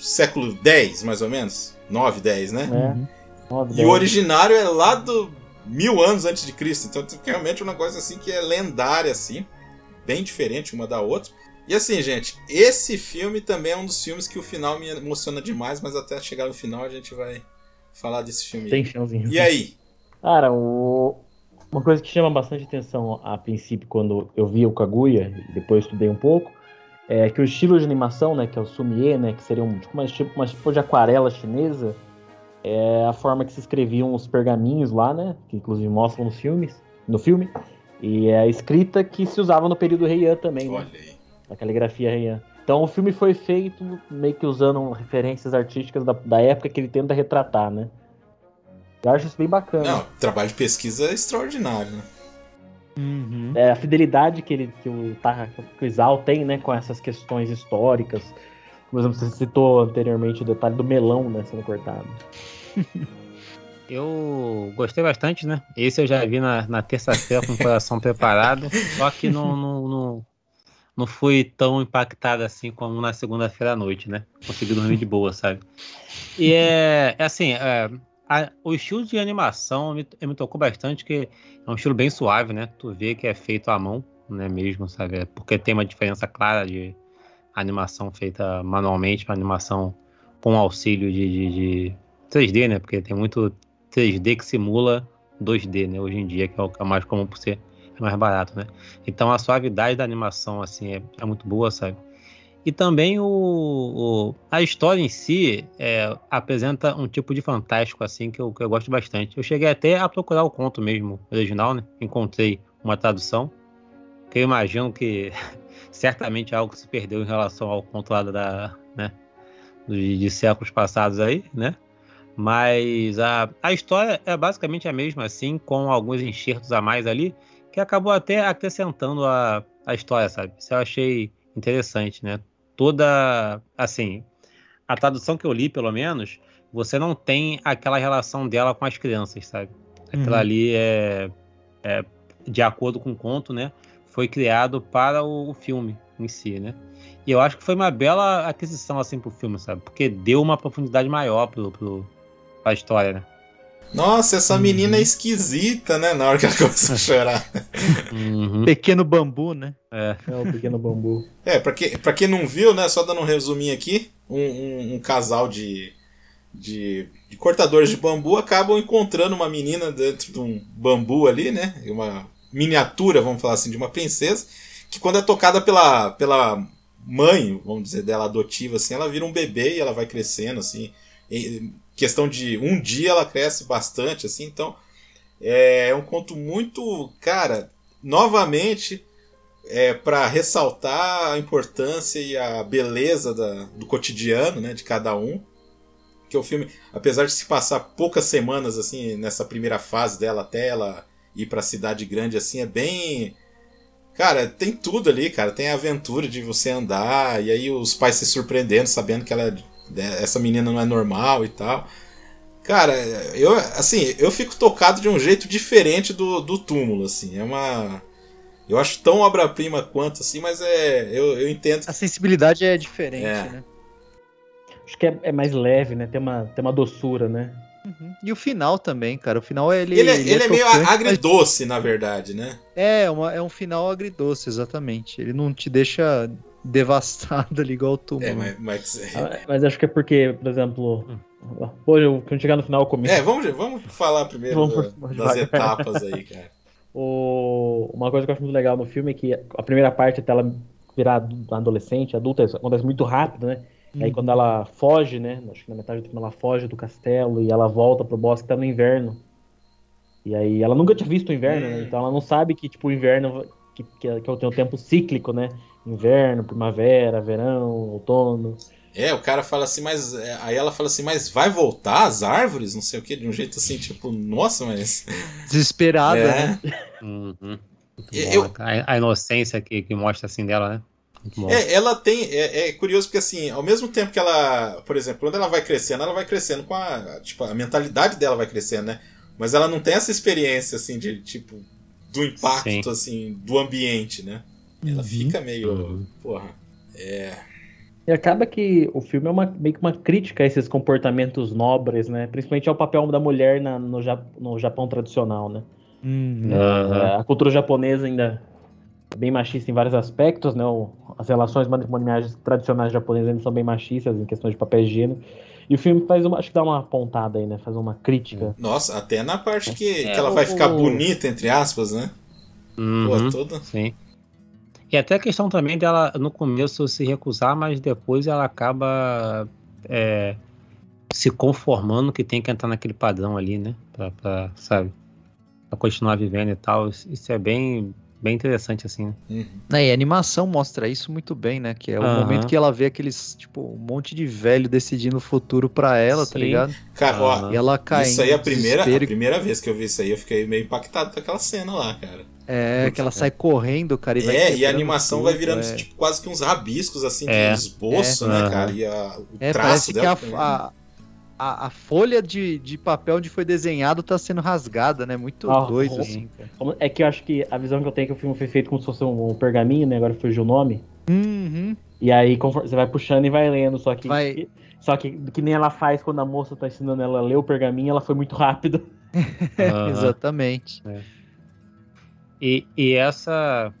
S2: século X, mais ou menos. 9, 10, né?
S4: É. Nove,
S2: E
S4: dez.
S2: o originário é lá do mil anos antes de Cristo. Então, tipo, realmente é uma coisa assim que é lendária, assim. Bem diferente uma da outra. E assim, gente, esse filme também é um dos filmes que o final me emociona demais, mas até chegar no final a gente vai falar desse filme.
S4: Tem chãozinho.
S2: E aí?
S4: Cara, o... uma coisa que chama bastante atenção a princípio quando eu vi o Kaguya, e depois estudei um pouco, é que o estilo de animação, né, que é o sumie, né, que seria um, tipo, uma, tipo, uma tipo de aquarela chinesa, é a forma que se escreviam os pergaminhos lá, né? Que inclusive mostram nos filmes, no filme. E é a escrita que se usava no período Heian também, né?
S2: Olha aí.
S4: A caligrafia Heian. Então o filme foi feito meio que usando referências artísticas da, da época que ele tenta retratar, né? Eu acho isso bem bacana.
S2: Não, trabalho de pesquisa é extraordinário, né?
S3: Uhum.
S4: É, a fidelidade que, ele, que, o, que o Isao tem, né, com essas questões históricas. Por exemplo, você citou anteriormente o detalhe do melão, né, sendo cortado. [LAUGHS]
S5: Eu gostei bastante, né? Esse eu já vi na, na terça-feira com o coração preparado, só que não, não, não, não fui tão impactado assim como na segunda-feira à noite, né? Consegui dormir de boa, sabe? E é, é assim, é, a- o estilo de animação me, me tocou bastante, que é um estilo bem suave, né? Tu vê que é feito à mão, né? Mesmo, sabe? É Porque tem uma diferença clara de animação feita manualmente para animação com auxílio de, de, de 3D, né? Porque tem muito 3D que simula 2D, né? Hoje em dia, que é o que é mais comum por ser é mais barato, né? Então a suavidade da animação, assim, é, é muito boa, sabe? E também o, o- a história em si é, apresenta um tipo de fantástico, assim, que eu, que eu gosto bastante. Eu cheguei até a procurar o conto mesmo, original, né? Encontrei uma tradução, que eu imagino que [LAUGHS] certamente é algo se perdeu em relação ao conto lá da, né? De, de séculos passados aí, né? Mas a, a história é basicamente a mesma, assim, com alguns enxertos a mais ali, que acabou até acrescentando a, a história, sabe? Isso eu achei interessante, né? Toda, assim, a tradução que eu li, pelo menos, você não tem aquela relação dela com as crianças, sabe? Aquilo
S3: Uhum.
S5: ali é, é, de acordo com o conto, né? Foi criado para o, o filme em si, né? E eu acho que foi uma bela aquisição, assim, pro filme, sabe? Porque deu uma profundidade maior pro, pro, pra história, né?
S2: Nossa, essa menina é esquisita, né? Na hora que ela começa a chorar.
S5: Uhum.
S3: Pequeno bambu, né?
S5: É.
S4: É o pequeno bambu.
S2: É, pra, que, pra quem não viu, né? Só dando um resuminho aqui: um, um- um casal de, de, de cortadores de bambu acabam encontrando uma menina dentro de um bambu ali, né? Uma miniatura, vamos falar assim, de uma princesa, que quando é tocada pela, pela mãe, vamos dizer, dela adotiva, assim, ela vira um bebê e ela vai crescendo, assim. Em questão de um dia ela cresce bastante, assim, então. É um conto muito. Cara, novamente é, para ressaltar a importância e a beleza da- do cotidiano né, de cada um. Que o filme, apesar de se passar poucas semanas assim nessa primeira fase dela até ela ir para a cidade grande assim, é bem Cara, tem tudo ali, cara. Tem a aventura de você andar e aí os pais se surpreendendo, sabendo que ela é- essa menina não é normal e tal. Cara, eu assim, eu fico tocado de um jeito diferente do, do túmulo, assim. É uma eu acho tão obra-prima quanto, assim, mas é. Eu, eu entendo.
S3: A sensibilidade é diferente,
S2: É.
S3: né?
S4: Acho que é, é mais leve, né? Tem uma, tem uma doçura, né?
S3: Uhum. E o final também, cara. O final ele.
S2: Ele, é, ele é meio
S3: tocante,
S2: agridoce, na verdade, né?
S3: mas É, uma, é um final agridoce, exatamente. Ele não te deixa devastado ali igual o túmulo.
S2: É, mas. mas-
S4: Ah, Mas acho que é porque, por exemplo. Pô, eu, quando chegar no final eu comento.
S2: é, vamos, vamos falar primeiro
S4: Vamos
S2: da- das
S4: devagar.
S2: etapas aí, [LAUGHS] cara.
S4: O- Uma coisa que eu acho muito legal no filme é que a primeira parte até ela virar adolescente, adulta, isso acontece muito rápido, né? E aí quando ela foge, né? Acho que na metade do filme ela foge do castelo e ela volta pro bosque tá no inverno. E aí ela nunca tinha visto o inverno, né? Então ela não sabe que tipo o inverno que, que, que tem um tempo cíclico, né? Inverno, primavera, verão, outono.
S2: É, o cara fala assim, mas. é, Aí ela fala assim, mas vai voltar as árvores? Não sei o que, de um jeito assim, tipo, nossa, mas. [LAUGHS]
S3: Desesperada,
S2: É.
S3: né?
S5: Uhum.
S2: Eu-
S5: a, a inocência que, que mostra assim dela, né? Muito bom.
S2: É, ela tem. É, é curioso porque, assim, ao mesmo tempo que ela. Por exemplo, quando ela vai crescendo, ela vai crescendo com a. Tipo, a mentalidade dela vai crescendo, né? Mas ela não tem essa experiência, assim, de, tipo, do impacto,
S5: Sim.
S2: assim, do ambiente, né? Ela
S3: Uhum.
S2: fica meio.
S5: Uhum.
S2: Porra. É.
S4: E acaba que o filme é uma, meio que uma crítica a esses comportamentos nobres, né? Principalmente ao papel da mulher na- no, Ja- no Japão tradicional, né?
S3: Uhum.
S4: É, a cultura japonesa ainda é bem machista em vários aspectos, né? O- as relações matrimoniais tradicionais japonesas ainda são bem machistas em questões de papel higiênico. E o filme faz uma, acho que dá uma pontada aí, né? Faz uma crítica.
S2: Nossa, até na parte que,
S5: É,
S2: que ela vai
S4: o-
S2: ficar bonita, entre aspas, né?
S5: Uhum.
S2: Pô, toda.
S5: Sim. E até a questão também dela no começo se recusar, mas depois ela acaba é, se conformando que tem que entrar naquele padrão ali, né? Pra, pra sabe? Pra continuar vivendo e tal. Isso é bem, bem interessante, assim, né?
S2: Uhum.
S3: É, e a animação mostra isso muito bem, né? Que é o
S5: Aham.
S3: momento que ela vê aqueles, tipo, um monte de velho decidindo o futuro pra ela, tá
S5: Sim.
S3: ligado?
S2: Cara, ó.
S3: E ela cai
S2: isso aí é a primeira, a primeira vez que eu vi isso aí, eu fiquei meio impactado com aquela cena lá, cara.
S3: É, que ela sai correndo, cara, e vai
S2: É, e a animação
S3: tudo,
S2: vai virando
S3: é.
S2: tipo, quase que uns rabiscos, assim,
S5: É.
S2: de esboço,
S5: É.
S2: né, cara? E a, o
S3: É,
S2: traço
S3: parece que
S2: dela
S3: a,
S2: também.
S3: a, a, a folha de, de papel onde foi desenhado tá sendo rasgada, né? Muito
S4: Ah,
S3: doido,
S4: sim.
S3: assim, cara.
S4: É que eu acho que a visão que eu tenho é que o filme foi feito como se fosse um, pergaminho, né? Agora fugiu o nome.
S3: Uhum.
S4: E aí conforme- você vai puxando e vai lendo, só que.
S3: Vai.
S4: Só que que nem ela faz quando a moça tá ensinando ela a ler o pergaminho, ela foi muito rápido. [LAUGHS]
S5: Aham.
S3: Exatamente.
S5: E, e essa.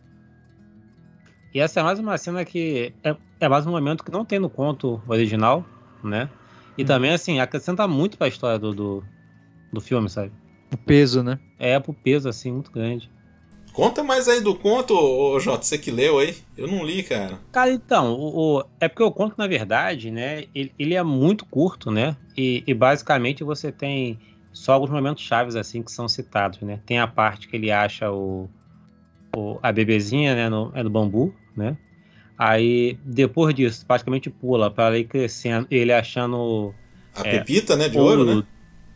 S5: E essa é mais uma cena que. É, é mais um momento que não tem no conto original, né? E
S3: Uhum.
S5: também, assim, acrescenta muito pra história do, do, do filme, sabe?
S3: O peso, né?
S5: É pro peso, assim, muito grande.
S2: Conta mais aí do conto, ô, ô, Jota, você que leu aí. Eu não li, cara.
S5: Cara, então, o, o- é porque o conto, na verdade, né, ele, ele é muito curto, né? E, e basicamente você tem só alguns momentos chaves, assim, que são citados, né? Tem a parte que ele acha o, o- a bebezinha, né, no, é no bambu, né? Aí, depois disso, praticamente pula para ir crescendo, ele achando
S2: A
S5: É.
S2: pepita, né, de ouro, né?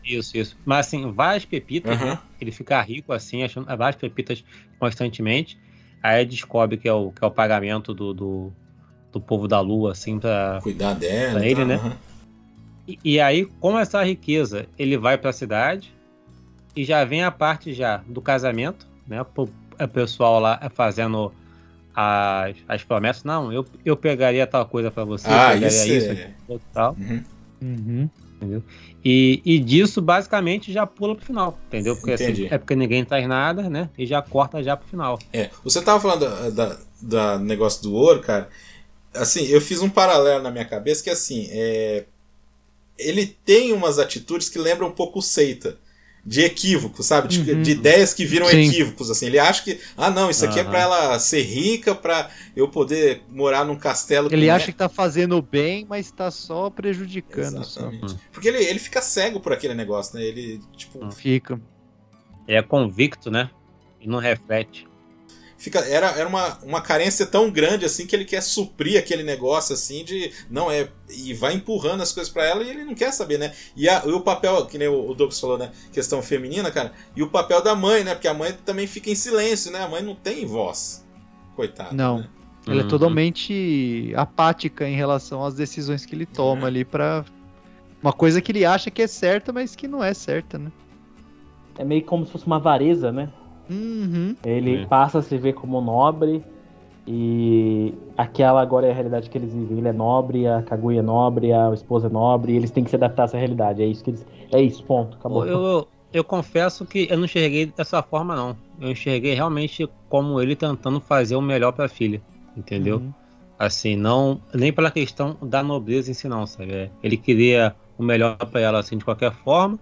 S5: Isso, isso. Mas, assim, várias pepitas,
S2: Aham.
S5: né? Ele fica rico, assim, achando várias pepitas constantemente. Aí descobre que é o, que é o pagamento do, do, do povo da lua, assim, pra,
S2: Cuidar dela.
S5: Pra ele,
S2: tal,
S5: né?
S2: aham.
S5: E, e aí, com essa riqueza, ele vai para a cidade e já vem a parte já do casamento, né? O o pessoal lá fazendo as, as promessas. Não, eu, eu pegaria tal coisa para você,
S2: Ah,
S5: eu pegaria
S2: isso
S5: isso,
S2: é-
S5: tal.
S2: Uhum.
S3: Uhum.
S5: E, e disso, basicamente, já pula pro final, entendeu? Porque assim, é porque ninguém traz nada, né? E já corta já pro final.
S2: É, você tava falando da, da, da negócio do ouro, cara. Assim, eu fiz um paralelo na minha cabeça que assim, é, ele tem umas atitudes que lembram um pouco o Seita. De equívoco, sabe? De,
S3: Uhum.
S2: de ideias que viram
S3: Sim.
S2: equívocos, assim. Ele acha que, ah, não, isso aqui é pra ela ser rica, pra eu poder morar num castelo.
S3: Ele acha
S2: ela.
S3: que tá fazendo bem, mas tá só prejudicando. Só.
S2: Exatamente. Porque ele, ele fica cego por aquele negócio, né? Ele, tipo.
S3: Fica.
S5: Ele é convicto, né? E não reflete.
S2: Fica era, era uma, uma carência tão grande assim que ele quer suprir aquele negócio assim de não é e vai empurrando as coisas pra ela e ele não quer saber né e, a- e o papel que nem o, o Douglas falou né questão feminina cara e o papel da mãe né porque a mãe também fica em silêncio né a mãe não tem voz coitada
S3: Não.
S2: né?
S3: Ela é
S5: Uhum.
S3: totalmente apática em relação às decisões que ele toma
S2: É.
S3: ali pra. Uma coisa que ele acha que é certa, mas que não é certa, né?
S4: É meio como se fosse uma avareza, né?
S3: Uhum.
S4: Ele
S5: É.
S4: passa a se ver como nobre e aquela agora é a realidade que eles vivem. Ele é nobre, a Kaguya é nobre, a esposa é nobre, e eles têm que se adaptar a essa realidade. É isso que eles. É isso, ponto. Acabou.
S5: Eu, eu, eu confesso que eu não enxerguei dessa forma, não. Eu enxerguei realmente como ele tentando fazer o melhor pra filha. Entendeu?
S3: Uhum.
S5: Assim, não. Nem pela questão da nobreza em si, não, sabe? É, Ele queria o melhor pra ela, assim, de qualquer forma.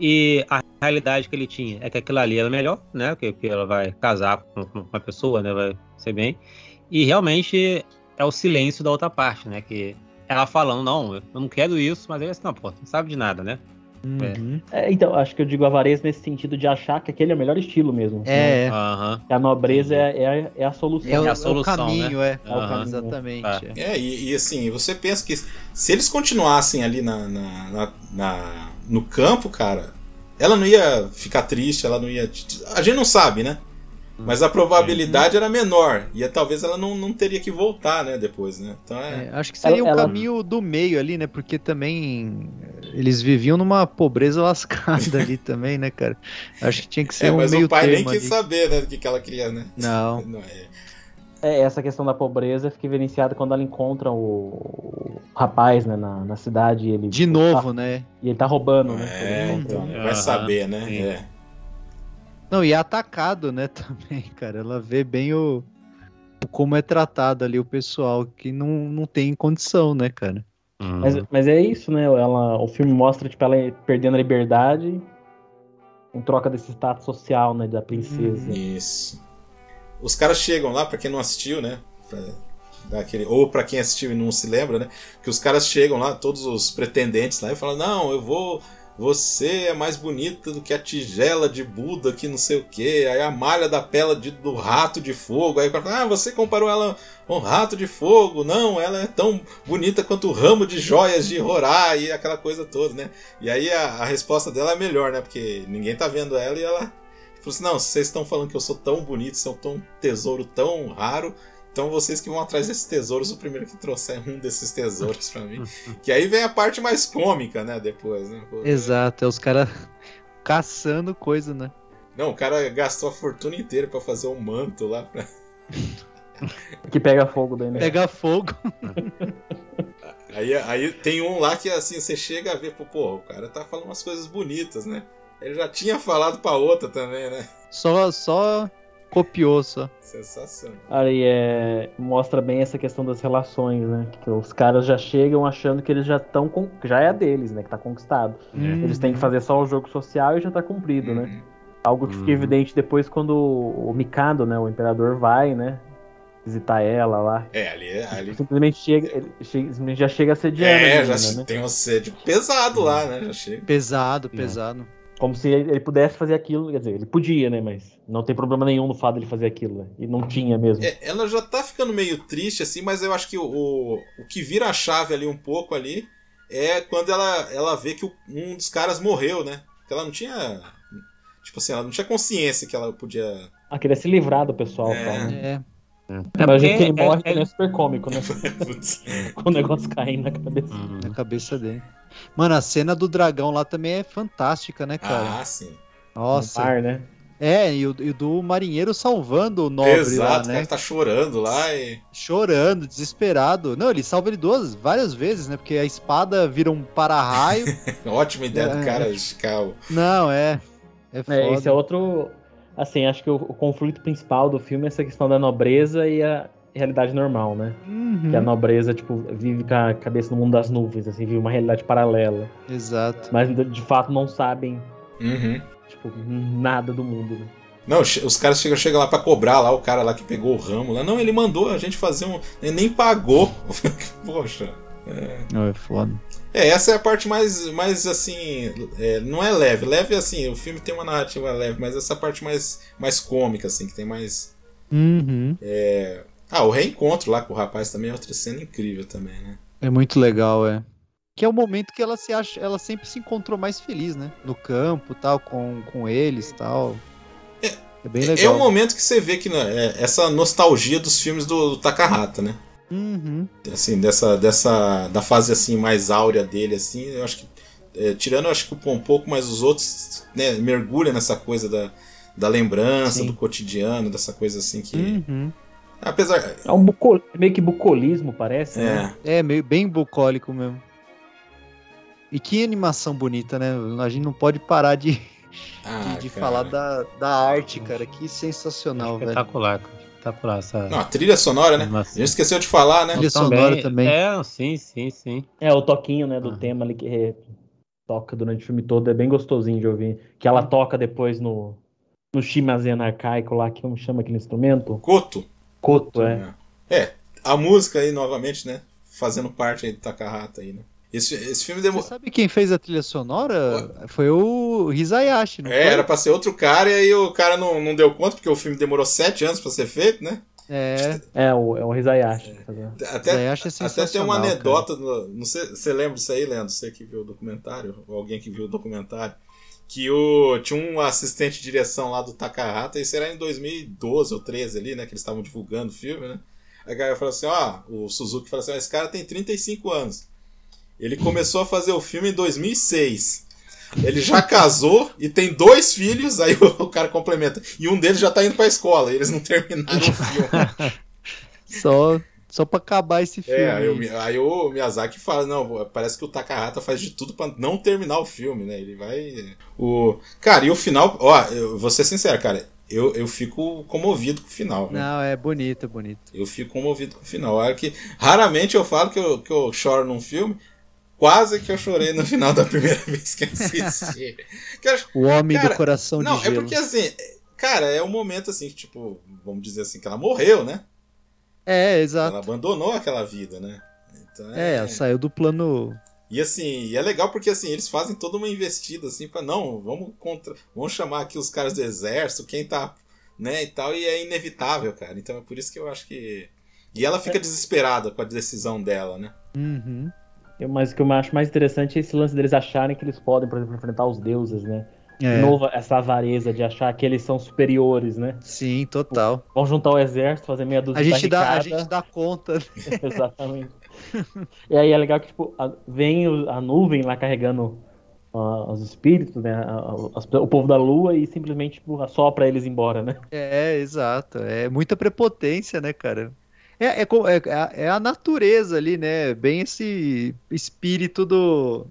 S5: E a realidade que ele tinha é que aquilo ali era melhor, né? Que, que ela vai casar com, com uma pessoa, né? Vai ser bem. E realmente é o silêncio da outra parte, né? Que ela falando, não, eu não quero isso, mas ele assim, não, pô, não sabe de nada, né?
S3: Uhum.
S4: É, então, acho que eu digo avareza nesse sentido de achar que aquele é o melhor estilo mesmo. né?
S3: É,
S5: Aham.
S4: Que a nobreza é, é, a- é a solução.
S3: é, o,
S5: a
S3: é o
S5: solução,
S3: caminho, é.
S4: É o
S5: Aham.
S4: caminho.
S3: Exatamente. É.
S2: é e, e, assim você pensa que se eles continuassem ali na, na, na- na- no campo cara ela não ia ficar triste ela não ia a gente não sabe né mas a probabilidade era menor e é, talvez ela não, não teria que voltar né depois né então é,
S3: É, acho que seria
S4: Ela-
S3: o
S4: ela-
S3: caminho do meio ali, né? Porque também eles viviam numa pobreza lascada ali [LAUGHS] também, né, cara? Acho que tinha que ser
S2: É,
S3: um
S2: mas
S3: meio
S2: o pai nem quis
S3: ali.
S2: saber, né, do que, que ela queria, né?
S3: Não. [LAUGHS]
S2: Não, é.
S4: É, essa questão da pobreza fica evidenciada quando ela encontra o, o rapaz, né, na, na cidade. E ele,
S3: De novo, né?
S4: E ele tá roubando, né?
S2: É,
S4: Ele
S2: então, vai
S5: Aham,
S2: saber, né?
S5: sim.
S2: É.
S3: Não, e é atacado, né, [LAUGHS] também, cara. Ela vê bem o, o como é tratado ali o pessoal que não, não tem condição, né, cara?
S5: Uhum.
S4: Mas, mas é isso, né? Ela, o filme mostra tipo, ela perdendo a liberdade em troca desse status social, né? Da princesa.
S2: Isso. Os caras chegam lá, pra quem não assistiu, né? pra- Daquele, ou para quem assistiu e não se lembra, né? Que os caras chegam lá, todos os pretendentes lá, e falam: Não, eu vou. Você é mais bonita do que a tigela de Buda, que não sei o que. Aí a malha da pele de, do rato de fogo. Aí o cara fala: Ah, você comparou ela com rato de fogo. Não, ela é tão bonita quanto o ramo de joias de Rorá e aquela coisa toda, né? E aí a, a resposta dela é melhor, né? Porque ninguém tá vendo ela e ela falou assim: Não, vocês estão falando que eu sou tão bonito, sou tão tesouro tão raro então vocês que vão atrás desses tesouros, o primeiro que trouxer um desses tesouros para mim. [LAUGHS] que aí vem a parte mais cômica, né? Depois, né? Pô,
S3: Exato, é os caras caçando coisa, né?
S2: Não, o cara gastou a fortuna inteira para fazer um manto lá pra. [LAUGHS]
S4: que pega fogo daí, né?
S3: Pega fogo. [LAUGHS]
S2: aí, aí tem um lá que assim, você chega a ver, pô, pô, o cara tá falando umas coisas bonitas, né? Ele já tinha falado pra outra também, né?
S3: Só, só copiou só.
S2: Sensacional.
S4: Aí é, mostra bem essa questão das relações, né? Que os caras já chegam achando que eles já estão com, já é a deles, né? Que tá conquistado.
S3: Uhum.
S4: Eles têm que fazer só o jogo social e já tá cumprido, né?
S2: Uhum.
S4: Algo que fica
S5: Uhum.
S4: evidente depois quando o Mikado, né? O imperador vai, né? Visitar ela lá.
S2: É, ali, ali
S4: Simplesmente chega, ele chega- simplesmente já chega assediando a
S2: É,
S4: menina,
S2: já
S4: né?
S2: tem um sede pesado lá, né? Já chega.
S3: Pesado, pesado.
S4: Como se ele ele pudesse fazer aquilo, quer dizer, ele podia, né? Mas não tem problema nenhum no fato dele fazer aquilo, né? E não tinha mesmo.
S2: É, ela já tá ficando meio triste, assim, mas eu acho que o, o, o que vira a chave ali um pouco ali é quando ela, ela vê que o- um dos caras morreu, né? Que ela não tinha. Tipo assim, ela não tinha consciência que ela podia.
S4: Ah, queria se livrar do pessoal.
S2: É.
S4: né?
S3: É.
S5: É
S4: Mas a gente que ele
S5: porque-
S4: morre
S5: é-
S4: também é super cômico, né? [LAUGHS] Com o negócio caindo na cabeça.
S5: Uhum.
S3: Na cabeça dele. Mano, a cena do dragão lá também é fantástica, né, cara?
S2: ah, sim.
S3: Nossa.
S4: No né?
S3: É, e o, e o do marinheiro salvando o nobre
S2: Exato,
S3: lá,
S2: o
S3: né?
S2: cara tá chorando lá e.
S3: Chorando, desesperado. Não, ele salva ele duas, várias vezes, né? Porque a espada vira um para-raio. [LAUGHS]
S2: Ótima ideia do
S3: É.
S2: cara esticar o.
S3: Não, é. É foda.
S4: É, esse é outro. Assim, acho que o, o conflito principal do filme é essa questão da nobreza e a realidade normal, né?
S3: Uhum,
S4: Que a nobreza, tipo, vive com a cabeça no mundo das nuvens, assim, vive uma realidade paralela.
S3: Exato.
S4: Mas de fato não sabem,
S2: Uhum.
S4: tipo, nada do mundo, né?
S2: Não, os caras chegam, chegam lá pra cobrar lá, o cara lá que pegou o ramo lá. Não, ele mandou a gente fazer um. Ele nem pagou. [LAUGHS] Poxa.
S3: Não, é foda.
S2: É, essa é a parte mais, mais assim, é, não é leve. Leve assim, o filme tem uma narrativa leve, mas essa é parte mais, mais cômica, assim, que tem mais.
S3: Uhum.
S2: Ah, o reencontro lá com o rapaz também é outra cena incrível também, né?
S3: É muito legal, é. Que é o momento que ela se acha, ela sempre se encontrou mais feliz, né? No campo, tal, com, com eles, tal.
S2: É-
S3: É bem
S2: É,
S3: legal.
S2: é um momento que você vê que né, é, essa nostalgia dos filmes do, do Takahata, né?
S3: Uhum.
S2: Assim, dessa, dessa da fase assim mais áurea dele, assim, eu acho que é, tirando, eu acho que um pouco, mas os outros, né, mergulha nessa coisa da, da lembrança,
S4: Sim.
S2: do cotidiano, dessa coisa assim que,
S3: Uhum.
S2: apesar,
S4: É um buco... meio que bucolismo, parece, né?
S2: é,
S3: É, meio bem bucólico mesmo. E que animação bonita, né? A gente não pode parar de,
S2: ah,
S3: de, de falar da, da arte, cara. Que sensacional, velho.
S5: Espetacular, cara. Espetacular essa.
S2: Não, a trilha sonora, né? A gente esqueceu de falar, né?
S3: Trilha sonora também.
S5: É, sim, sim, sim.
S4: É, o toquinho, né, do
S5: Ah.
S4: tema ali que é, toca durante o filme todo, é bem gostosinho de ouvir. Que ela toca depois no, no shimazen arcaico lá, que como chama aquele instrumento?
S2: Koto.
S4: Koto, é.
S2: É, a música aí novamente, né? Fazendo parte aí do Takahata aí, né? Esse, esse filme
S3: Você
S2: demorou.
S3: sabe quem fez a trilha sonora? Foi o Hizayashi, não
S2: É,
S3: foi?
S2: era pra ser outro cara e aí o cara não, não deu conta, porque o filme demorou sete anos pra ser feito, né?
S3: É,
S4: É, o, é o Hizayashi. fazendo.
S2: Até,
S3: é
S2: até tem uma anedota, no- não sei, você lembra disso aí, Leandro? Você que viu o documentário, ou alguém que viu o documentário, que o, tinha um assistente de direção lá do Takahata, isso era em 2012 ou 13 ali, né, que eles estavam divulgando o filme, né? Aí o cara falou assim, ó, o Suzuki falou assim, ó, esse cara tem 35 anos. Ele começou a fazer o filme em 2006. Ele já casou e tem dois filhos, aí o, cara complementa. E um deles já tá indo pra escola, e eles não terminaram o filme. [LAUGHS]
S3: só, só pra acabar esse filme.
S2: É, aí o, aí o Miyazaki fala, não, parece que o Takahata faz de tudo pra não terminar o filme, né? Ele vai. O... Cara, e o final, ó, eu vou ser sincero, cara, eu, eu fico comovido com o final. né?
S3: Não, é bonito, é bonito.
S2: Eu fico comovido com o final. Olha que raramente eu falo que eu, que eu choro num filme. Quase que eu chorei no final da primeira [LAUGHS] vez que assisti. Eu-
S3: O homem
S2: Cara,
S3: do coração
S2: não,
S3: de
S2: é
S3: gelo.
S2: porque assim, cara, é um momento assim, que, tipo, vamos dizer assim, que ela morreu, né?
S3: É, exato.
S2: Ela abandonou aquela vida, né? Então,
S3: É, ela saiu do plano.
S2: E assim, e é legal porque assim, eles fazem toda uma investida assim para não, vamos contra, vamos chamar aqui os caras do exército, quem tá, né, e tal, e é inevitável, cara. Então é por isso que eu acho que e ela fica desesperada com a decisão dela, né?
S3: Uhum.
S4: Mas o que eu acho mais interessante é esse lance deles acharem que eles podem, por exemplo, enfrentar os deuses, né? De
S3: É,
S4: novo, essa avareza de achar que eles são superiores, né?
S3: sim, total.
S4: Vão juntar o exército, fazer meia dúzia
S3: A
S4: de
S3: gente, dá, a gente dá conta. [LAUGHS]
S4: Exatamente. e aí é legal que, tipo, a- vem a nuvem lá carregando ah, os espíritos, né? o povo da lua e simplesmente tipo, assopra eles embora, né?
S3: É, exato. É muita prepotência, né, cara? É, é, é, é a- é a natureza ali, né? Bem esse espírito do,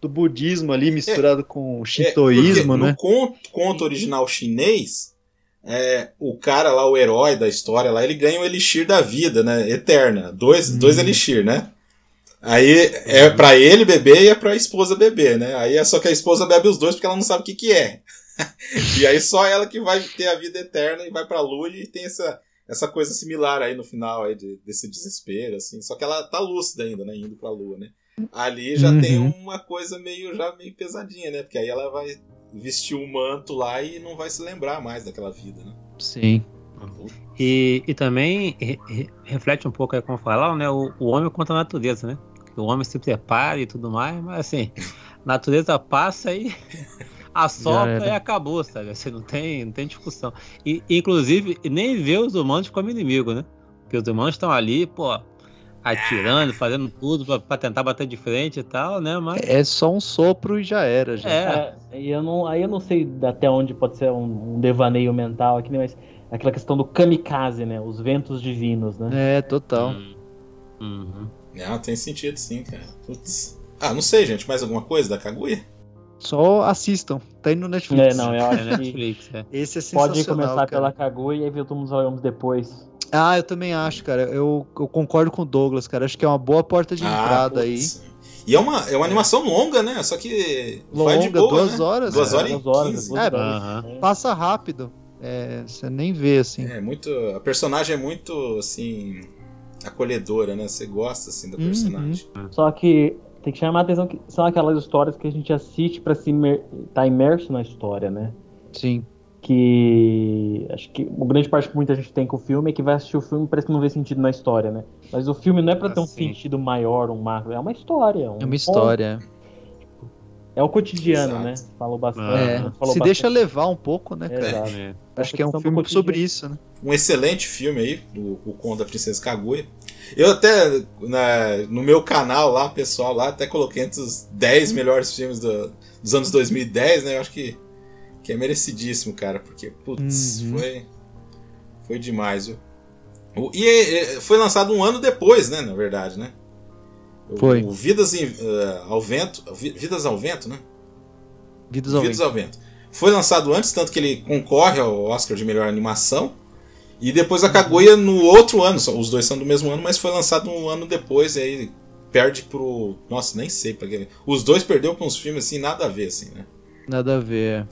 S3: do budismo ali misturado com o
S2: É,
S3: shintoísmo,
S2: porque
S3: né?
S2: No conto, conto original chinês, é, o cara lá, o herói da história lá, ele ganha o elixir da vida, né? Eterna. Dois, dois elixir, né? Aí é pra ele beber e é pra esposa beber, né? Aí é só que a esposa bebe os dois porque ela não sabe o que, que é. [LAUGHS] e aí só ela que vai ter a vida eterna e vai pra lua e tem essa, essa coisa similar aí no final aí de- desse desespero, assim. Só que ela tá lúcida ainda, né? Indo pra lua, né? Ali já
S3: Uhum.
S2: tem uma coisa meio já meio pesadinha, né? Porque aí ela vai vestir o manto lá e não vai se lembrar mais daquela vida, né?
S3: Sim.
S5: E, e também re- re- reflete um pouco aí como falaram, né? O, o homem contra a natureza, né? O homem se prepara e tudo mais, mas assim, a natureza passa e [LAUGHS] assopra e acabou, sabe? Assim, não tem, não tem discussão. E, inclusive, nem vê os humanos como inimigo, né? Porque os humanos estão ali, pô, atirando, fazendo tudo pra, pra tentar bater de frente e tal, né? Mas
S3: É só um sopro e já era, já.
S5: é,
S4: É, e eu não, aí eu não sei até onde pode ser um, um devaneio mental aqui, né? Mas aquela questão do kamikaze, né? Os ventos divinos, né?
S3: É, total.
S5: Hum. Uhum.
S2: Não, tem sentido sim, cara. Putz. Ah, não sei, gente. Mais alguma coisa da Kaguya?
S3: Só assistam. Tá indo no Netflix.
S4: É, não, eu [LAUGHS]
S5: É
S4: acho que
S5: Netflix, é.
S3: Esse é sensacional,
S4: pode começar
S3: cara.
S4: pela Kaguya e aí ver todos os olhamos depois.
S3: Ah, eu também acho, cara. Eu, eu concordo com o Douglas, cara. Acho que é uma boa porta de entrada aí.
S2: Ah, putz. E é uma, é uma animação longa, né? Só que vai de
S3: Longa,
S2: boa,
S3: duas
S2: né?
S3: horas.
S2: Duas horas e
S4: Duas horas,
S2: 15.
S4: duas
S3: É.
S5: Aham.
S3: Passa rápido. É, você nem vê, assim.
S2: É muito. A personagem é muito, assim. acolhedora, né? Você gosta, assim, da
S3: Uhum.
S2: personagem.
S4: Só que tem que chamar a atenção que são aquelas histórias que a gente assiste pra se imer... tá imerso na história, né?
S3: Sim.
S4: Que acho que uma grande parte que muita gente tem com o filme é que vai assistir o filme e parece que não vê sentido na história, né? Mas o filme não é pra ter
S5: Ah,
S4: um
S5: sim.
S4: sentido maior, um macro, é uma história. um
S3: É uma história.
S4: É o cotidiano,
S2: Exato.
S4: né? Falou bastante.
S3: É,
S4: né? Falou
S3: se
S4: bastante.
S3: deixa levar um pouco, né, cara?
S5: É.
S3: Acho que é um filme sobre isso, né?
S2: Um excelente filme aí, do, o Conto da Princesa Kaguya. Eu até, na- no meu canal lá, pessoal, lá, até coloquei entre os 10 melhores filmes do- dos anos 2010, né? Eu acho que, que é merecidíssimo, cara, porque, putz,
S3: Uhum.
S2: foi, foi demais, viu? O- e é, foi lançado um ano depois, né, na verdade, né? O-
S3: Foi.
S2: O Vidas em- eh, ao Vento, Vi- Vidas ao Vento, né?
S3: Vidas ao
S2: Vidas
S3: Vento.
S2: ao Vento. Foi lançado antes, tanto que ele concorre ao Oscar de melhor animação. E depois a Kaguya no outro ano. Os dois são do mesmo ano, mas foi lançado um ano depois. E aí perde pro. Nossa, nem sei. Pra quê. Os dois perdeu pra uns filmes assim, nada a ver, assim, né?
S3: Nada a ver.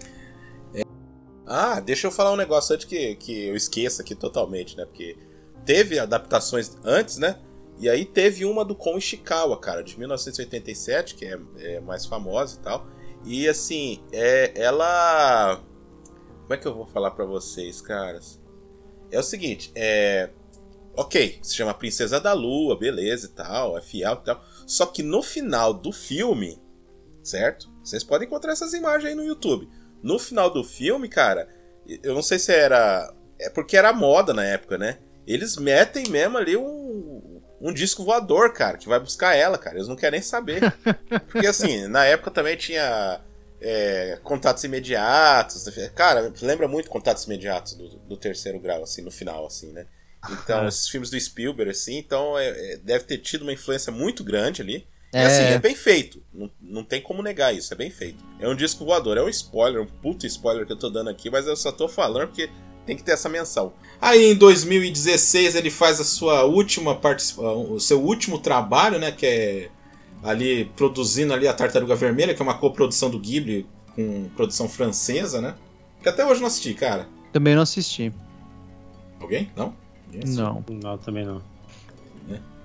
S7: Ah, deixa eu falar um negócio antes que, que eu esqueça aqui totalmente, né? Porque teve adaptações antes, né? E aí teve uma do Kon Ishikawa, cara, de 1987, que é, é mais famosa e tal. E assim, é, ela. Como é que eu vou falar pra vocês, caras? É o seguinte, é. Ok, se chama Princesa da Lua, beleza e tal, é fiel e tal. Só que no final do filme, certo? Vocês podem encontrar essas imagens aí no YouTube. No final do filme, cara, eu não sei se era. É porque era moda na época, né? Eles metem mesmo ali um, um disco voador, cara, que vai buscar ela, cara. Eles não querem nem saber. [LAUGHS] Porque assim, na época também tinha é, contatos imediatos. Cara, lembra muito contatos imediatos do, do terceiro grau, assim, no final, assim, né? Então,
S5: Ah.
S7: esses filmes do Spielberg, assim, então é- é, deve ter tido uma influência muito grande ali. E
S3: É.
S7: assim, é bem feito. Não, não tem como negar isso, é bem feito. É um disco voador, é um spoiler, um puto spoiler que eu tô dando aqui, mas eu só tô falando porque tem que ter essa menção.
S2: Aí em 2016 ele faz a sua última participação, o seu último trabalho, né? Que é ali produzindo ali a Tartaruga Vermelha, que é uma coprodução do Ghibli com produção francesa, né? Que até hoje não assisti, cara.
S3: Também não assisti.
S2: Alguém? Não?
S3: Não.
S5: Não, também não.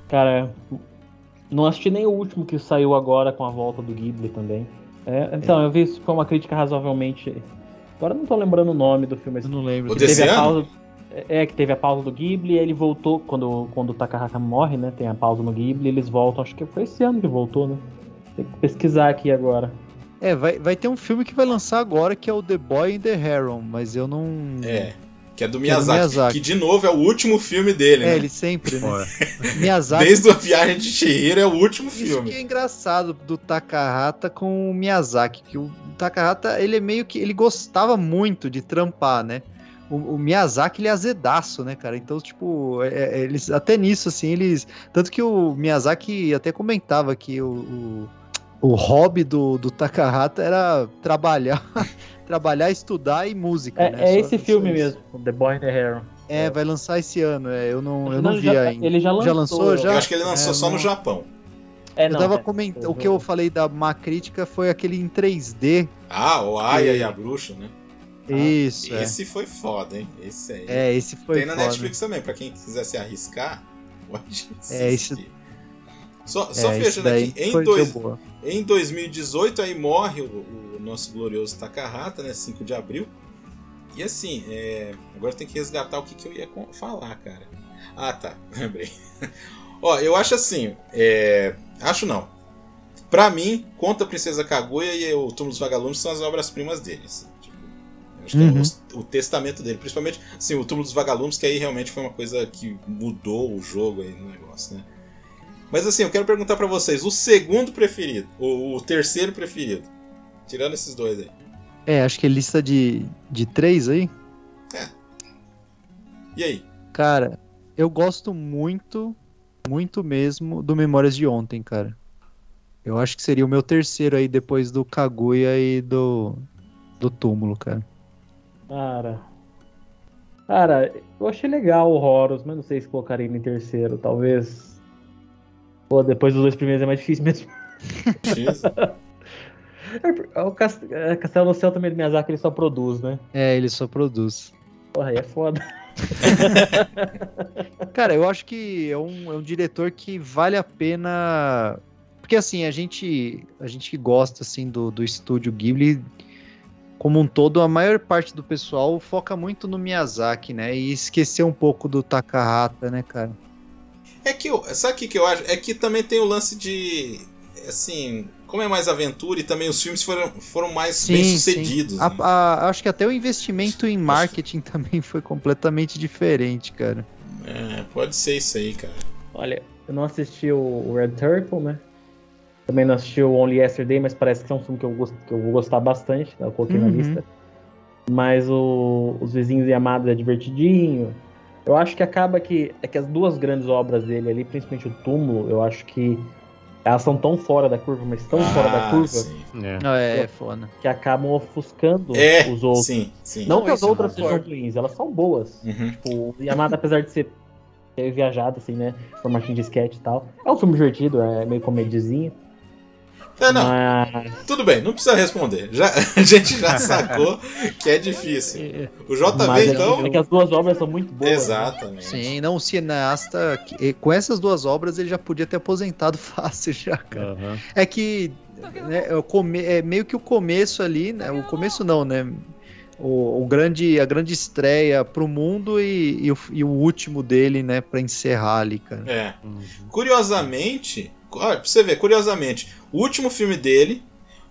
S4: Cara, não assisti nem o último que saiu agora com a volta do Ghibli também. É, então, eu vi isso com uma crítica razoavelmente. Agora eu não tô lembrando o nome do filme, mas
S3: Eu não lembro.
S2: O
S4: que
S2: desse
S4: teve a
S2: ano?
S4: pausa. É, que teve a pausa do Ghibli e ele voltou. Quando, quando o Takahata morre, né? Tem a pausa no Ghibli, eles voltam. Acho que foi esse ano que voltou, né? Tem que pesquisar aqui agora.
S3: É, vai, vai ter um filme que vai lançar agora que é o The Boy in the Heron, mas eu não.
S2: É. Que é do
S3: do
S2: Miyazaki,
S3: Miyazaki.
S2: Que de novo é o último filme dele,
S3: É,
S2: né?
S3: ele sempre, né? [LAUGHS] Miyazaki.
S2: Desde a Viagem de Chihiro é o último
S3: Isso
S2: filme.
S3: que é engraçado do Takahata com o Miyazaki, que o Takahata, ele é meio que, ele gostava muito de trampar, né? O, o Miyazaki, ele é azedaço, né, cara? Então, tipo, é- é- eles, até nisso, assim, eles... Tanto que o Miyazaki até comentava que o, o, o hobby do, do Takahata era trabalhar, [LAUGHS] trabalhar, estudar e música,
S4: É,
S3: né?
S4: é esse
S3: só
S4: filme
S3: isso.
S4: mesmo, The Boy in the Heron.
S3: É, vai lançar esse ano, é, eu não, eu
S4: Não,
S3: não vi
S4: já-
S3: ainda.
S4: ele já lançou,
S3: lançou, já?
S2: Eu acho que ele lançou
S3: É,
S2: só no Japão.
S4: É,
S3: Eu
S4: não,
S3: tava
S4: é.
S3: comentando, o que eu falei da má crítica foi aquele em 3D.
S2: Ah, o Aya
S3: E-
S2: e a Bruxa, né?
S3: Isso, é.
S2: Esse foi foda, hein? Esse aí.
S3: É, esse foi
S2: Tem na
S3: foda.
S2: Netflix também, pra quem quiser se arriscar, [LAUGHS] pode
S3: É, esse-
S2: assistir. Só, só
S3: É,
S2: fechando aqui, em, dois, em 2018 aí morre o, o nosso glorioso Takahata, né? 5 de abril. E assim, é, agora tem que resgatar o que, que eu ia falar, cara. Ah, tá, [LAUGHS] lembrei. Ó, eu acho assim, é, acho não. Pra mim, Conta a Princesa Kaguya e o Túmulo dos Vagalumes são as obras-primas dele. assim, tipo, acho
S3: Uhum.
S2: que é o, o testamento dele, principalmente assim, o Túmulo dos Vagalumes, que aí realmente foi uma coisa que mudou o jogo aí no negócio, né? Mas assim, eu quero perguntar pra vocês, o segundo preferido, ou o terceiro preferido, tirando esses dois aí.
S3: É, acho que é lista de, de três aí.
S2: E aí?
S3: Cara, eu gosto muito, muito mesmo do Memórias de Ontem, cara. Eu acho que seria o meu terceiro aí depois do Kaguya e do, do Túmulo, cara.
S4: Cara. Cara, eu achei legal o Horus, mas não sei se colocaria ele em terceiro. Talvez. Pô, depois dos dois primeiros é mais difícil mesmo. [LAUGHS]
S2: X?
S4: É, O é, Castelo no Céu também do Miyazaki ele só produz, né?
S3: É, ele só produz.
S4: Porra, aí é foda. [LAUGHS]
S3: Cara, eu acho que é um, é um diretor que vale a pena. Porque assim, a gente, a gente que gosta assim do, do estúdio Ghibli, como um todo, a maior parte do pessoal foca muito no Miyazaki, né? E esqueceu um pouco do Takahata, né, cara?
S2: É que, eu, sabe o que, que eu acho? É que também tem o lance de, assim, como é mais aventura e também os filmes foram, foram mais
S3: Sim,
S2: bem sucedidos.
S3: A-
S2: né?
S3: a- acho que até o investimento em marketing [LAUGHS] também foi completamente diferente, cara.
S2: É, pode ser isso aí, cara.
S4: Olha, eu não assisti o Red Turtle, né? Também não assisti o Only Yesterday, mas parece que é um filme que eu, gost- que eu vou gostar bastante, né? Eu coloquei na
S3: Uhum.
S4: lista. Mas o, Os Vizinhos e Amados é divertidinho. Eu acho que acaba que. É que as duas grandes obras dele ali, principalmente o Túmulo, eu acho que elas são tão fora da curva, mas tão fora da
S2: Ah,
S4: curva,
S2: sim.
S5: É.
S3: É, é foda.
S4: que acabam ofuscando
S2: É,
S4: os outros.
S2: sim, sim.
S4: Não
S3: Não,
S4: que as outras sejam ruins, elas são boas.
S2: Uhum.
S4: Tipo, o Yamada, apesar de ser viajado, assim, né? Formatinho de sketch e tal. É um filme divertido, é meio comedizinho.
S2: É, não,
S4: Mas.
S2: tudo bem, não precisa responder. Já, [LAUGHS] a gente já sacou que é difícil. O JV,
S4: mas é-
S2: então.
S4: é que as duas obras são muito boas. né?
S2: Exatamente.
S3: Sim, não, o cineasta, com essas duas obras ele já podia ter aposentado [LAUGHS] fácil já, cara.
S5: Aham.
S3: É que né, é, é meio que o começo ali, né? O começo não, né? O, o grande, a grande estreia pro mundo e, e o, e o último dele, né? Pra encerrar ali, cara.
S2: É.
S5: Uhum.
S2: Curiosamente, olha, pra você ver, curiosamente, o último filme dele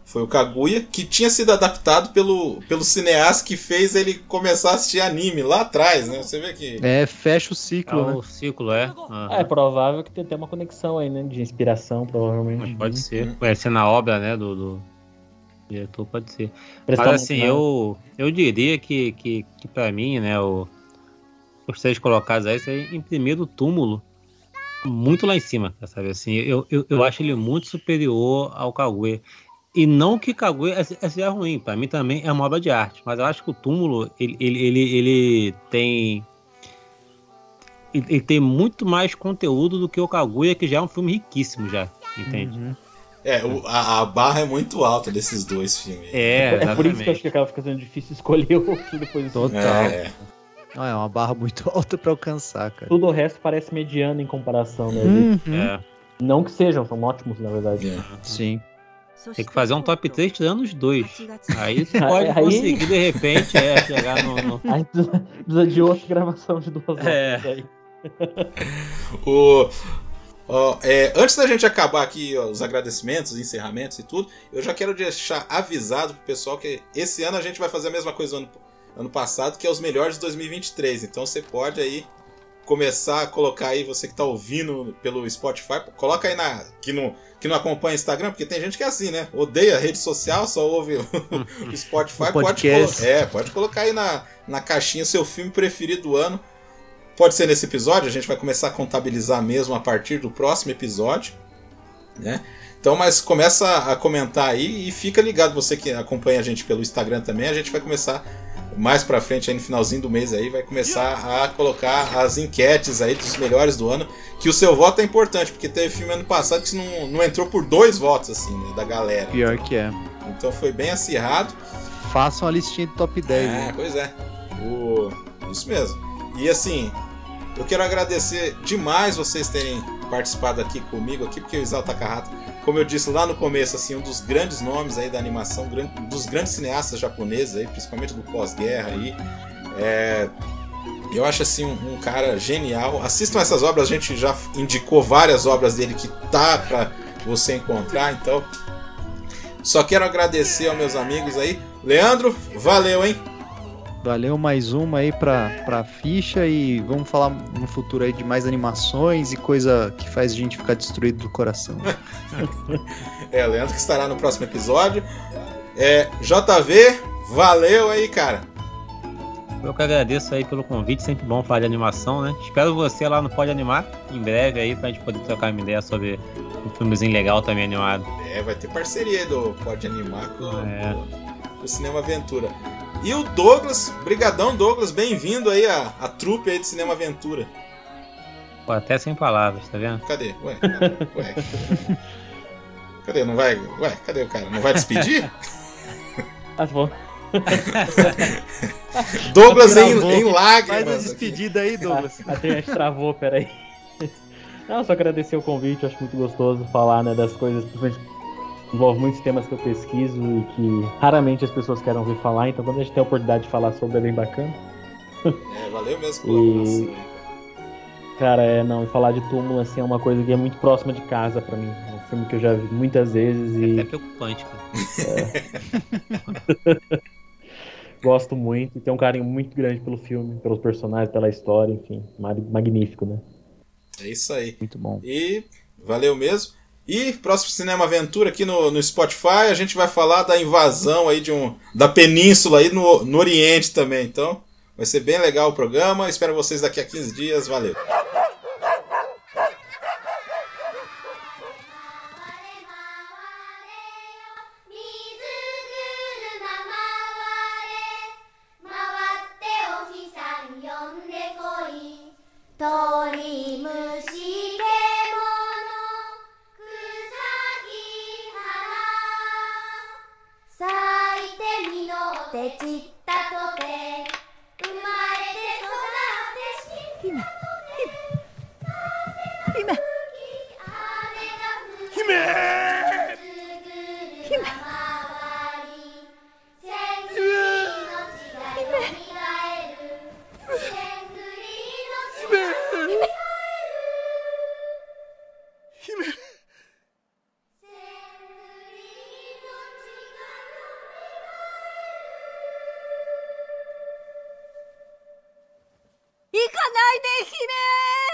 S2: foi o Kaguya, que tinha sido adaptado pelo, pelo cineasta que fez ele começar a assistir anime lá atrás, né? Você vê que.
S3: É, fecha o
S5: É
S3: ciclo, né?
S5: o ciclo, é.
S4: Ah, é provável que tenha até uma conexão aí, né? De inspiração, provavelmente.
S5: Mas pode ser.
S2: Uhum.
S5: Conhecendo a obra, né, do, do diretor, pode ser.
S4: Prestar
S5: Mas assim, eu, eu diria que, que, que pra mim, né, o, os três colocados aí, é em primeiro túmulo, muito lá em cima, sabe? Assim, eu, eu, eu acho ele muito superior ao Kaguya. E não que Kaguya é- é- seja ruim, pra mim também é uma obra de arte, mas eu acho que o túmulo, ele, ele, ele, ele tem. Ele, ele tem muito mais conteúdo do que o Kaguya, que já é um filme riquíssimo já, entende?
S3: Uhum.
S2: É, o- a, a barra é muito alta desses dois filmes.
S5: É,
S4: É por isso que eu acho que acaba ficando difícil escolher o que depois
S3: Total.
S2: É,
S3: Ah, é uma barra muito [LAUGHS] alta pra alcançar, cara.
S4: Tudo o resto parece mediano em comparação, né?
S3: Uhum.
S5: É,
S4: Não que sejam, são ótimos, na verdade.
S7: É.
S3: Sim.
S5: tem que fazer um top 3 tirando os dois. [LAUGHS] Aí você [LAUGHS] pode
S4: Aí-
S5: conseguir, de repente, é, chegar no. no-
S4: Aí precisa, de outra gravação de duas horas
S5: É.
S4: aí.
S2: O, ó, é, antes da gente acabar aqui ó, os agradecimentos, os encerramentos e tudo, eu já quero deixar avisado pro pessoal que esse ano a gente vai fazer a mesma coisa do ano, ano passado, que é os melhores de 2023. Então você pode aí começar a colocar aí, você que tá ouvindo pelo Spotify, coloca aí na. que não, que não acompanha o Instagram, porque tem gente que é assim, né? Odeia a rede social, só ouve o, [LAUGHS] Spotify.
S3: O
S2: pode, é, pode colocar aí na, na caixinha seu filme preferido do ano. Pode ser nesse episódio, a gente vai começar a contabilizar mesmo a partir do próximo episódio, né? Então, mas começa a comentar aí e fica ligado, você que acompanha a gente pelo Instagram também, a gente vai começar mais pra frente aí no finalzinho do mês aí, vai começar a colocar as enquetes aí dos melhores do ano, que o seu voto é importante, porque teve filme ano passado que não, não entrou por dois votos, assim, né, da galera.
S3: Pior que é.
S2: Então foi bem acirrado.
S3: Façam a listinha de top 10.
S2: É,
S3: né?
S2: pois é. O... Isso mesmo. E assim, eu quero agradecer demais vocês terem participado aqui comigo aqui, porque o Isao Takahata, como eu disse lá no começo, assim, um dos grandes nomes aí da animação, gran- dos grandes cineastas japoneses aí, principalmente do pós-guerra aí. É, Eu acho assim um, um cara genial. Assistam essas obras, a gente já indicou várias obras dele que tá pra você encontrar, então. Só quero agradecer aos meus amigos aí. Leandro, valeu, hein?
S3: Valeu mais uma aí pra, pra ficha e vamos falar no futuro aí de mais animações e coisa que faz a gente ficar destruído do coração. [LAUGHS]
S2: É, Leandro que estará no próximo episódio. É, JV, valeu aí, cara.
S5: Eu que agradeço aí pelo convite, sempre bom falar de animação, né? Espero você lá no Pode Animar, em breve aí, pra gente poder trocar uma ideia sobre um filmezinho legal também animado.
S2: É, vai ter parceria aí do Pode Animar com,
S5: É.
S2: com o Cinema Aventura. E o Douglas, brigadão Douglas, bem-vindo aí à, à trupe aí de Cinema Aventura.
S5: Pô, até sem palavras, tá vendo?
S2: Cadê? Ué, ué. Cadê? Não vai? Ué, cadê o cara? Não vai despedir?
S4: Ah, [LAUGHS] bom. [LAUGHS]
S2: Douglas em, em
S3: Faz a
S2: lágrimas. aqui.
S3: despedida aí, Douglas. [LAUGHS]
S4: A internet travou, peraí. Não, só agradecer o convite, acho muito gostoso falar né, das coisas, principalmente envolve muitos temas que eu pesquiso e que raramente as pessoas querem ouvir falar, então quando a gente tem a oportunidade de falar sobre é bem bacana.
S2: É, valeu mesmo [LAUGHS] pela colaboração aí.
S4: Cara, é, não, e falar de túmulo assim é uma coisa que é muito próxima de casa pra mim. É um filme que eu já vi muitas vezes
S5: É
S4: e
S5: até preocupante, cara. [LAUGHS]
S4: gosto muito e tenho um carinho muito grande pelo filme, pelos personagens, pela história, enfim, mag- magnífico, né?
S2: É isso aí.
S3: Muito bom.
S2: E valeu mesmo. E próximo Cinema Aventura aqui no, no Spotify, a gente vai falar da invasão aí de um da península aí no, no Oriente também. Então, vai ser bem legal o programa. Espero vocês daqui a 15 dias. Valeu.
S6: 水って散ったとて生まれて育って死んだとて風が吹き雨が降る姫
S8: いひね